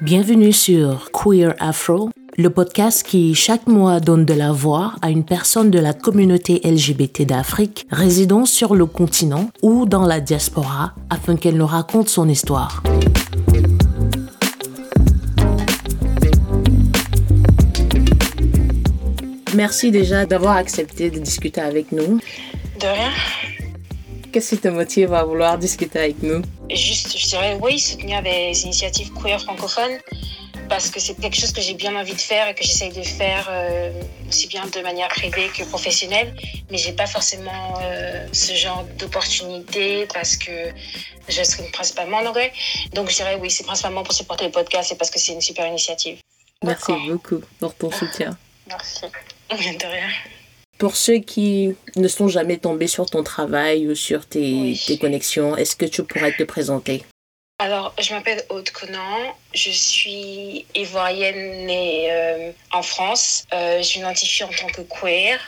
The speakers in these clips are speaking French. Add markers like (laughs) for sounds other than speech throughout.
Bienvenue sur Queer Afro, le podcast qui chaque mois donne de la voix à une personne de la communauté LGBT d'Afrique résidant sur le continent ou dans la diaspora afin qu'elle nous raconte son histoire. Merci déjà d'avoir accepté de discuter avec nous. De rien. Qu'est-ce qui te motive à vouloir discuter avec nous? Juste, je dirais oui, soutenir des initiatives queer francophones parce que c'est quelque chose que j'ai bien envie de faire et que j'essaye de faire euh, aussi bien de manière privée que professionnelle. Mais j'ai pas forcément euh, ce genre d'opportunité parce que je serai principalement en anglais. Donc je dirais oui, c'est principalement pour supporter le podcast et parce que c'est une super initiative. Merci beaucoup pour ton soutien. Merci. (laughs) De rien. Pour ceux qui ne sont jamais tombés sur ton travail ou sur tes, tes connexions, est-ce que tu pourrais te présenter? Alors, je m'appelle Aude Conan, je suis ivoirienne née euh, en France. Euh, je m'identifie en tant que queer,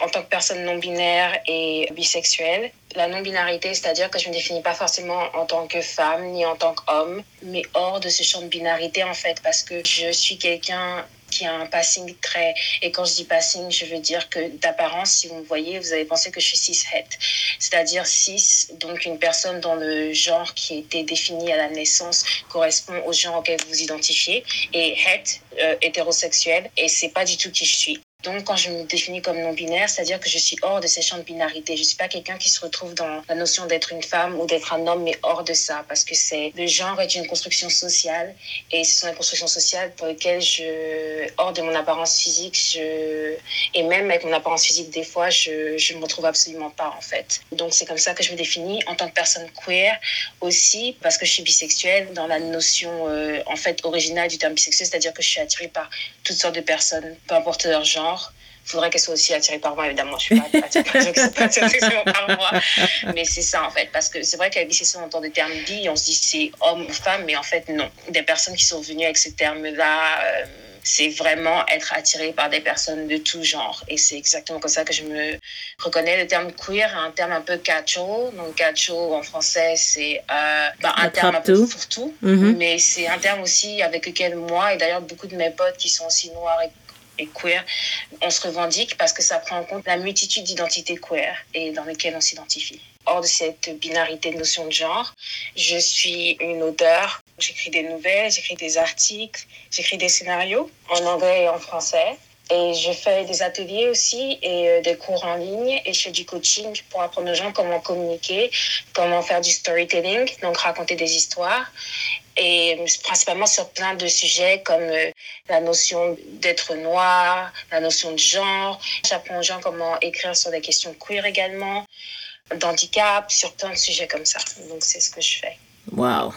en tant que personne non binaire et bisexuelle. La non-binarité, c'est-à-dire que je ne me définis pas forcément en tant que femme ni en tant qu'homme, mais hors de ce champ de binarité en fait, parce que je suis quelqu'un qui a un passing très... Et quand je dis passing, je veux dire que d'apparence, si vous me voyez, vous allez penser que je suis cis-het. C'est-à-dire cis, donc une personne dont le genre qui était défini à la naissance correspond au genre auquel vous vous identifiez. Et het, euh, hétérosexuel. Et c'est pas du tout qui je suis. Donc, quand je me définis comme non-binaire, c'est-à-dire que je suis hors de ces champs de binarité. Je ne suis pas quelqu'un qui se retrouve dans la notion d'être une femme ou d'être un homme, mais hors de ça, parce que c'est le genre est une construction sociale, et ce sont des constructions sociales pour lesquelles je, hors de mon apparence physique, je, et même avec mon apparence physique, des fois, je, je me retrouve absolument pas, en fait. Donc, c'est comme ça que je me définis en tant que personne queer aussi, parce que je suis bisexuelle dans la notion, euh, en fait, originale du terme bisexuel, c'est-à-dire que je suis attirée par toutes sortes de personnes, peu importe leur genre il faudrait qu'elle soit aussi attirée par moi, évidemment. Je ne suis pas attirée par moi. Mais c'est ça, en fait. Parce que c'est vrai qu'à bisexuelle, on entend des termes bi, on se dit c'est homme ou femme, mais en fait, non. Des personnes qui sont venues avec ces termes-là, euh, c'est vraiment être attiré par des personnes de tout genre. Et c'est exactement comme ça que je me reconnais. Le terme queer un terme un peu cacho. Donc, cacho en français, c'est euh, bah, un terme un peu fourre-tout. Mm-hmm. Mais c'est un terme aussi avec lequel moi, et d'ailleurs beaucoup de mes potes qui sont aussi noirs et et queer, on se revendique parce que ça prend en compte la multitude d'identités queer et dans lesquelles on s'identifie. Hors de cette binarité de notion de genre, je suis une auteure. J'écris des nouvelles, j'écris des articles, j'écris des scénarios en anglais et en français. Et je fais des ateliers aussi et euh, des cours en ligne et je fais du coaching pour apprendre aux gens comment communiquer, comment faire du storytelling, donc raconter des histoires et principalement sur plein de sujets comme euh, la notion d'être noir, la notion de genre. J'apprends aux gens comment écrire sur des questions queer également, d'handicap, sur plein de sujets comme ça. Donc c'est ce que je fais. Waouh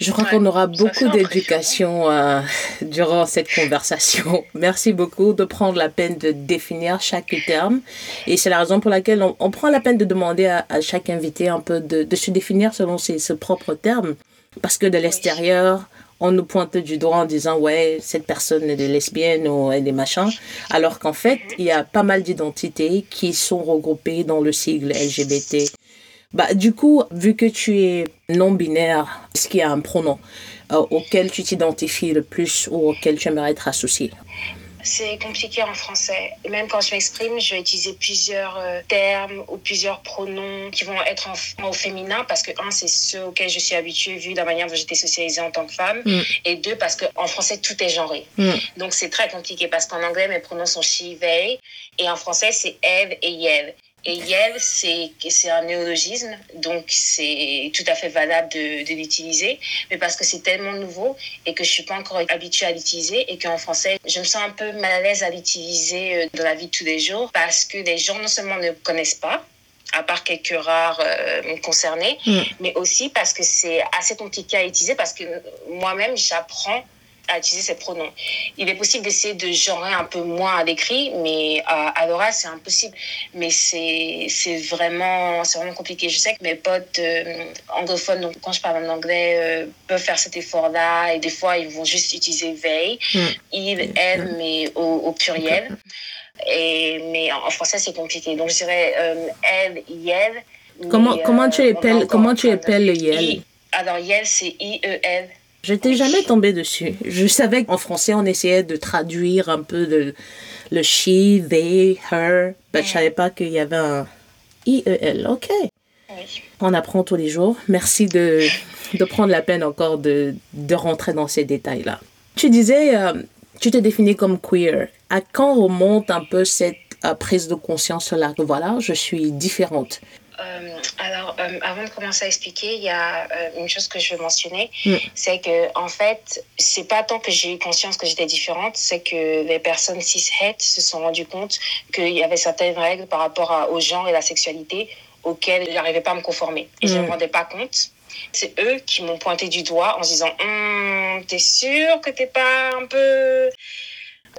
je crois qu'on aura beaucoup d'éducation euh, durant cette conversation. (laughs) Merci beaucoup de prendre la peine de définir chaque terme. Et c'est la raison pour laquelle on, prend la peine de demander à, chaque invité un peu de, de se définir selon ses, ses propres termes. Parce que de l'extérieur, on nous pointe du doigt en disant ouais cette personne est lesbienne ou elle est machin. Alors qu'en fait il y a pas mal d'identités qui sont regroupées dans le sigle LGBT bah du coup vu que tu es non binaire est-ce qu'il y a un pronom euh, auquel tu t'identifies le plus ou auquel tu aimerais être associé? C'est compliqué en français. Et même quand je m'exprime, je vais utiliser plusieurs euh, termes ou plusieurs pronoms qui vont être en, au féminin parce que, un, c'est ceux auxquels je suis habituée vu la manière dont j'étais socialisée en tant que femme. Mm. Et deux, parce qu'en français, tout est genré. Mm. Donc, c'est très compliqué parce qu'en anglais, mes pronoms sont she, they. Et en français, c'est elle et elle. Et Yel, c'est un néologisme, donc c'est tout à fait valable de, de l'utiliser, mais parce que c'est tellement nouveau et que je suis pas encore habituée à l'utiliser et qu'en français, je me sens un peu mal à l'aise à l'utiliser euh, dans la vie de tous les jours parce que les gens non seulement ne connaissent pas, à part quelques rares euh, concernés, mm. mais aussi parce que c'est assez compliqué à utiliser parce que moi-même, j'apprends à utiliser ces pronoms. Il est possible d'essayer de genrer un peu moins à l'écrit, mais à, à l'oral, c'est impossible. Mais c'est vraiment, vraiment compliqué. Je sais que mes potes euh, anglophones, donc quand je parle en anglais, euh, peuvent faire cet effort-là et des fois, ils vont juste utiliser they, mm. il, elle, mais au, pluriel. Et, mais en, français, c'est compliqué. Donc, je dirais euh, elle, Comment, comment tu appelles, comment tu appelles le yel? Alors, yel, c'est I-E-L. Je n'étais jamais tombée dessus. Je savais qu'en français, on essayait de traduire un peu de, le she, they, her, mais je savais pas qu'il y avait un I-E-L. OK. On apprend tous les jours. Merci de, de prendre la peine encore de, de rentrer dans ces détails-là. Tu disais, euh, tu te définis comme queer. À quand remonte un peu cette euh, prise de conscience là que voilà, je suis différente euh, alors, avant de commencer à expliquer, il y a une chose que je veux mentionner, mm. c'est que en fait, c'est pas tant que j'ai eu conscience que j'étais différente, c'est que les personnes cis-het se sont rendues compte qu'il y avait certaines règles par rapport au genre et la sexualité auxquelles je n'arrivais pas à me conformer. Et je ne me mm. rendais pas compte. C'est eux qui m'ont pointé du doigt en se disant hum, T'es sûr que t'es pas un peu.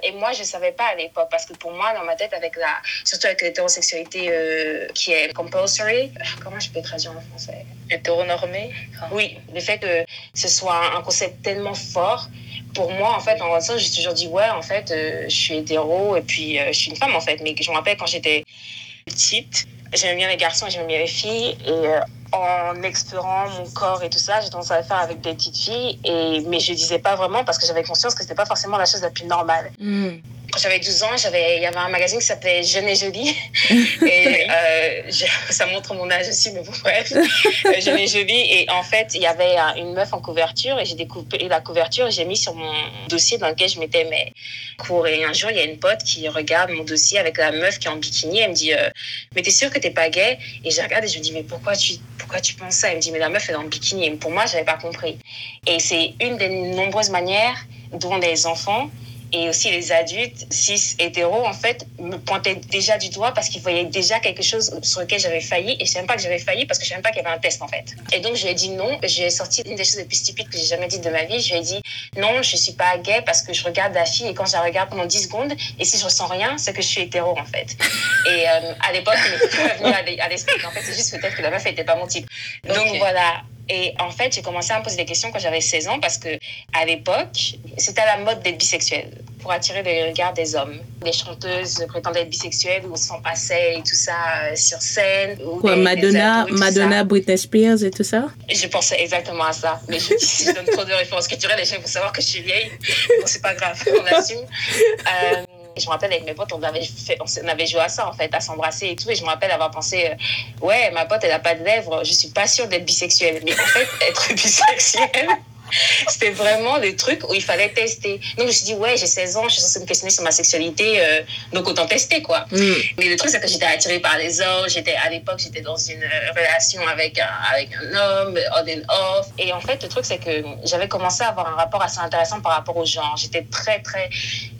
Et moi, je ne savais pas à l'époque, parce que pour moi, dans ma tête, avec la, surtout avec l'hétérosexualité euh, qui est compulsory, comment je peux traduire en français? Hétéronormé? Oui, le fait que ce soit un concept tellement fort, pour moi, en fait, en ça, j'ai toujours dit, ouais, en fait, euh, je suis hétéro et puis euh, je suis une femme, en fait. Mais je me rappelle quand j'étais petite, j'aimais bien les garçons et j'aimais bien les filles. Et euh, en explorant mon corps et tout ça, j'ai tendance à le faire avec des petites filles. Et, mais je disais pas vraiment parce que j'avais conscience que ce n'était pas forcément la chose la plus normale. Mm quand j'avais 12 ans, j'avais, il y avait un magazine qui s'appelait Jeune et Jolie. (laughs) et euh, (laughs) ça montre mon âge aussi, mais bon, bref. (laughs) Euh, Jeune et Jolie. Et en fait, il y avait une meuf en couverture et j'ai découpé la couverture et j'ai mis sur mon dossier dans lequel je mettais mes cours. Et un jour, il y a une pote qui regarde mon dossier avec la meuf qui est en bikini. Elle me dit euh, Mais t'es sûre que t'es pas gay? Et je regarde et je me dis Mais pourquoi tu, pourquoi tu penses ça? Elle me dit Mais la meuf est en bikini. Et pour moi, j'avais pas compris. Et c'est une des nombreuses manières dont les enfants et aussi les adultes cis hétéros en fait me pointaient déjà du doigt parce qu'ils voyaient déjà quelque chose sur lequel j'avais failli. Et je savais pas que j'avais failli parce que je savais pas qu'il y avait un test en fait. Et donc je lui ai dit non. J'ai sorti une des choses les plus stupides que j'ai jamais dites de ma vie. Je lui ai dit non je suis pas gay parce que je regarde la fille et quand je la regarde pendant 10 secondes et si je ressens rien c'est que je suis hétéro en fait. (laughs) Et euh, à l'époque il ne pas venu à l'esprit. En fait c'est juste peut-être que la meuf était pas mon type. Donc voilà et en fait, j'ai commencé à me poser des questions quand j'avais 16 ans parce que à l'époque, c'était à la mode d'être bisexuel pour attirer les regards des hommes. Les chanteuses prétendaient être bisexuelles ou s'en passaient et tout ça euh, sur scène. Quoi, Madonna, Madonna Britney Spears et tout ça? Je pensais exactement à ça. Mais je, (laughs) si je donne trop de références culturelles, les gens vont savoir que je suis vieille. Bon, c'est pas grave, on assume. Euh, je me rappelle avec mes potes, on avait, fait, on avait joué à ça en fait, à s'embrasser et tout. Et je me rappelle avoir pensé, euh, ouais, ma pote, elle a pas de lèvres, je suis pas sûre d'être bisexuelle. Mais en fait, (laughs) être bisexuelle, (laughs) C'était vraiment des trucs où il fallait tester. Donc, je me suis dit, ouais, j'ai 16 ans, je suis censée me questionner sur ma sexualité, euh, donc autant tester, quoi. Mm. Mais le truc, c'est que j'étais attirée par les hommes. J'étais, à l'époque, j'étais dans une euh, relation avec un, avec un homme, on and off. Et en fait, le truc, c'est que j'avais commencé à avoir un rapport assez intéressant par rapport au genre. J'étais très, très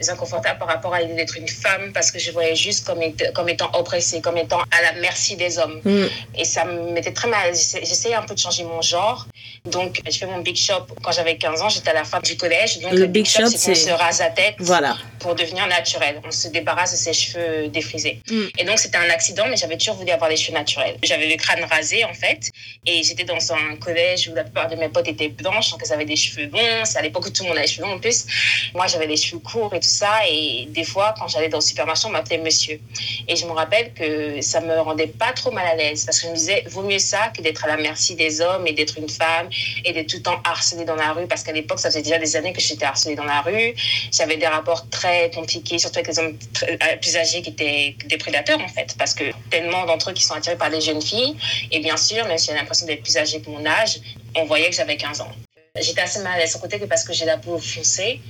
inconfortable par rapport à l'idée d'être une femme parce que je voyais juste comme, comme étant oppressée, comme étant à la merci des hommes. Mm. Et ça me mettait très mal. J'essayais un peu de changer mon genre. Donc, je fais mon big shop quand j'avais 15 ans, j'étais à la fin du collège. Donc, le, big shop, c'est qu'on se rase la tête voilà. pour devenir naturel. On se débarrasse de ses cheveux défrisés. Mm. Et donc, c'était un accident, mais j'avais toujours voulu avoir les cheveux naturels. J'avais le crâne rasé, en fait. Et j'étais dans un collège où la plupart de mes potes étaient blanches, donc elles avaient des cheveux longs. C'est à l'époque où tout le monde avait des cheveux longs en plus. Moi, j'avais les cheveux courts et tout ça. Et des fois, quand j'allais dans le supermarché, on m'appelait monsieur. Et je me rappelle que ça me rendait pas trop mal à l'aise parce que je me disais, vaut mieux ça que d'être à la merci des hommes et d'être une femme et d'être tout le temps harcelée dans la rue parce qu'à l'époque, ça faisait déjà des années que j'étais harcelée dans la rue. J'avais des rapports très compliqués, surtout avec les hommes euh, plus âgés qui étaient des prédateurs, en fait, parce que tellement d'entre eux qui sont attirés par des jeunes filles. Et bien sûr, même si j'ai l'impression d'être plus âgée que mon âge, on voyait que j'avais 15 ans. J'étais assez mal à l'aise, côté que parce que j'ai la peau foncée.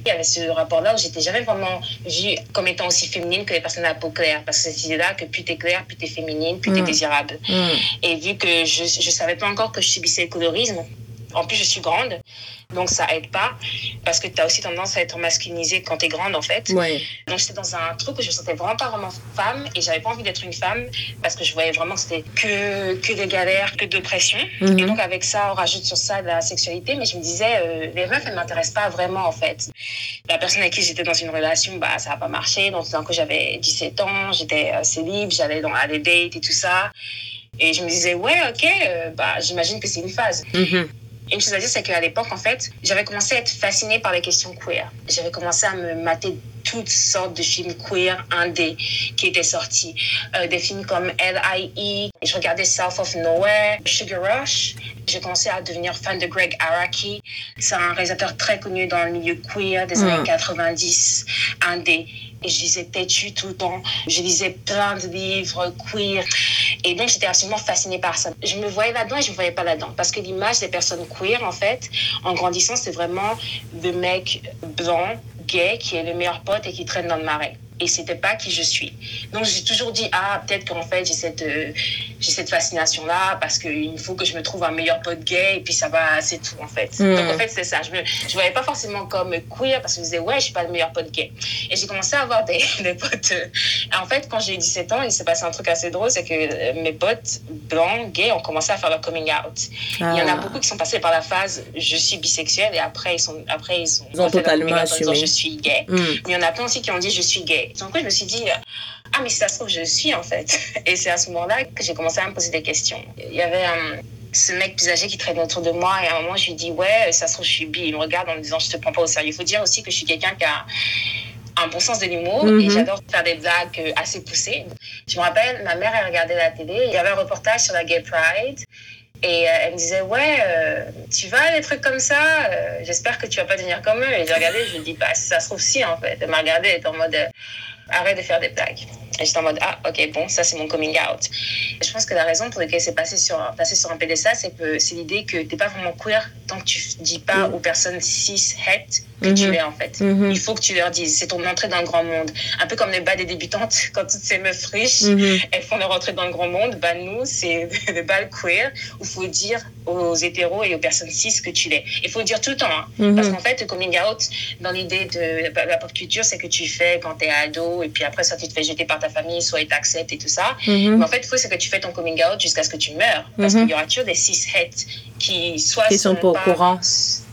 Il y avait ce rapport-là où j'étais jamais vraiment vue comme étant aussi féminine que les personnes à la peau claire. Parce que c'est là que plus t'es claire, plus t'es féminine, plus t'es mm. désirable. Mm. Et vu que je ne savais pas encore que je subissais le colorisme, en plus, je suis grande, donc ça aide pas parce que tu as aussi tendance à être masculinisée quand tu es grande en fait. Ouais. Donc j'étais dans un truc où je me sentais vraiment pas vraiment femme et j'avais pas envie d'être une femme parce que je voyais vraiment que c'était que, que des galères, que de pression. Mhm. Et donc avec ça, on rajoute sur ça de la sexualité, mais je me disais, euh, les meufs, elles m'intéressent pas vraiment en fait. La personne avec qui j'étais dans une relation, bah ça a pas marché. Donc d'un coup, j'avais 17 ans, j'étais assez libre, j'allais dans les dates et tout ça. Et je me disais, ouais, ok, euh, bah, j'imagine que c'est une phase. Mhm une chose à dire, c'est qu'à l'époque, en fait, j'avais commencé à être fascinée par les questions queer. J'avais commencé à me mater toutes sortes de films queer indés qui étaient sortis. Euh, des films comme L.I.E., je regardais South of Nowhere, Sugar Rush. J'ai commencé à devenir fan de Greg Araki. C'est un réalisateur très connu dans le milieu queer des années 90, indé. Et je lisais têtu tout le temps. Je lisais plein de livres queer. Et donc, j'étais absolument fascinée par ça. Je me voyais là-dedans et je me voyais pas là-dedans. Parce que l'image des personnes queer, en fait, en grandissant, c'est vraiment le mec blanc, gay, qui est le meilleur pote et qui traîne dans le marais et c'était pas qui je suis. Donc j'ai toujours dit ah peut-être qu'en fait j'ai cette euh, j'ai cette fascination là parce qu'il faut que je me trouve un meilleur pote gay et puis ça va c'est tout en fait. Hmm. Donc en fait c'est ça. Je me je voyais pas forcément comme queer parce que je disais ouais je suis pas le meilleur pote gay. Et j'ai commencé à avoir des, (laughs) des potes. En fait quand j'ai eu 17 ans il s'est passé un truc assez drôle c'est que euh, mes potes blancs gays ont commencé à faire leur coming out. Il y en a ah. beaucoup qui sont passés par la phase je suis bisexuel et après ils sont après ils ont, ils ont totalement assumé je suis gay. Hmm. Mais il y en a plein aussi qui ont dit je suis gay. Donc, je me suis dit, ah, mais si ça se trouve, je suis en fait. (laughs) Et c'est à ce moment-là que j'ai commencé à me poser des questions. Il y avait un, ce mec plus âgé qui traîne autour de moi et à un moment, je lui dis, ouais, ça se trouve, je suis bi. Il me regarde en me disant, je te prends pas au sérieux. Il faut dire aussi que je suis quelqu'un qui a un bon sens de l'humour et mhm. j'adore faire des blagues assez poussées. Je me rappelle, ma mère, elle regardait la télé, il y avait un reportage sur la Gay Pride et euh, elle me disait, ouais, euh, tu vas des trucs comme ça, euh, j'espère que tu vas pas devenir comme eux. Et j'ai regardé, je lui dis, bah, ça se trouve si, en fait. Elle m'a regardé, elle était en mode, arrête de faire des blagues. Et j'étais en mode, ah, ok, bon, ça c'est mon coming out. je pense que la raison pour laquelle c'est passé sur, passé sur un PDSA, c'est que c'est l'idée que t'es pas vraiment queer tant que tu dis pas mm. aux personnes cis, het, que tu mm-hmm. es en fait. Mm-hmm. Il faut que tu leur dises, c'est ton entrée dans le grand monde. Un peu comme les bas des débutantes, (laughs) quand toutes ces meufs riches, mm-hmm. elles font leur entrée dans le grand monde, bah nous, c'est (laughs) le bal queer où il faut dire aux hétéros et aux personnes cis que tu l'es. Il faut le dire tout le temps, hein. parce qu'en fait, le coming out, dans l'idée de la pop culture, c'est que tu fais quand t'es ado, et puis après, soit tu te fais jeter par ta famille, soit ils t'acceptent et tout ça. Mhm. Mais en fait, il faut c'est que tu fais ton coming out jusqu'à ce que tu meurs. Parce mhm. qu'il y aura toujours des cis-het qui soit qui sont, pas au courant.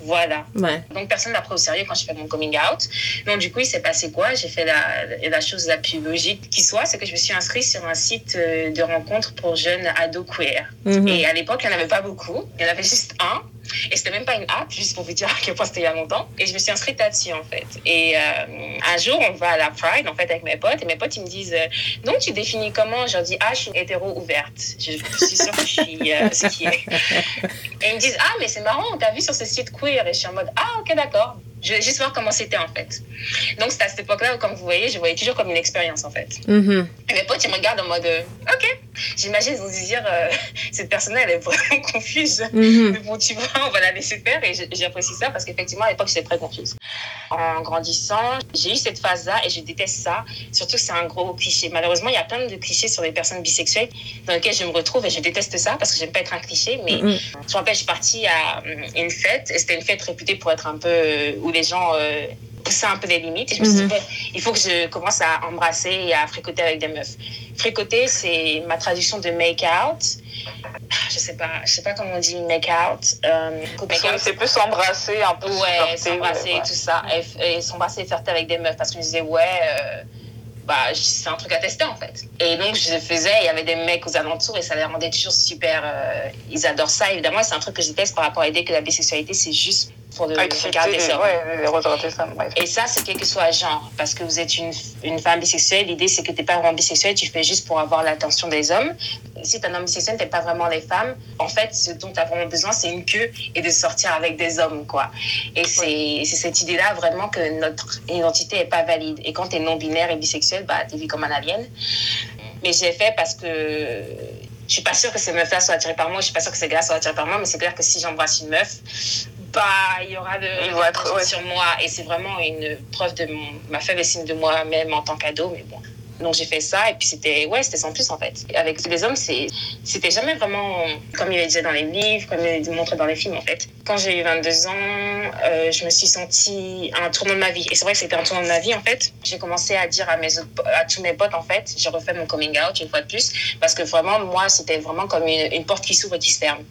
Voilà. Donc personne n'a pris au sérieux quand je fais mon coming out. Donc du coup, il s'est passé quoi? J'ai fait la, la, chose la plus logique qui soit, c'est que je me suis inscrite sur un site euh, de rencontre pour jeunes ados queer. Mhm. Et à l'époque, il n'y en avait pas beaucoup. Il y en avait juste un. Et c'était même pas une app, juste pour vous dire à quel point c'était il y a longtemps. Et je me suis inscrite là-dessus, en fait. Et euh, un jour, on va à la Pride, en fait, avec mes potes. Et mes potes, ils me disent euh, Donc, tu définis comment? Je leur dis Ah, je suis hétéro ouverte. Je, suis sûre que je suis euh, ce qui est. (laughs) Et ils me disent Ah, mais c'est marrant, on t'a vu sur ce site queer. Et je suis en mode Ah, ok, d'accord. Je vais juste voir comment c'était en fait. Donc c'est à cette époque-là où, comme vous voyez, je voyais toujours comme une expérience en fait. Mm-hmm. Et mes potes, ils me regardent en mode Ok. J'imagine, ils vont se dire euh, (laughs) Cette personne elle est vraiment (laughs) confuse. Mm-hmm. Mais bon, tu vois, on va la laisser faire. Et j'apprécie ça parce qu'effectivement, à l'époque, j'étais très confuse. En grandissant, j'ai eu cette phase-là et je déteste ça. Surtout que c'est un gros cliché. Malheureusement, il y a plein de clichés sur les personnes bisexuelles dans lesquels je me retrouve et je déteste ça parce que j'aime pas être un cliché. Mais mm-hmm. je me rappelle, je suis partie à une fête et c'était une fête réputée pour être un peu euh, les gens euh, poussaient un peu les limites. Et je me suis dit, mhm. il faut que je commence à embrasser et à fricoter avec des meufs. Fricoter, c'est ma traduction de make out. Je sais pas, je sais pas comment on dit make out. Euh, c'est plus s'embrasser un peu. Ouais, s'embrasser et tout ça. Et, s'embrasser et flirter avec des meufs. Parce que je me disais, ouais. Euh, bah, c'est un truc à tester en fait. Et donc je faisais, il y avait des mecs aux alentours et ça les rendait toujours super. Euh, ils adorent ça évidemment, c'est un truc que je déteste par rapport à l'idée que la bisexualité c'est juste pour le regarder Et ça, c'est quel que soit genre. Parce que vous êtes une, une femme bisexuelle, l'idée, c'est que tu n'es pas vraiment bisexuelle, tu fais juste pour avoir l'attention des hommes. Si tu es un homme bisexuel, tu n'es pas vraiment les femmes. En fait, ce dont tu as vraiment besoin, c'est une queue et de sortir avec des hommes, quoi. Et c'est cette idée-là, vraiment, que notre identité n'est pas valide. Et quand tu es non-binaire et bisexuel, bah, tu vis comme un alien. Mais j'ai fait parce que je suis pas sûre que ces meufs-là soient attirées par moi, je suis pas sûre que ces gars soient attirés par moi, mais c'est clair que si j'embrasse une meuf, il y aura de être, sur moi. Et c'est vraiment une preuve de ma faible estime de moi-même en tant qu'ado. Mais bon. Donc j'ai fait ça et puis c'était ouais c'était sans plus en fait. Avec les hommes c'est c'était jamais vraiment comme il est disait dans les livres, comme il est montré dans les films en fait. Quand j'ai eu 22 ans, euh, je me suis sentie un tournant de ma vie et c'est vrai que c'était un tournant de ma vie en fait. J'ai commencé à dire à mes à tous mes potes en fait, j'ai refait mon coming out une fois de plus parce que vraiment moi c'était vraiment comme une, une porte qui s'ouvre et qui se ferme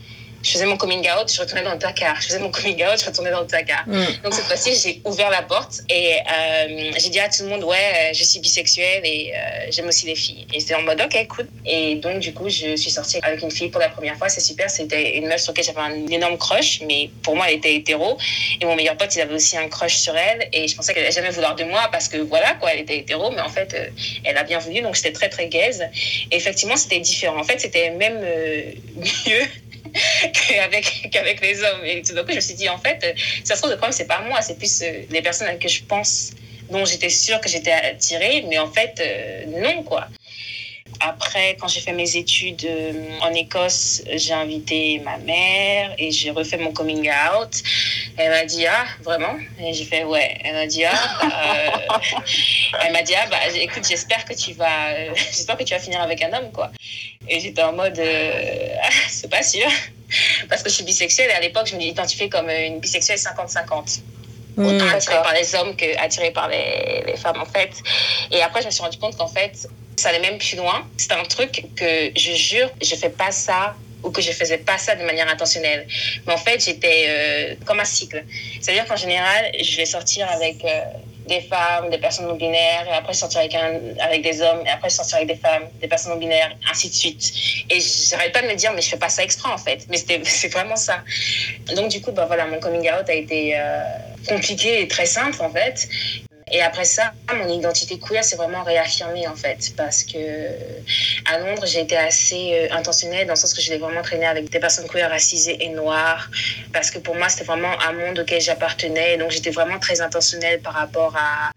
je faisais mon coming out, je retournais dans le placard. Je faisais mon coming out, je retournais dans le placard. Mm. Donc cette fois-ci, j'ai ouvert la porte et euh, j'ai dit à tout le monde, ouais, je suis bisexuelle et euh, j'aime aussi les filles. Et c'était en mode, ok, cool. Et donc, du coup, je suis sortie avec une fille pour la première fois. C'est super. C'était une meuf sur laquelle j'avais un énorme crush, mais pour moi, elle était hétéro. Et mon meilleur pote, il avait aussi un crush sur elle. Et je pensais qu'elle allait jamais vouloir de moi parce que voilà, quoi, elle était hétéro. Mais en fait, euh, elle a bien voulu. Donc, j'étais très, très gaise. Et effectivement, c'était différent. En fait, c'était même (laughs) mieux (laughs) qu'avec qu'avec les hommes. Et tout d'un coup, je me suis dit, en fait, ça se trouve, le problème, c'est pas moi, c'est plus euh, les personnes à que je pense, dont j'étais sûre que j'étais attirée, mais en fait, euh, non, quoi. Après, quand j'ai fait mes études euh, en Écosse, j'ai invité ma mère et j'ai refait mon coming out. Elle m'a dit ah vraiment? Et j'ai fait ouais. Elle m'a dit ah. Bah, (laughs) elle m'a dit ah bah écoute j'espère que tu vas (laughs) j'espère que tu vas finir avec un homme quoi. Et j'étais en mode, euh, c'est pas sûr. Parce que je suis bisexuelle et à l'époque, je me identifiais comme une bisexuelle 50-50. Mmh, Autant attirée par les hommes que attirée par les, les, femmes, en fait. Et après, je me suis rendu compte qu'en fait, ça allait même plus loin. C'était un truc que je jure, je fais pas ça ou que je faisais pas ça de manière intentionnelle. Mais en fait, j'étais euh, comme un cycle. C'est-à-dire qu'en général, je vais sortir avec euh, des femmes, des personnes non binaires, et après sortir avec, un, avec des hommes, et après sortir avec des femmes, des personnes non binaires, ainsi de suite. Et j'arrête pas de me dire, mais je fais pas ça exprès en fait. Mais (laughs) c'est vraiment ça. Donc du coup, bah voilà, mon coming out a été euh, compliqué et très simple en fait. Et après ça, mon identité queer s'est vraiment réaffirmée en fait, parce que à Londres, j'ai été assez euh, intentionnelle dans le sens que je l'ai vraiment traîné avec des personnes queer racisées et noires, parce que pour moi, c'était vraiment un monde auquel j'appartenais. Donc j'étais vraiment très intentionnelle par rapport à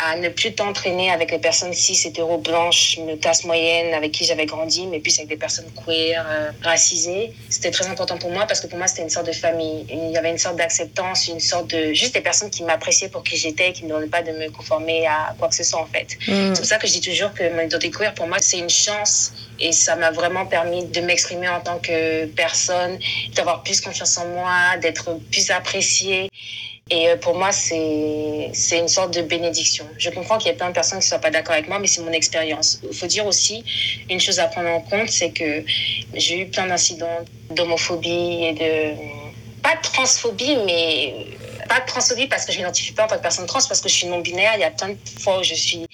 à ne plus t'entraîner avec les personnes cis, hétéro, blanches, une classe moyenne avec qui j'avais grandi, mais plus avec des personnes queer, euh, racisées. C'était très important pour moi parce que pour moi, c'était une sorte de famille. Il y avait une sorte d'acceptance, une sorte de... Juste des personnes qui m'appréciaient pour qui j'étais, qui ne demandaient pas de me conformer à quoi que ce soit, en fait. Mm. C'est pour ça que je dis toujours que mon identité queer, pour moi, c'est une chance et ça m'a vraiment permis de m'exprimer en tant que personne, d'avoir plus confiance en moi, d'être plus appréciée. Et euh, pour moi, c'est une sorte de bénédiction. Je comprends qu'il y a plein de personnes qui ne soient pas d'accord avec moi, mais c'est mon expérience. Il faut dire aussi, une chose à prendre en compte, c'est que j'ai eu plein d'incidents d'homophobie et de... Pas de transphobie, mais pas de transphobie parce que je m'identifie pas en tant que personne trans, parce que je suis non-binaire. Il y a plein de fois où je suis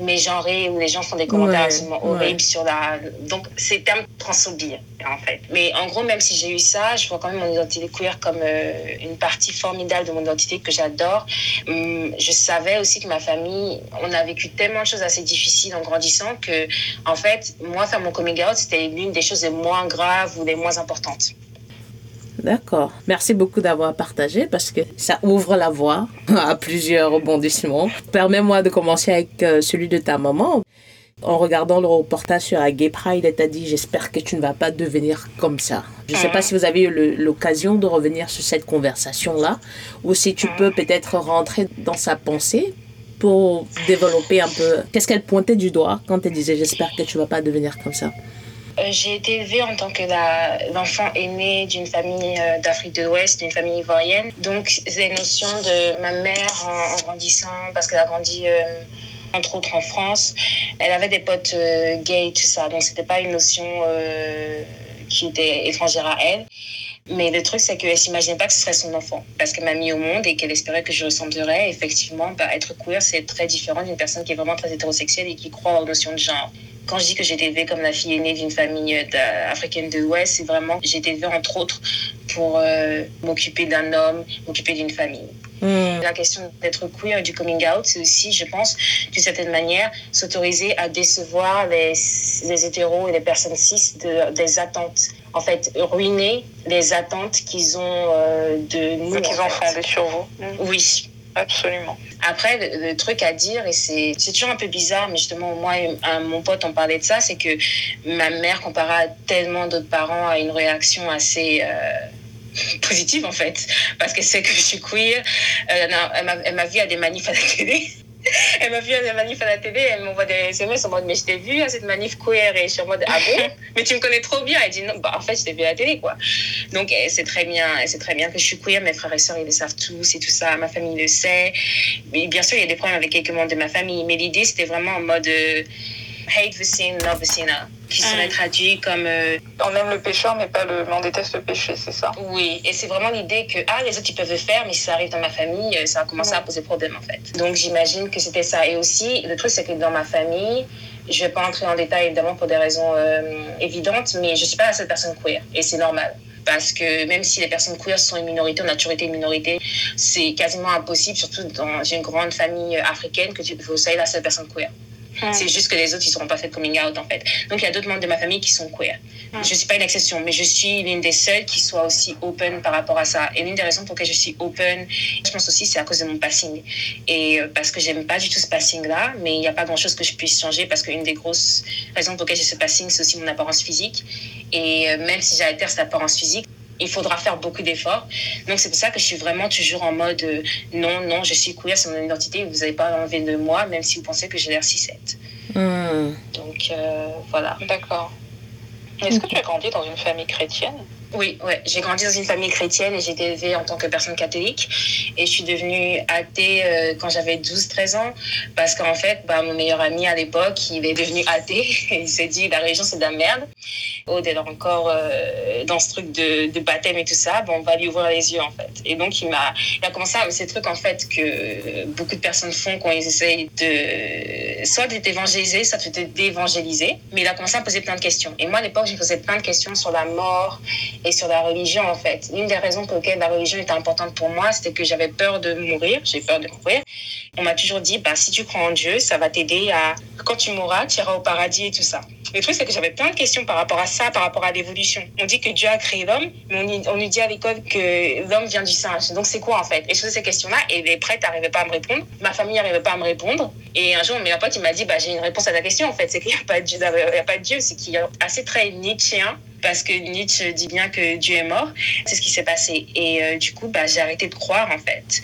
mégenrée, où les gens font des commentaires absolument horribles sur la. Donc, c'est le terme transphobie, en fait. Mais en gros, même si j'ai eu ça, je vois quand même mon identité queer comme euh, une partie formidable de mon identité que j'adore. Hum, je savais aussi que ma famille, on a vécu tellement de choses assez difficiles en grandissant que, en fait, moi, faire mon coming out, c'était l'une des choses les moins graves ou les moins importantes. D'accord. Merci beaucoup d'avoir partagé parce que ça ouvre la voie (laughs) à plusieurs rebondissements. Permets-moi de commencer avec euh, celui de ta maman. En regardant le reportage sur la Gay Pride, elle t'a dit J'espère que tu ne vas pas devenir comme ça. Je ne sais pas si vous avez eu l'occasion de revenir sur cette conversation-là ou si tu peux peut-être rentrer dans sa pensée pour développer un peu. Qu'est-ce qu'elle pointait du doigt quand elle disait J'espère que tu ne vas pas devenir comme ça? J'ai été élevée en tant que l'enfant aîné d'une famille euh, d'Afrique de l'Ouest, d'une famille ivoirienne. Donc, les notions de ma mère en, grandissant, parce qu'elle a grandi euh, entre autres en France, elle avait des potes gays, tout ça. Donc, c'était pas une notion qui était étrangère à elle. Mais le truc, c'est qu'elle s'imaginait pas que ce serait son enfant. Parce qu'elle m'a mis au monde et qu'elle espérait que je ressemblerais. Effectivement, bah, être queer, c'est très différent d'une personne qui est vraiment très hétérosexuelle et qui croit aux notions de genre quand je dis que j'ai été élevée comme la fille aînée d'une famille euh, africaine de l'Ouest, c'est vraiment j'ai été élevée entre autres pour euh, m'occuper d'un homme, m'occuper d'une famille. Hmm. La question d'être queer et du coming out, c'est aussi, je pense, d'une certaine manière, s'autoriser à décevoir les, les, hétéros et les personnes cis de, des attentes. En fait, ruiner les attentes qu'ils ont euh, de nous. Qu'ils ont fondées sur vous. Oui, Absolument. Après, le, truc à dire, et c'est toujours un peu bizarre, mais justement, moi et mon pote, on parlait de ça, c'est que ma mère, comparée à tellement d'autres parents, a une réaction assez... Euh, positive en fait. Parce qu'elle sait que je suis queer. Euh, elle m'a vu à des manifs à la télé (laughs) elle m'a vu à des manifs à la télé, elle m'envoie des SMS en mode Mais je t'ai vu à cette manif queer et je suis en mode Ah bon? (laughs) Mais tu me connais trop bien. Elle dit Non, bah en fait, je t'ai vu à la télé quoi. Donc, c'est très bien, c'est très bien que je suis queer. Mes frères et sœurs, ils le savent tous et tout ça. Ma famille le sait. Mais bien sûr, il y a des problèmes avec quelques membres de ma famille. Mais l'idée, c'était vraiment en mode. Euh, hate the sin, love the sinner, qui serait traduit comme euh, On aime le pécheur, mais pas le, mais on déteste le péché, c'est ça. oui. Et c'est vraiment l'idée que ah les autres ils peuvent le faire, mais si ça arrive dans ma famille, euh, ça va commencer à poser problème en fait. Donc j'imagine que c'était ça. Et aussi le truc c'est que dans ma famille, je vais pas entrer en détail évidemment pour des raisons euh, évidentes, mais je suis pas la seule personne queer et c'est normal. Parce que même si les personnes queer sont une minorité, on a toujours été une minorité, c'est quasiment impossible, surtout dans une grande famille africaine, que tu vous soyez la seule personne queer. C'est juste que les autres, ils n'auront pas fait de coming out, en fait. Donc, il y a d'autres membres de ma famille qui sont queer. Je ne suis pas une exception, mais je suis l'une des seules qui soit aussi open par rapport à ça. Et l'une des raisons pour lesquelles je suis open, je pense aussi, c'est à cause de mon passing. Et euh, parce que j'aime pas du tout ce passing-là, mais il n'y a pas grand-chose que je puisse changer parce qu'une des grosses raisons pour lesquelles j'ai ce passing, c'est aussi mon apparence physique. Et euh, même si j'altère cette apparence physique, il faudra faire beaucoup d'efforts. Donc c'est pour ça que je suis vraiment toujours en mode euh, non, non, je suis queer, c'est mon identité, vous n'allez pas enlever de moi, même si vous pensez que j'ai l'air 6-7. Hmm. Donc euh, voilà. D'accord. Est-ce que tu as grandi dans une famille chrétienne? Oui, ouais. j'ai grandi dans une famille chrétienne et j'ai été élevée en tant que personne catholique. Et je suis devenue athée euh, quand j'avais 12-13 ans parce qu'en fait, bah, mon meilleur ami à l'époque, il est devenu athée (laughs) il s'est dit la religion c'est de la merde. Elle est encore euh, dans ce truc de, baptême et tout ça, bon, on va lui ouvrir les yeux en fait. Et donc il a commencé à ces trucs en fait que beaucoup de personnes font quand ils essayent de soit de t'évangéliser, soit dévangéliser. Mais il a commencé à poser plein de questions. Et moi à l'époque, je posais plein de questions sur la mort et sur la religion en fait. L'une des raisons pour lesquelles la religion était importante pour moi, c'était que j'avais peur de mourir. J'ai peur de mourir. On m'a toujours dit, bah si tu crois en Dieu, ça va t'aider à quand tu mourras, tu iras au paradis et tout ça. Le truc, c'est que j'avais plein de questions par rapport à ça, par rapport à l'évolution. On dit que Dieu a créé l'homme, mais on, nous dit à l'école que l'homme vient du singe. Donc, c'est quoi en fait? Et je posais ces questions-là, et les prêtres n'arrivaient pas à me répondre. Ma famille n'arrivait pas à me répondre. Et un jour, mon meilleur pote, il m'a dit bah, J'ai une réponse à ta question en fait. C'est qu'il n'y a pas de Dieu, Dieu c'est qu'il y a assez très Nietzschéen. Parce que Nietzsche dit bien que Dieu est mort. C'est ce qui s'est passé. Et euh, du coup, bah, j'ai arrêté de croire en fait.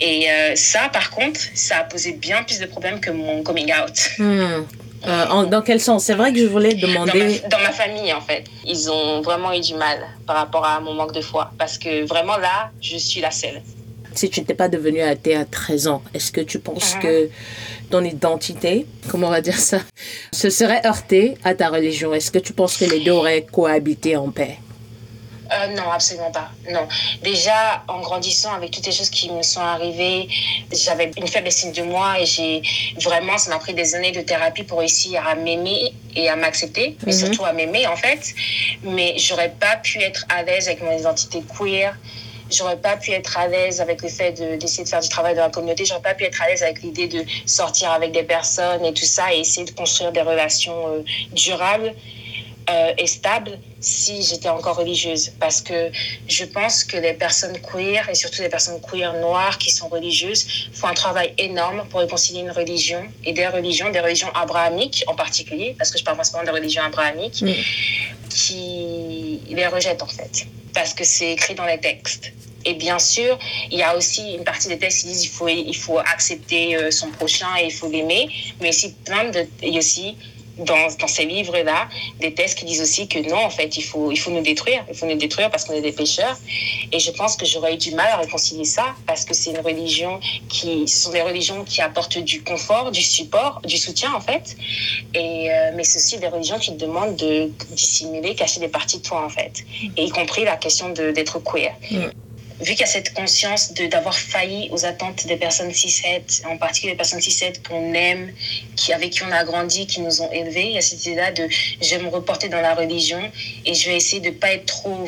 Et euh, ça, par contre, ça a posé bien plus de problèmes que mon coming out. Hmm. Euh, en- dans quel sens? C'est vrai que je voulais dans demander. ma, dans ma famille en fait. Ils ont vraiment eu du mal par rapport à mon manque de foi parce que vraiment là, je suis la seule. Si tu n'étais pas devenue athée à 13 ans, est-ce que tu penses Mhm. que ton identité, comment on va dire ça, se serait heurtée à ta religion? Est-ce que tu penses que les deux auraient cohabité en paix? Euh, non, absolument pas. Non. Déjà, en grandissant avec toutes les choses qui me sont arrivées, j'avais une faible estime de moi et j'ai vraiment, ça m'a pris des années de thérapie pour réussir à m'aimer et à m'accepter, mais Mhm. surtout à m'aimer en fait. Mais j'aurais pas pu être à l'aise avec mon identité queer. J'aurais pas pu être à l'aise avec le fait de- d'essayer de faire du travail dans la communauté. J'aurais pas pu être à l'aise avec l'idée de sortir avec des personnes et tout ça et essayer de construire des relations euh, durables euh, et stable si j'étais encore religieuse. Parce que je pense que les personnes queer, et surtout les personnes queer noires qui sont religieuses, font un travail énorme pour réconcilier une religion et des religions, des religions abrahamiques en particulier, parce que je parle principalement des religions abrahamiques, qui les rejettent en fait. Parce que c'est écrit dans les textes. Et bien sûr, il y a aussi une partie des textes qui disent qu'il faut, il faut accepter euh, son prochain et il faut l'aimer. Mais aussi plein de, il y a aussi dans, ces livres-là des textes qui disent aussi que non, en fait, il faut, il faut nous détruire. Il faut nous détruire parce qu'on est des pécheurs. Et je pense que j'aurais eu du mal à réconcilier ça parce que c'est une religion qui, ce sont des religions qui apportent du confort, du support, du soutien, en fait. Et, euh, mais c'est aussi des religions qui te demandent de dissimuler, cacher des parties de toi, en fait. Et y compris la question d'être queer. Mm. Vu qu'il y a cette conscience de- d'avoir failli aux attentes des personnes cis-het, en particulier les personnes cis-het qu'on aime, qui, avec qui on a grandi, qui nous ont élevés, il y a cette idée-là de je vais me reporter dans la religion et je vais essayer de pas être trop,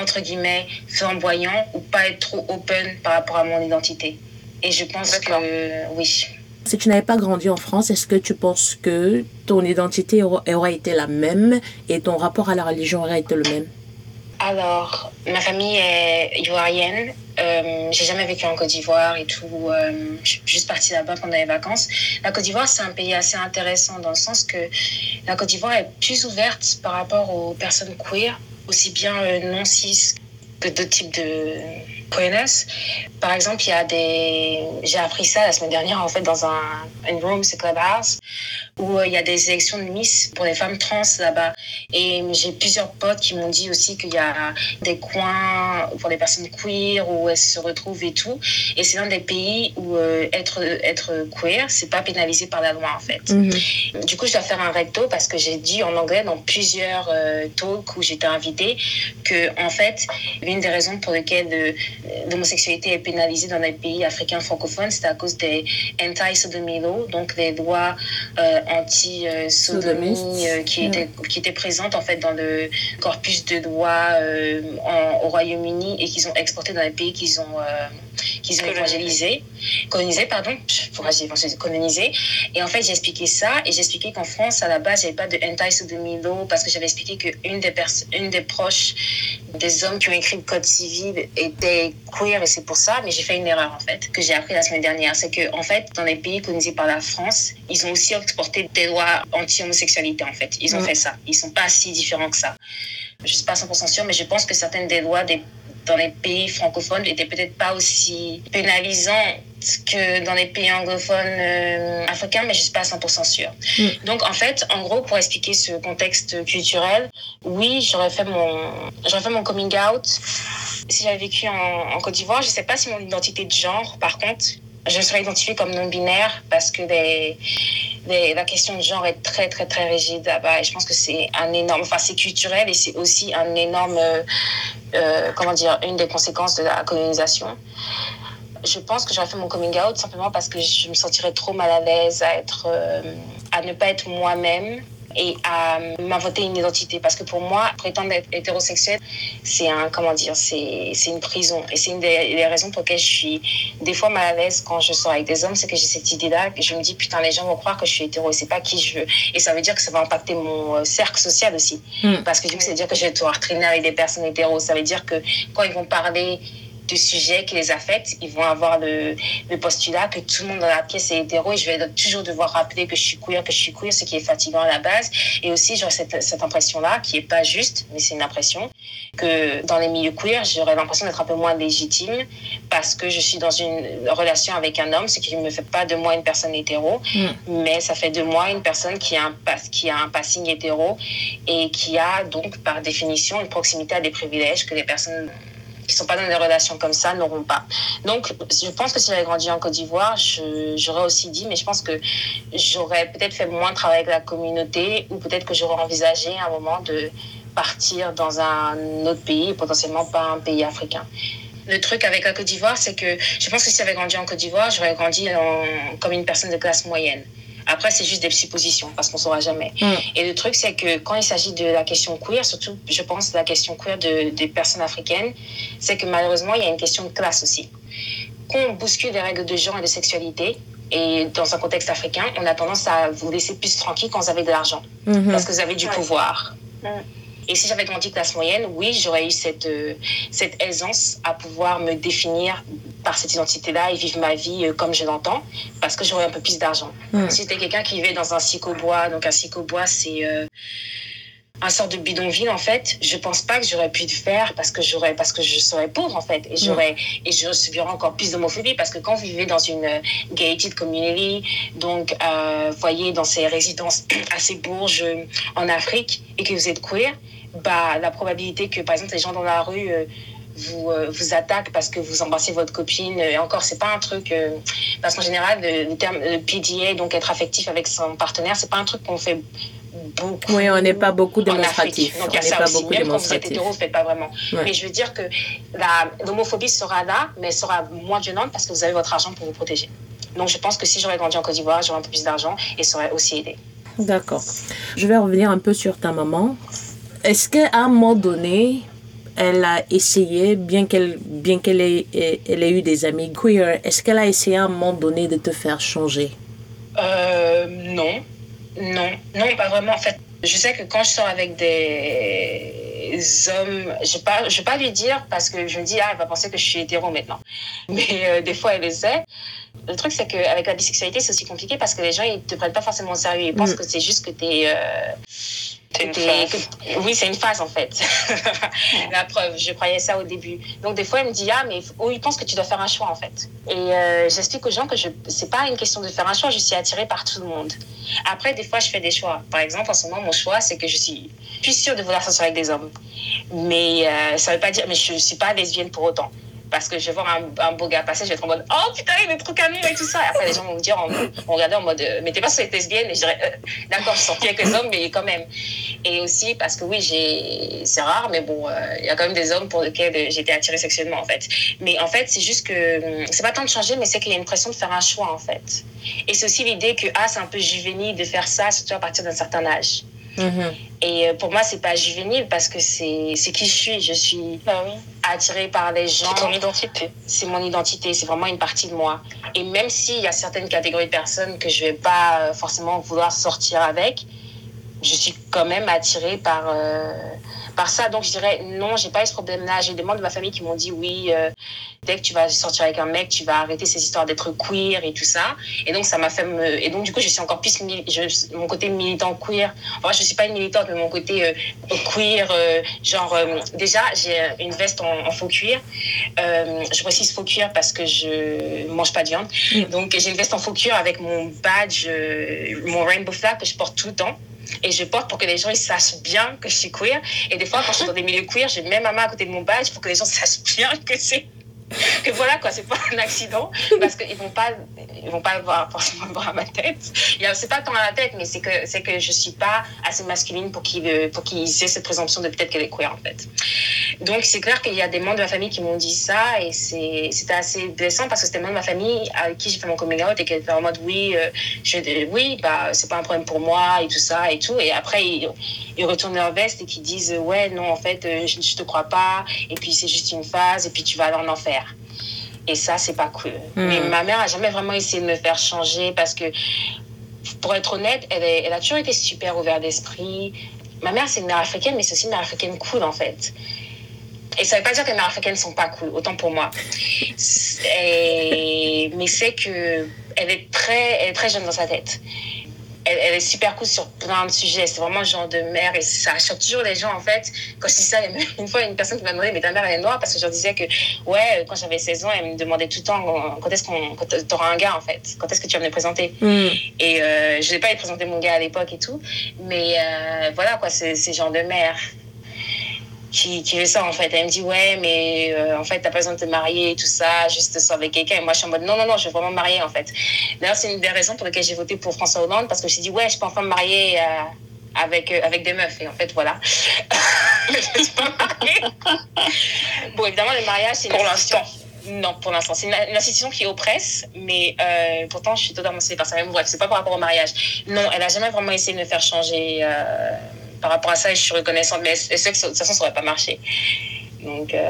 entre guillemets, flamboyant ou pas être trop open par rapport à mon identité. Et je pense que oui. Si tu n'avais pas grandi en France, est-ce que tu penses que ton identité aura- aurait été la même et ton rapport à la religion aurait été le même? Alors, ma famille est ivoirienne. Euh, j'ai jamais vécu en Côte d'Ivoire et tout. Euh, je suis juste partie là-bas pendant les vacances. La Côte d'Ivoire, c'est un pays assez intéressant dans le sens que la Côte d'Ivoire est plus ouverte par rapport aux personnes queer, aussi bien euh, non cis que d'autres types de Par exemple, il y a des. J'ai appris ça la semaine dernière, en fait, dans un une room, c'est Clubhouse, où euh, il y a des élections de Miss pour les femmes trans là-bas. Et j'ai plusieurs potes qui m'ont dit aussi qu'il y a des coins pour les personnes queer où elles se retrouvent et tout. Et c'est l'un des pays où euh, être, être queer, c'est pas pénalisé par la loi, en fait. Mhm. Du coup, je dois faire un recto parce que j'ai dit en anglais dans plusieurs euh, talks où j'étais invitée que, en fait, l'une des raisons pour lesquelles euh, l'homosexualité est pénalisée dans les pays africains francophones, c'est à cause des anti-sodomy laws, donc des lois euh, anti-sodomie euh, qui, étaient, qui étaient présentes en fait dans le corpus de lois euh, en- au Royaume-Uni et qu'ils ont exporté dans les pays qu'ils ont, qu'ils ont Colonisé. évangélisés, colonisés, pardon, pourquoi j'ai évangélisé, colonisé. Et en fait, j'ai expliqué ça et j'ai expliqué qu'en France, à la base, il n'y avait pas de anti-sodomy law parce que j'avais expliqué qu'une des, une des proches des hommes qui ont écrit le code civil était queer et c'est pour ça, mais j'ai fait une erreur en fait, que j'ai appris la semaine dernière. C'est que en fait, dans les pays colonisés par la France, ils ont aussi exporté des lois anti-homosexualité en fait. Ils ont Mm. fait ça. Ils sont pas si différents que ça. Je suis pas 100% sûre, mais je pense que certaines des lois des dans les pays francophones n'étaient peut-être pas aussi pénalisantes que dans les pays anglophones euh, africains, mais je suis pas 100% sûre. Mm. Donc en fait, en gros, pour expliquer ce contexte culturel, oui, j'aurais fait mon, j'aurais fait mon coming out si j'avais vécu en, en Côte d'Ivoire. Je sais pas si mon identité de genre, par contre, je serais identifiée comme non binaire parce que la question de genre est très très très rigide là-bas et je pense que c'est un énorme, enfin c'est culturel et c'est aussi un énorme, euh, euh, comment dire, une des conséquences de la colonisation. Je pense que j'aurais fait mon coming out simplement parce que je me sentirais trop mal à l'aise à être, euh, à ne pas être moi-même et à m'inventer une identité. Parce que pour moi prétendre être hétérosexuel c'est un comment dire c'est c'est une prison. Et c'est une des, des raisons pour lesquelles je suis des fois mal à l'aise quand je sors avec des hommes c'est que j'ai cette idée là que je me dis putain les gens vont croire que je suis hétéro et c'est pas qui je veux. Et ça veut dire que ça va impacter mon euh, cercle social aussi. Mm. parce que du coup ça veut dire que je vais devoir traîner avec des personnes hétéros. Ça veut dire que quand ils vont parler de sujets qui les affectent, ils vont avoir le, le postulat que tout le monde dans la pièce est hétéro et je vais toujours devoir rappeler que je suis queer, que je suis queer, ce qui est fatigant à la base. Et aussi, j'aurais cette, cette impression-là, qui est pas juste, mais c'est une impression, que dans les milieux queer, j'aurais l'impression d'être un peu moins légitime parce que je suis dans une relation avec un homme, ce qui ne me fait pas de moi une personne hétéro, Mm. mais ça fait de moi une personne qui a un, qui a un passing hétéro et qui a donc, par définition, une proximité à des privilèges que les personnes qui sont pas dans des relations comme ça n'auront pas. Donc, je pense que si j'avais grandi en Côte d'Ivoire, j'aurais aussi dit, mais je pense que j'aurais peut-être fait moins de travail avec la communauté ou peut-être que j'aurais envisagé à un moment de partir dans un autre pays, potentiellement pas un pays africain. Le truc avec la Côte d'Ivoire, c'est que je pense que si j'avais grandi en Côte d'Ivoire, j'aurais grandi comme une personne de classe moyenne. Après, c'est juste des suppositions parce qu'on saura jamais. Mm. Et le truc, c'est que quand il s'agit de la question queer, surtout, je pense, la question queer de, des personnes africaines, c'est que malheureusement, il y a une question de classe aussi. Quand on bouscule les règles de genre et de sexualité, et dans un contexte africain, on a tendance à vous laisser plus tranquille quand vous avez de l'argent, Mhm. parce que vous avez du Ouais. pouvoir. Mm. Et si j'avais grandi classe moyenne, oui, j'aurais eu cette, euh, cette aisance à pouvoir me définir par cette identité-là et vivre ma vie euh, comme je l'entends, parce que j'aurais un peu plus d'argent. Mm. Si j'étais quelqu'un qui vivait dans un psychobois, donc un psychobois, c'est euh, un sort de bidonville en fait. Je pense pas que j'aurais pu le faire parce que j'aurais parce que je serais pauvre en fait et j'aurais et je subirais encore plus d'homophobie parce que quand vous vivez dans une euh, gated community, donc euh, voyez dans ces résidences (clears throat) assez bourges euh, en Afrique et que vous êtes queer, bah la probabilité que par exemple les gens dans la rue euh, vous, euh, vous attaquent parce que vous embrassez votre copine. Et encore, c'est pas un truc. euh, parce qu'en général, le, le terme le PDA, donc être affectif avec son partenaire, c'est pas un truc qu'on fait beaucoup. Oui, on n'est pas beaucoup démonstratif. Donc On il y a n'est ça pas aussi. beaucoup Même quand vous êtes hétéro, vous ne faites pas vraiment. Ouais. Mais je veux dire que l'homophobie sera là, mais elle sera moins violente parce que vous avez votre argent pour vous protéger. Donc je pense que si j'aurais grandi en Côte d'Ivoire, j'aurais un peu plus d'argent et ça aurait aussi aidé. D'accord. Je vais revenir un peu sur ta maman. Est-ce qu'à un moment donné, elle a essayé, bien qu'elle bien qu'elle ait, elle ait eu des amis queer, est-ce qu'elle a essayé à un moment donné de te faire changer? Euh, non. Non. Non, pas vraiment. En fait, je sais que quand je sors avec des hommes, je ne vais, pas- je vais pas lui dire parce que je me dis, ah, elle va penser que je suis hétéro maintenant. (laughs) Mais euh, des fois, elle le sait. Le truc, c'est qu'avec la bisexualité, c'est aussi compliqué parce que les gens, ils te prennent pas forcément au sérieux. Ils pensent Mm. que c'est juste que tu es. Oui, c'est une phase en fait. la preuve, je croyais ça au début. Donc des fois, il me dit ah mais oh, il pense que tu dois faire un choix en fait. Et euh, j'explique aux gens que je c'est pas une question de faire un choix, je suis attirée par tout le monde. Après, des fois, je fais des choix. Par exemple, en ce moment, mon choix, c'est que je suis plus sûre de vouloir sortir avec des hommes. Mais euh, ça veut pas dire, mais je suis pas lesbienne pour autant parce que je vais voir un, beau gars passer, je vais être en mode oh putain, il est trop canon et tout ça. Après, les gens vont me dire, on, regardait en mode euh, mais t'es pas sur les lesbienne Et je dirais euh, d'accord, je suis sortie avec les hommes, mais quand même. Et aussi parce que oui, c'est rare, mais bon, euh, il y a quand même des hommes pour lesquels été attirée sexuellement en fait. Mais en fait, c'est juste que hum, c'est pas tant de changer, mais c'est qu'il y a une pression de faire un choix en fait. Et c'est aussi l'idée que ah, c'est un peu juvénile de faire ça, surtout à partir d'un certain âge. Mm-hmm. Et euh, pour moi, c'est pas juvénile parce que c'est qui je suis. Je suis bah attirée par les gens. C'est ton identité. C'est mon identité. C'est vraiment une partie de moi. Et même s'il y a certaines catégories de personnes que je vais pas euh, forcément vouloir sortir avec, je suis quand même attirée par, euh, par ça. Donc je dirais non, j'ai pas eu ce problème-là. J'ai des membres de ma famille qui m'ont dit oui, euh, dès que tu vas sortir avec un mec, tu vas arrêter ces histoires d'être queer et tout ça. Et donc ça m'a fait me... Et donc du coup, je suis encore plus je... mon côté militant queer. Enfin, je suis pas une militante, mais mon côté euh, queer, genre déjà j'ai une veste en, faux cuir. je précise faux cuir parce que je mange pas de viande. Mm. Donc j'ai une veste en faux cuir avec mon badge, mon rainbow flag que je porte tout le temps. Et je porte pour que les gens ils sachent bien que je suis queer. Et des fois, quand je suis dans des milieux queer, j'ai même ma main à côté de mon badge pour que les gens sachent bien que c'est que voilà quoi, c'est pas un accident parce qu'ils vont pas, ils vont pas voir forcément voir à ma tête. C'est pas tant à la tête, mais c'est que c'est que je suis pas assez masculine pour qu'ils pour qu'ils aient cette présomption de peut-être qu'elle est queer en fait. Donc c'est clair qu'il y a des membres de ma famille qui m'ont dit ça et c'est c'était assez blessant parce que c'était de ma famille avec qui j'ai fait mon coming out et qui étaient en mode oui, euh, je, oui bah c'est pas un problème pour moi et tout ça et tout et après ils, ils retournent leur veste et qui disent ouais non en fait euh, je, je te crois pas et puis c'est juste une phase et puis tu vas aller en enfer. Et ça, c'est pas cool. Hmm. Mais ma mère a jamais vraiment essayé de me faire changer parce que, pour être honnête, elle, elle a toujours été super ouverte d'esprit. Ma mère, c'est une mère africaine, mais c'est aussi une mère africaine cool, en fait. Et ça veut pas dire que les mères africaines sont pas cool, autant pour moi. (laughs) mais c'est que elle est très, elle est très jeune dans sa tête elle, est super cool sur plein de sujets. C'est vraiment le genre de mère et ça choque toujours les gens en fait. Quand je dis ça, une fois une personne qui m'a demandé mais ta mère elle est noire? Parce que je leur disais que ouais quand j'avais 16 ans elle me demandait tout le temps quand est-ce qu'on t'auras un gars en fait? Quand est-ce que tu vas me le présenter? Mm. et euh, je n'ai pas présenté mon gars à l'époque et tout mais euh, voilà quoi c'est ce genre de mère qui, qui veut ça en fait. Elle me dit ouais mais euh, en fait t'as pas besoin de te marier et tout ça, juste sors avec quelqu'un. Et moi je suis en mode non non non je veux vraiment me marier en fait. D'ailleurs c'est une des raisons pour lesquelles j'ai voté pour François Hollande parce que je me dit ouais je peux enfin me marier euh, avec euh, avec des meufs et en fait voilà. (laughs) je suis pas mariée. bon évidemment le mariage c'est pour l'instant. Non, pour l'instant. C'est une, institution qui oppresse, mais pourtant, je suis totalement par ça. Même bref, c'est pas par rapport au mariage. Non, elle a jamais vraiment essayé de me faire changer par rapport à ça je suis reconnaissante. Mais est que de toute façon, ça n'aurait pas marché? Donc, euh,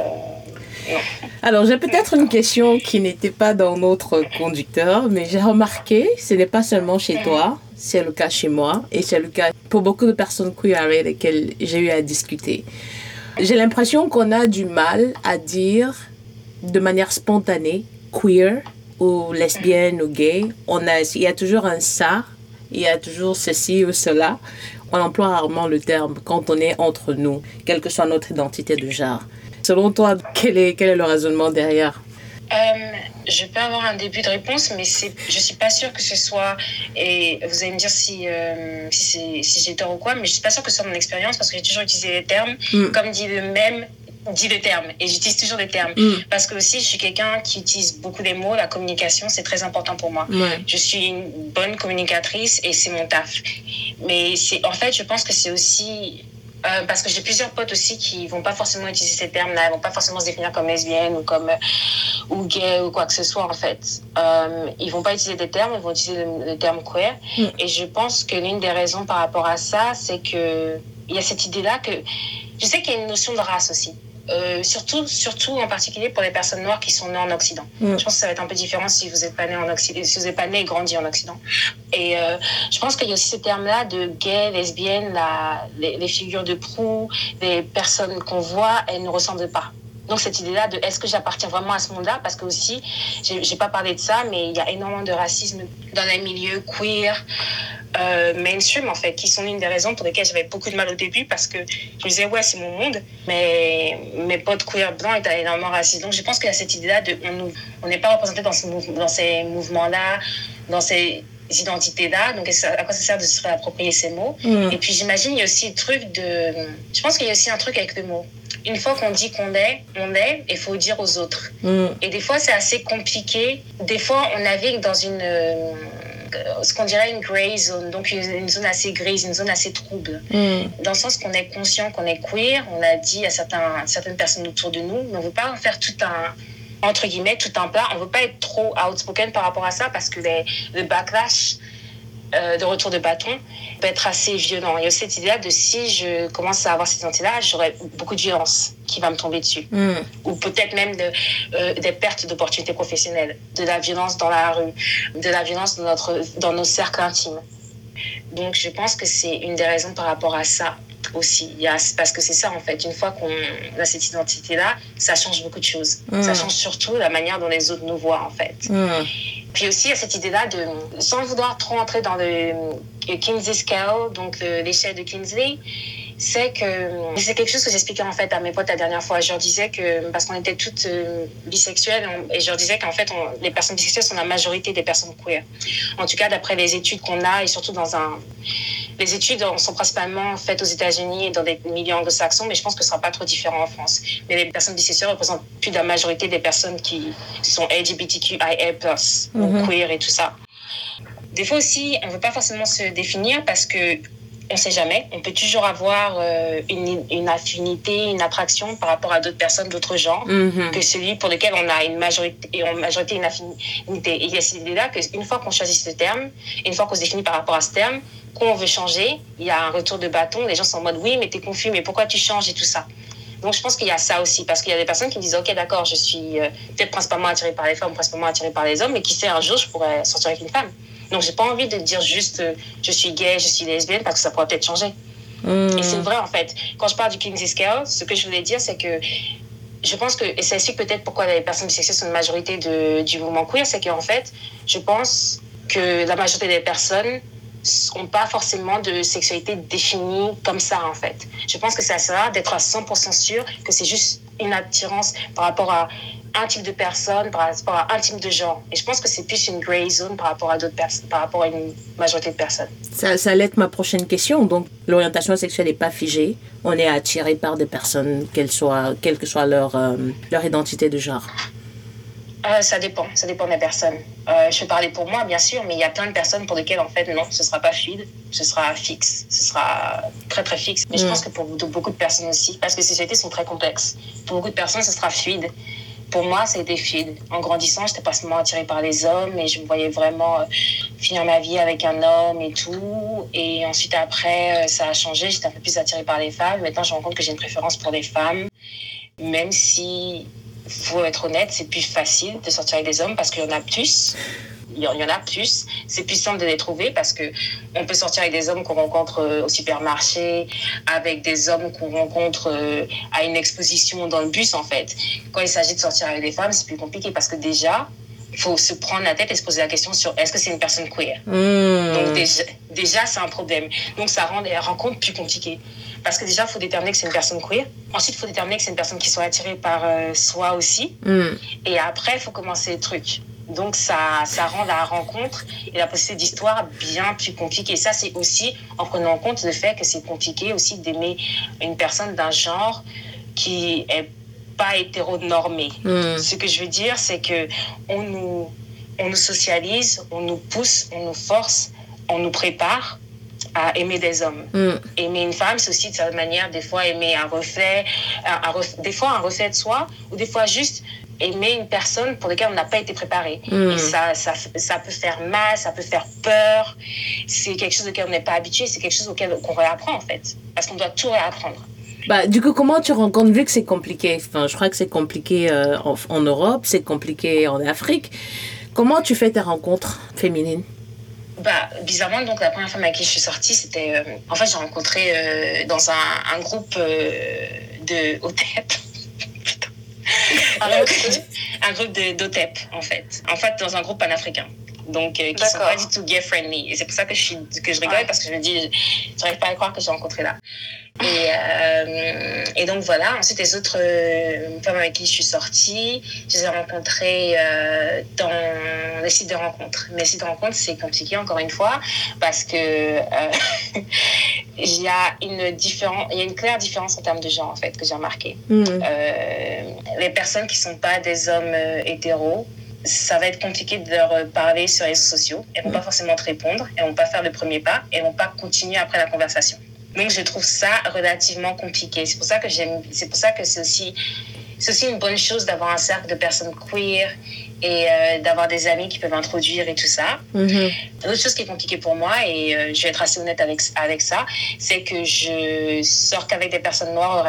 non. Alors, j'ai peut-être une question qui n'était pas dans notre conducteur, mais j'ai remarqué, ce n'est pas seulement chez toi, c'est le cas chez moi et c'est le cas pour beaucoup de personnes queer avec lesquelles j'ai eu à discuter. J'ai l'impression qu'on a du mal à dire de manière spontanée queer ou lesbienne ou gay. On a, il y a toujours un ça, il y a toujours ceci ou cela on emploie rarement le terme quand on est entre nous, quelle que soit notre identité de genre. Selon toi, quel est, quel est le raisonnement derrière? Euh, je peux avoir un début de réponse, mais je ne suis pas sûre que ce soit. Et vous allez me dire si, euh, si, si j'ai tort ou quoi, mais je ne suis pas sûre que ce soit mon expérience parce que j'ai toujours utilisé les termes, mm. comme dit le même, dit des termes et j'utilise toujours des termes mm. parce que aussi je suis quelqu'un qui utilise beaucoup les mots la communication c'est très important pour moi je suis une bonne communicatrice et c'est mon taf mais c'est en fait je pense que c'est aussi euh, parce que j'ai plusieurs potes aussi qui vont pas forcément utiliser ces termes-là, ils vont pas forcément se définir comme lesbienne ou comme ou gay ou quoi que ce soit en fait. Euh, ils vont pas utiliser des termes, ils vont utiliser le, terme queer. Mm. Et je pense que l'une des raisons par rapport à ça, c'est que il y a cette idée-là que je sais qu'il y a une notion de race aussi. Euh, surtout, surtout en particulier pour les personnes noires qui sont nées en Occident. Je pense que ça va être un peu différent si vous n'êtes pas né en Occident, si vous n'êtes pas né et grandi en Occident. Et euh, je pense qu'il y a aussi ce terme-là de gay, lesbienne, la, les, figures de proue, les personnes qu'on voit, elles ne ressemblent pas. Donc cette idée-là de est-ce que j'appartiens vraiment à ce monde-là? Parce que aussi, j'ai pas parlé de ça, mais il y a énormément de racisme dans les milieux queer, euh, mainstream en fait, qui sont une des raisons pour lesquelles j'avais beaucoup de mal au début parce que je me disais ouais c'est mon monde, mais mes potes queer blancs étaient énormément racistes. Donc je pense qu'il y a cette idée-là de on n'est pas représenté dans, ce, dans ces mouvements-là, dans ces identités-là. Donc, à quoi ça sert de se réapproprier ces mots? Mm. Et puis, j'imagine, il y a aussi le truc de... Je pense qu'il y a aussi un truc avec le mot. Une fois qu'on dit qu'on est, on est, il faut le dire aux autres. Mm. Et des fois, c'est assez compliqué. Des fois, on navigue dans une... Euh, ce qu'on dirait une gray zone, donc une, zone assez grise, une zone assez trouble. Mm. Dans le sens qu'on est conscient qu'on est queer, on a dit à, certains, certaines personnes autour de nous, mais on ne veut pas en faire tout un entre guillemets, tout en plat. On ne veut pas être trop outspoken par rapport à ça parce que les, le backlash euh, de retour de bâton peut être assez violent. Il y a cette idée de si je commence à avoir cette identité-là, j'aurai beaucoup de violence qui va me tomber dessus. Hmm. Ou peut-être même de, euh, des pertes d'opportunités professionnelles, de la violence dans la rue, de la violence dans, notre, dans nos cercles intimes. Donc je pense que c'est une des raisons par rapport à ça aussi. Il y a, parce que c'est ça, en fait. Une fois qu'on a cette identité-là, ça change beaucoup de choses. Ça mm. change surtout la manière dont les autres nous voient, en fait. Mm. Puis aussi, il y a cette idée-là de, sans vouloir trop entrer dans le Kinsey Scale, donc l'échelle de Kinsey, c'est que c'est quelque chose que j'expliquais en fait à mes potes la dernière fois. Je leur disais que parce qu'on était toutes euh, bisexuelles et je leur disais qu'en fait les personnes bisexuelles sont la majorité des personnes queer. En tout cas d'après les études qu'on a et surtout dans un les études sont principalement faites aux États-Unis et dans des milieux anglo-saxons, mais je pense que ce sera pas trop différent en France. Mais les personnes bisexuelles représentent plus de la majorité des personnes qui sont LGBTQIA+, ou mhm. queer et tout ça. Des fois aussi, on ne veut pas forcément se définir parce que on ne sait jamais. On peut toujours avoir euh, une, une, affinité, une attraction par rapport à d'autres personnes d'autres genres mhm. que celui pour lequel on a une majorité, et en majorité une affinité. Et il y a cette idée-là qu'une fois qu'on choisit ce terme, une fois qu'on se définit par rapport à ce terme, quand on veut changer, il y a un retour de bâton. Les gens sont en mode oui, mais tu es confus, mais pourquoi tu changes et tout ça? Donc je pense qu'il y a ça aussi, parce qu'il y a des personnes qui disent ok d'accord, je suis euh, peut-être principalement attirée par les femmes, principalement attirée par les hommes, mais qui sait un jour je pourrais sortir avec une femme. Donc, j'ai pas envie de dire juste euh, je suis gay, je suis lesbienne, parce que ça pourrait peut-être changer. Hmm. Et c'est vrai, en fait. Quand je parle du Kinsey Scale, ce que je voulais dire, c'est que je pense que, et ça explique peut-être pourquoi les personnes bisexuelles sont une majorité de, du mouvement queer, c'est qu'en fait, je pense que la majorité des personnes n'ont pas forcément de sexualité définie comme ça, en fait. Je pense que ça d'être à 100% sûr que c'est juste une attirance par rapport à un type de personne par rapport à un type de genre. Et je pense que c'est plus une gray zone par rapport à personnes, par rapport à une majorité de personnes. Ça, ça allait être ma prochaine question. Donc, l'orientation sexuelle n'est pas figée. On est attiré par des personnes, soient, quelle que soit leur, euh, leur identité de genre. Euh, ça dépend, ça dépend des personnes. Euh, je vais parler pour moi, bien sûr, mais il y a plein de personnes pour lesquelles, en fait, non, ce sera pas fluide, ce sera fixe, ce sera très très fixe. Mais je mm. pense que pour beaucoup de personnes aussi, parce que ces sociétés sont très complexes, pour beaucoup de personnes, ce sera fluide pour moi, c'était fluide. En grandissant, j'étais pas seulement attirée par les hommes, et je me voyais vraiment euh, finir ma vie avec un homme et tout. Et ensuite, après, euh, ça a changé. J'étais un peu plus attirée par les femmes. Maintenant, je me rends compte que j'ai une préférence pour les femmes. Même si, faut être honnête, c'est plus facile de sortir avec des hommes parce qu'il y en a plus il y en a plus. C'est plus simple de les trouver parce que on peut sortir avec des hommes qu'on rencontre euh, au supermarché, avec des hommes qu'on rencontre euh, à une exposition dans le bus, en fait. Quand il s'agit de sortir avec des femmes, c'est plus compliqué parce que déjà, il faut se prendre la tête et se poser la question sur est-ce que c'est une personne queer. Hmm. Donc déjà, déjà c'est un problème. Donc ça rend les rencontres plus compliquées. Parce que déjà, il faut déterminer que c'est une personne queer. Ensuite, il faut déterminer que c'est une personne qui soit attirée par euh, soi aussi. Hmm. Et après, il faut commencer les trucs. Donc ça, ça rend la rencontre et la possibilité d'histoire bien plus compliquée. Ça, c'est aussi en prenant en compte le fait que c'est compliqué aussi d'aimer une personne d'un genre qui est pas hétéronormé. Hmm. Ce que je veux dire, c'est que on nous, on nous socialise, on nous pousse, on nous force, on nous prépare à aimer des hommes. Hmm. Aimer une femme, c'est aussi de cette manière, des fois, aimer un reflet, des fois un reflet de soi, ou des fois juste aimer une personne pour laquelle on n'a pas été préparé. Et ça, ça, ça, peut faire mal, ça peut faire peur. C'est quelque chose auquel on n'est pas habitué, c'est quelque chose auquel qu'on réapprend en fait. Parce qu'on doit tout réapprendre. Bah, du coup, comment tu rencontres, vu que c'est compliqué, enfin, je crois que c'est compliqué euh, en, en, Europe, c'est compliqué en Afrique, comment tu fais tes rencontres féminines? Bah, bizarrement, donc la première femme avec qui je suis sortie, c'était. Euh, en fait, j'ai rencontré euh, dans un, un groupe de. (laughs) au un groupe d'OTEP, en fait. En fait, dans un groupe panafricain donc euh, qui sont pas du tout gay friendly. Et c'est pour ça que je, suis, que je rigole, parce que je me dis, je n'arrive pas à croire que j'ai rencontré là. Et, euh, et donc voilà, ensuite les autres euh, femmes avec qui je suis sortie, je les ai rencontrées dans les sites de rencontres. Mais les sites de rencontres, c'est compliqué encore une fois, parce que (laughs) il y a une différence, il y a une claire différence en termes de genre en fait que j'ai remarqué. Mm. les personnes qui sont pas des hommes hétéros, ça va être compliqué de leur parler sur les réseaux sociaux. Elles vont pas forcément te répondre, elles vont pas faire le premier pas, elles vont pas continuer après la conversation. Donc je trouve ça relativement compliqué. C'est pour ça que j'aime, c'est pour ça que c'est aussi, c'est aussi une bonne chose d'avoir un cercle de personnes queer et euh, d'avoir des amis qui peuvent introduire et tout ça. Mhm. L'autre chose qui est compliquée pour moi, et euh, je vais être assez honnête avec, avec ça, c'est que je sors qu'avec des personnes noires ou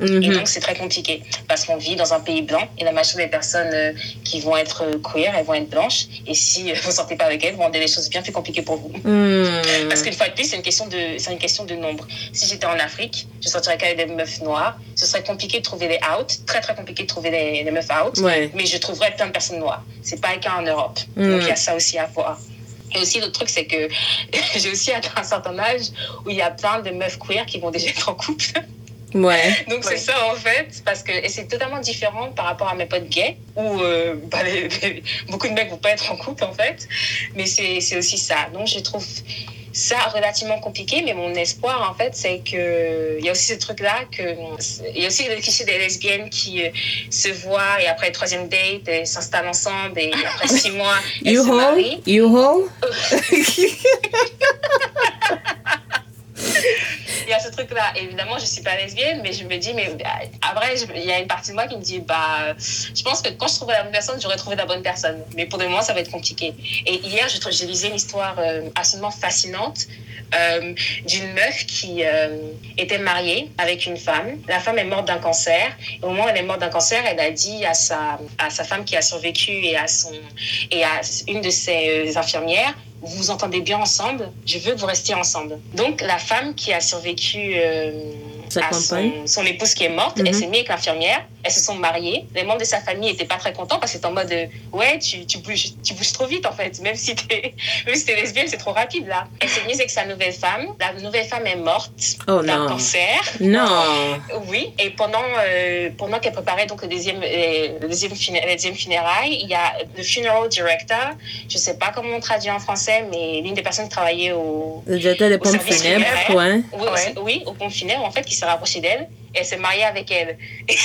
Et Mhm. donc, c'est très compliqué parce qu'on vit dans un pays blanc et la majorité des personnes euh, qui vont être euh, queer, elles vont être blanches. Et si euh, (laughs) vous ne sortez pas avec elles, vous rendez les choses bien plus compliquées pour vous. Mm. Parce qu'une fois de plus, c'est une question de, c'est une question de nombre. Si j'étais en Afrique, je sortirais qu'avec des meufs noires. Ce serait compliqué de trouver les out, très très compliqué de trouver les, les meufs out. Ouais. Mais je trouverais plein de personnes noires. C'est pas le cas en Europe. Mm. Donc il y a ça aussi à voir. Et aussi, l'autre truc, c'est que (laughs) j'ai aussi atteint un certain âge où il y a plein de meufs queer qui vont déjà être en couple. Ouais. (laughs) Donc c'est ça en fait, parce que et c'est totalement différent par rapport à mes potes gays, où euh, (laughs) bah, les- les- beaucoup de mecs vont pas être en couple en fait, mais c'est c'est aussi ça. Donc je trouve ça relativement compliqué, mais mon espoir en fait, c'est que il y a aussi ce truc là que il y a aussi le cliché des lesbiennes qui euh, se voient et après le troisième date elles s'installent ensemble et après (laughs) six mois elles You se marient. You ce truc-là. Évidemment, je suis pas lesbienne, mais je me dis, mais bah, après, il y a une partie de moi qui me dit, bah, je pense que quand je trouverai la bonne personne, j'aurai trouvé la bonne personne. Mais pour le moment, ça va être compliqué. Et hier, je j'ai lisé une histoire euh, absolument fascinante euh, d'une meuf qui euh, était mariée avec une femme. La femme est morte d'un cancer. Et au moment où elle est morte d'un cancer, elle a dit à sa, à sa femme qui a survécu et à, son, et à une de ses infirmières, vous vous entendez bien ensemble, je veux que vous restiez ensemble. Donc la femme qui a survécu euh, Sa à son, épouse qui est morte, Mhm. elle s'est mise avec l'infirmière, elles se sont mariées. Les membres de sa famille n'étaient pas très contents parce que c'était en mode euh, ouais, tu, tu, bouges, tu bouges trop vite en fait, même si t'es (laughs) même si t'es lesbienne, c'est trop rapide là. Elle s'est mise avec sa nouvelle femme. La nouvelle femme est morte Oh d'un cancer. Non. (laughs) Oui, et pendant, euh, pendant qu'elle préparait donc le deuxième, euh, le deuxième, la deuxième funérailles, il y a le funeral director, je sais pas comment on traduit en français, mais l'une des personnes qui travaillait au, Le directeur des pompes funèbres, ouais. oui, Ouais. oui, au pont funèbre, en fait, qui s'est será posible elle s'est mariée avec elle. (laughs)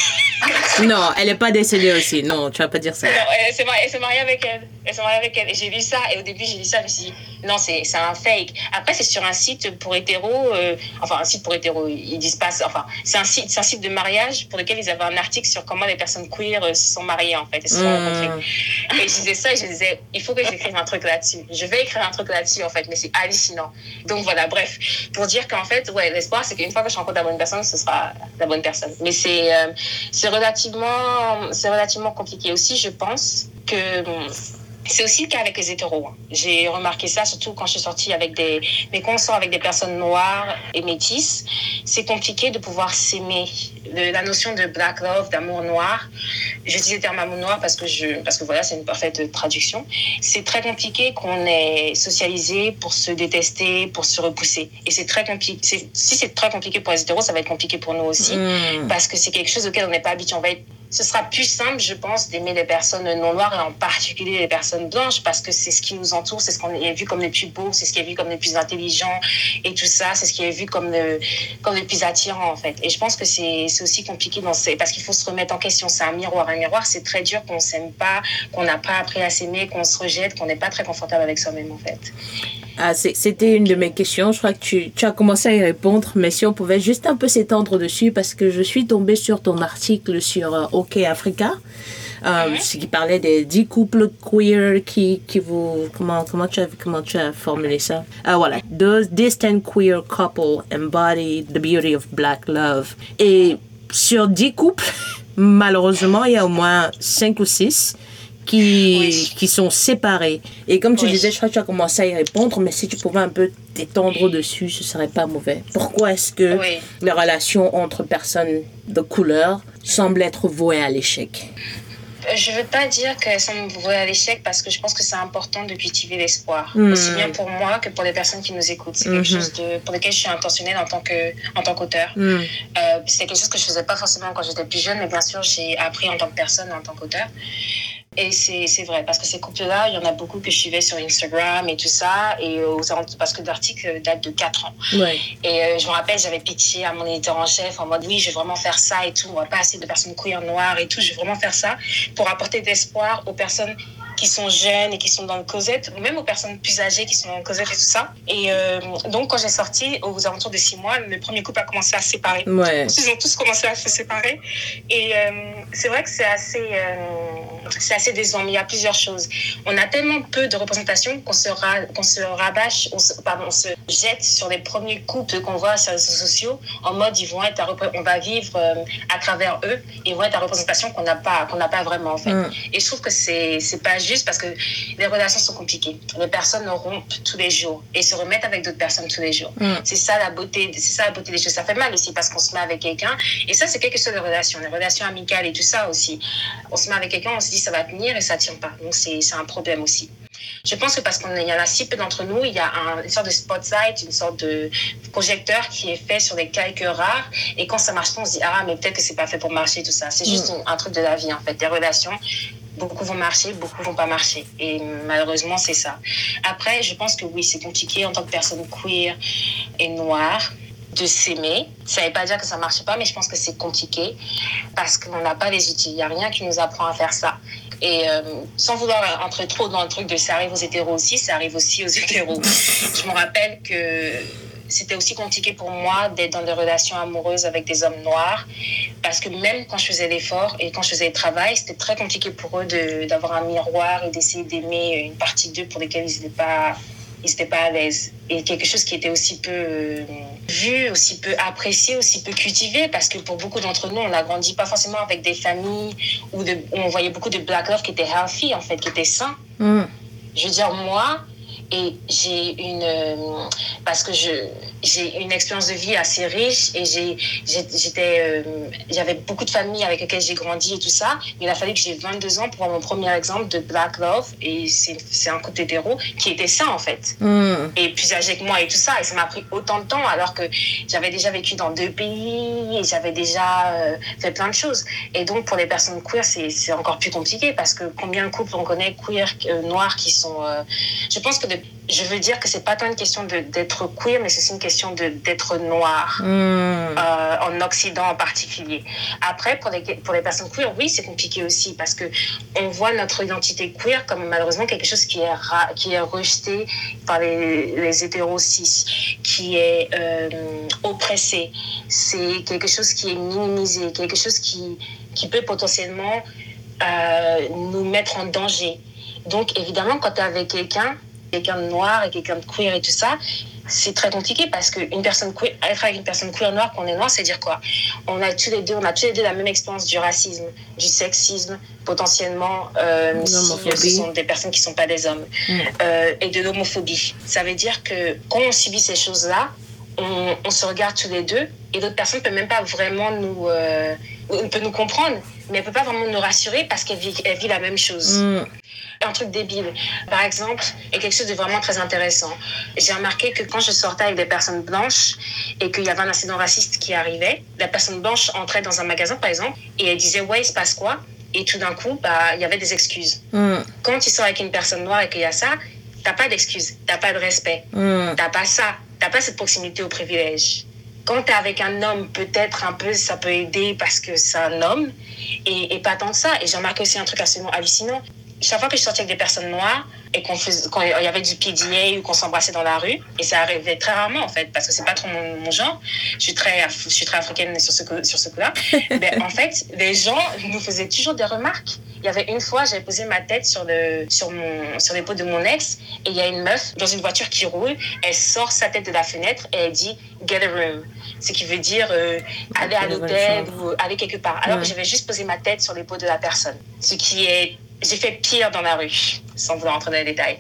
Non, elle est pas décédée aussi. Non, tu vas pas dire ça. Non, elle s'est mariée, mariée avec elle. Elle s'est mariée avec elle. Et j'ai lu ça, et au début, j'ai lu ça, je me suis dit, non, c'est un fake. Après, c'est sur un site pour hétéros, euh, enfin, un site pour hétéros, ils disent pas ça. Enfin, c'est un site, un site de mariage pour lequel ils avaient un article sur comment les personnes queer euh, se sont mariées, en fait, et se sont Hmm. Et je disais ça et je disais, il faut que j'écrive un truc là-dessus. Je vais écrire un truc là-dessus, en fait, mais c'est hallucinant. Donc voilà, bref, pour dire qu'en fait, ouais, l'espoir, c'est qu'une fois que je rencontre la bonne personne, ce sera la bonne personne. Mais c'est euh, relativement, relativement compliqué aussi, je pense que. C'est aussi le cas avec les hétéros. hein. J'ai remarqué ça, surtout quand je suis sortie avec des, mais quand on sort avec des personnes noires et métisses, c'est compliqué de pouvoir s'aimer. La notion de black love, d'amour noir, j'utilise le terme amour noir parce que je, parce que voilà, c'est une parfaite traduction. C'est très compliqué qu'on est socialisé pour se détester, pour se repousser. Et c'est très compliqué. Si c'est très compliqué pour les hétéros, ça va être compliqué pour nous aussi Mm. parce que c'est quelque chose auquel on n'est pas habitué. On va être, ce sera plus simple, je pense, d'aimer les personnes non noires et en particulier les personnes blanches parce que c'est ce qui nous entoure, c'est ce qu'on est vu comme le plus beau, c'est ce qui est vu comme le plus intelligent et tout ça, c'est ce qui est vu comme le, comme le plus attirant en fait. Et je pense que c'est aussi compliqué parce qu'il faut se remettre en question. C'est un miroir. Un miroir, c'est très dur qu'on s'aime pas, qu'on n'a pas appris à s'aimer, qu'on se rejette, qu'on n'est pas très confortable avec soi-même en fait. Ah, C'était une de mes questions. Je crois que tu, tu as commencé à y répondre, mais si on pouvait juste un peu s'étendre dessus, parce que je suis tombée sur ton article sur euh, OK Africa, euh, ce qui parlait des 10 couples queer qui, qui vous. Comment, comment, tu as, comment tu as formulé ça? Ah, Voilà. Those distant queer couple embody the beauty of black love. Et sur 10 couples, (laughs) malheureusement, il y a au moins 5 ou 6 qui, qui sont séparés. Et comme tu disais, je crois que tu as commencé à y répondre, mais si tu pouvais un peu t'étendre dessus, ce serait pas mauvais. Pourquoi est-ce que les relations entre personnes de couleur semblent être vouées à l'échec? Je veux pas dire qu'elles sont vouées à l'échec parce que je pense que c'est important de cultiver l'espoir, hmm. aussi bien pour moi que pour les personnes qui nous écoutent. C'est quelque hmm. chose de, pour lequel je suis intentionnelle en tant que en tant qu'auteur. Hmm. Euh, c'est quelque chose que je faisais pas forcément quand j'étais plus jeune, mais bien sûr j'ai appris en tant que personne, en tant qu'auteur. Et c'est vrai, parce que ces couples-là, il y en a beaucoup que je suivais sur Instagram et tout ça, et aux parce que l'article date de 4 ans. Ouais. Et euh, je me rappelle, j'avais pitié à mon éditeur en chef en mode oui, je vais vraiment faire ça et tout, on va pas assez de personnes queer noires et tout, je vais vraiment faire ça pour apporter d'espoir aux personnes qui sont jeunes et qui sont dans le Cosette, ou même aux personnes plus âgées qui sont dans le Cosette et tout ça. Et euh, donc, quand j'ai sorti, aux alentours de six mois, le premier couple a commencé à se séparer. Ouais. Ils ont tous commencé à se séparer. Et euh, c'est vrai que c'est assez, euh, c'est assez décevant, mais il y a plusieurs choses. On a tellement peu de représentation qu'on se, se rabâche, on se, pardon, on se jette sur les premiers couples qu'on voit sur les réseaux sociaux en mode ils vont être à, on va vivre à travers eux, ils vont être à représentation qu'on n'a pas, qu'on n'a pas vraiment en fait. Mm. Et je trouve que c'est pas juste juste parce que les relations sont compliquées. Les personnes rompent tous les jours et se remettent avec d'autres personnes tous les jours. Mm. C'est ça la beauté, c'est ça la beauté des choses. Ça fait mal aussi parce qu'on se met avec quelqu'un et ça c'est quelque chose de relations, les relations amicales et tout ça aussi. On se met avec quelqu'un, on se dit ça va tenir et ça tient pas. Donc c'est un problème aussi. Je pense que parce qu'il y en a si peu d'entre nous, il y a une sorte de spotlight, une sorte de projecteur qui est fait sur des quelques rares. Et quand ça marche pas, on se dit, ah, mais peut-être que c'est pas fait pour marcher, tout ça. C'est juste mm. un, un, truc de la vie, en fait. Des relations, beaucoup vont marcher, beaucoup vont pas marcher. Et malheureusement, c'est ça. Après, je pense que oui, c'est compliqué en tant que personne queer et noire de s'aimer. Ça ne veut pas dire que ça ne marche pas, mais je pense que c'est compliqué parce qu'on n'a pas les outils. Il n'y a rien qui nous apprend à faire ça. Et euh, sans vouloir entrer trop dans le truc de ça arrive aux hétéros aussi, ça arrive aussi aux (laughs) hétéros. je me rappelle que c'était aussi compliqué pour moi d'être dans des relations amoureuses avec des hommes noirs parce que même quand je faisais l'effort et quand je faisais le travail, c'était très compliqué pour eux d'avoir un miroir et d'essayer d'aimer une partie d'eux pour lesquels ils n'étaient pas ils n'étaient pas à l'aise. Et quelque chose qui était aussi peu euh, vu, aussi peu apprécié, aussi peu cultivé, parce que pour beaucoup d'entre nous, on n'a grandi pas forcément avec des familles où, on voyait beaucoup de black love qui étaient healthy, en fait, qui étaient sains. Mm. Je veux dire, moi, et j'ai une euh, parce que je j'ai une expérience de vie assez riche et j'ai j'étais euh, j'avais beaucoup de familles avec lesquelles j'ai grandi et tout ça. Mais il a fallu que j'ai 22 ans pour avoir mon premier exemple de black love et c'est un couple hétéro qui était ça en fait. Hmm. et plus âgé que moi et tout ça. Et ça m'a pris autant de temps alors que j'avais déjà vécu dans deux pays et j'avais déjà euh, fait plein de choses. Et donc pour les personnes queer c'est encore plus compliqué parce que combien de couples on connaît queer noirs qui sont je pense que de je veux dire que c'est pas tant une question d'être queer, mais c'est une question d'être noir, hmm. euh, en Occident en particulier. Après, pour les, pour les personnes queer, oui, c'est compliqué aussi, parce que on voit notre identité queer comme malheureusement quelque chose qui est, qui est rejeté par les, les hétéros cis, qui est euh, oppressé. C'est quelque chose qui est minimisé, quelque chose qui, qui peut potentiellement euh, nous mettre en danger. Donc, évidemment, quand tu es avec quelqu'un, quelqu'un de noir et quelqu'un de queer et tout ça, c'est très compliqué parce qu'une personne queer, être avec une personne queer noire, qu'on est noir, c'est dire quoi? On a tous les deux, on a tous les deux la même expérience du racisme, du sexisme, potentiellement, euh, si ce sont des personnes qui ne sont pas des hommes, mm. euh, et de l'homophobie. Ça veut dire que quand on subit ces choses-là, on, se regarde tous les deux et l'autre personne ne peut même pas vraiment nous, euh, peut nous comprendre, mais elle ne peut pas vraiment nous rassurer parce qu'elle vit, elle vit la même chose. Mm un truc débile. Par exemple, et quelque chose de vraiment très intéressant. J'ai remarqué que quand je sortais avec des personnes blanches et qu'il y avait un incident raciste qui arrivait, la personne blanche entrait dans un magasin, par exemple, et elle disait Ouais, il se passe quoi? Et tout d'un coup, bah, il y avait des excuses. Hmm. Quand tu sors avec une personne noire et qu'il y a ça, t'as pas d'excuses, t'as pas de respect, mm. t'as pas ça, t'as pas cette proximité au privilège quand tu es avec un homme, peut-être un peu ça peut aider parce que c'est un homme et, et, pas tant que ça. Et j'ai remarqué aussi un truc absolument hallucinant chaque fois que je sortais avec des personnes noires et qu'on quand il y avait du PDA ou qu'on s'embrassait dans la rue, et ça arrivait très rarement en fait, parce que c'est pas trop mon, genre, je suis très, je suis très africaine sur ce, sur ce coup-là, (laughs) ben, en fait, les gens nous faisaient toujours des remarques. Il y avait une fois, j'avais posé ma tête sur, le, sur, mon, sur l'épaule de mon ex, et il y a une meuf dans une voiture qui roule, elle sort sa tête de la fenêtre et elle dit Get a room. Ce qui veut dire euh, aller à l'hôtel ou aller quelque part. Alors que j'avais juste posé ma tête sur l'épaule de la personne. Ce qui est j'ai fait pire dans la rue, sans vouloir rentrer dans les détails.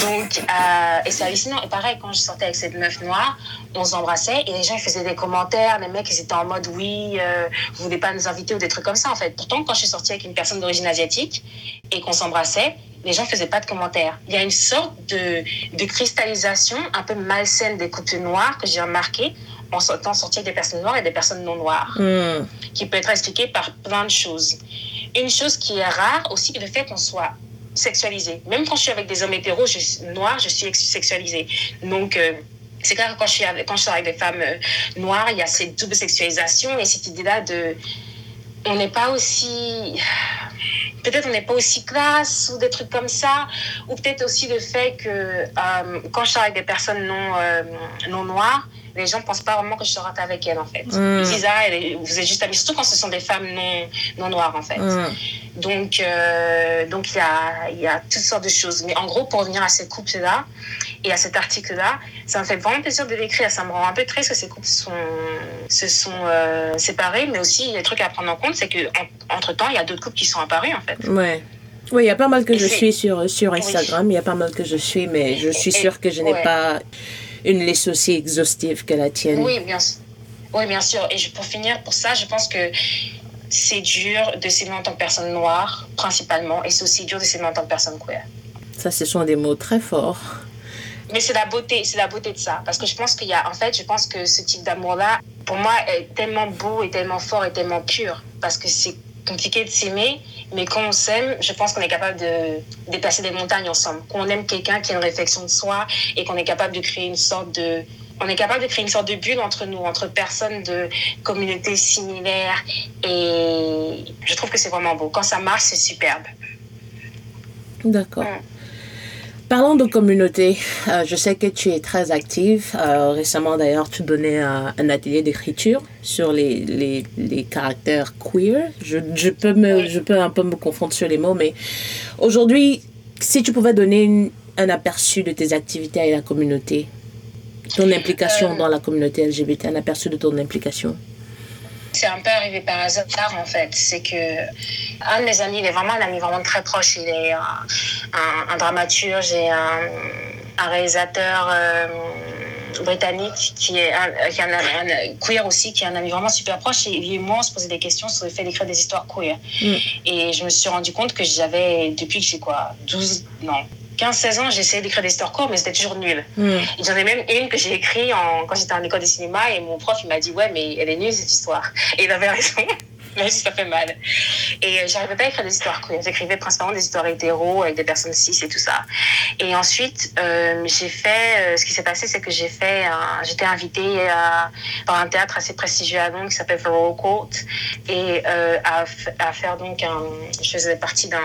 Donc, euh, et c'est hallucinant. Et pareil, quand je sortais avec cette meuf noire, on s'embrassait et les gens faisaient des commentaires. Les mecs, ils étaient en mode oui, euh, vous voulez pas nous inviter ou des trucs comme ça, en fait. Pourtant, quand je suis sortie avec une personne d'origine asiatique et qu'on s'embrassait, les gens faisaient pas de commentaires. Il y a une sorte de, de cristallisation un peu malsaine des couples noirs que j'ai remarqué en sortant sortir des personnes noires et des personnes non noires, Hmm. qui peut être expliquée par plein de choses. Une chose qui est rare aussi, le fait qu'on soit sexualisé. Même quand je suis avec des hommes hétéros je, noirs, je suis ex- sexualisée. Donc, euh, c'est clair que quand je, suis avec, quand je sors avec des femmes euh, noires, il y a cette double sexualisation et cette idée-là de. On n'est pas aussi. Peut-être on n'est pas aussi classe ou des trucs comme ça. Ou peut-être aussi le fait que euh, quand je sors avec des personnes non, non noires, les gens ne pensent pas vraiment que je sorte avec elles en fait. Mm. Ils disent ah, elle vous êtes juste amis, surtout quand ce sont des femmes non, non noires en fait. Hmm. Donc, euh, donc il y a, il y a toutes sortes de choses. Mais en gros, pour revenir à ces couples-là et à cet article-là, ça me fait vraiment plaisir de l'écrire. Ça me rend un peu triste que ces couples sont, se sont euh, séparés, mais aussi les trucs à prendre en compte, c'est que en- entre-temps, il y a d'autres couples qui sont apparus en fait. Ouais. Oui, il y a pas mal que je suis sur, sur Instagram. Il y a pas mal que je suis, mais je suis sûre que je n'ai ouais. pas une liste aussi exhaustive que la tienne. Oui, bien sûr. Oui, bien sûr. Et je- pour finir, pour ça, je pense que c'est dur de s'aimer en tant que personne noire, principalement, et c'est aussi dur de s'aimer en tant que personne queer. Ça, ce sont des mots très forts. Mais c'est la beauté, c'est la beauté de ça. Parce que je pense qu'il y a, en fait, je pense que ce type d'amour-là, pour moi, est tellement beau et tellement fort et tellement pur. Parce que c'est compliqué de s'aimer, mais quand on s'aime, je pense qu'on est capable de déplacer des montagnes ensemble. Qu'on aime quelqu'un qui a une réflexion de soi et qu'on est capable de créer une sorte de, on est capable de créer une sorte de bulle entre nous, entre personnes de communautés similaires. Et je trouve que c'est vraiment beau. Quand ça marche, c'est superbe. D'accord. Parlons de communauté. Euh, je sais que tu es très active. Euh, récemment, d'ailleurs, tu donnais un, un atelier d'écriture sur les, les, les caractères queer. Je, je, peux me, je peux un peu me confondre sur les mots, mais aujourd'hui, si tu pouvais donner une- un aperçu de tes activités avec la communauté, ton implication Euh. dans la communauté LGBT, un aperçu de ton implication. C'est un peu arrivé par hasard en fait. C'est que un de mes amis, il est vraiment un ami vraiment très proche. Il est un, un, un dramaturge et un, un réalisateur euh, britannique qui est, un, qui est un, un queer aussi, qui est un ami vraiment super proche. Et lui et moi, on se posait des questions sur le fait d'écrire des histoires queer. Mm. Et je me suis rendu compte que j'avais, depuis que j'ai quoi, 12, non, 15-16 ans, j'essayais d'écrire des histoires courtes, mais c'était toujours nul. Mm. J'en ai même une que j'ai écrite en, quand j'étais en école de cinéma et mon prof il m'a dit ouais mais elle est nulle cette histoire et il avait raison même si ça fait mal. Et euh, j'arrivais pas à écrire des histoires queer j'écrivais principalement des histoires hétéros avec des personnes cis et tout ça. Et ensuite euh, j'ai fait euh, ce qui s'est passé c'est que j'ai fait j'étais invitée à, par un théâtre assez prestigieux à Londres qui s'appelle Royal Court. Et à, faire donc un je faisais partie d'un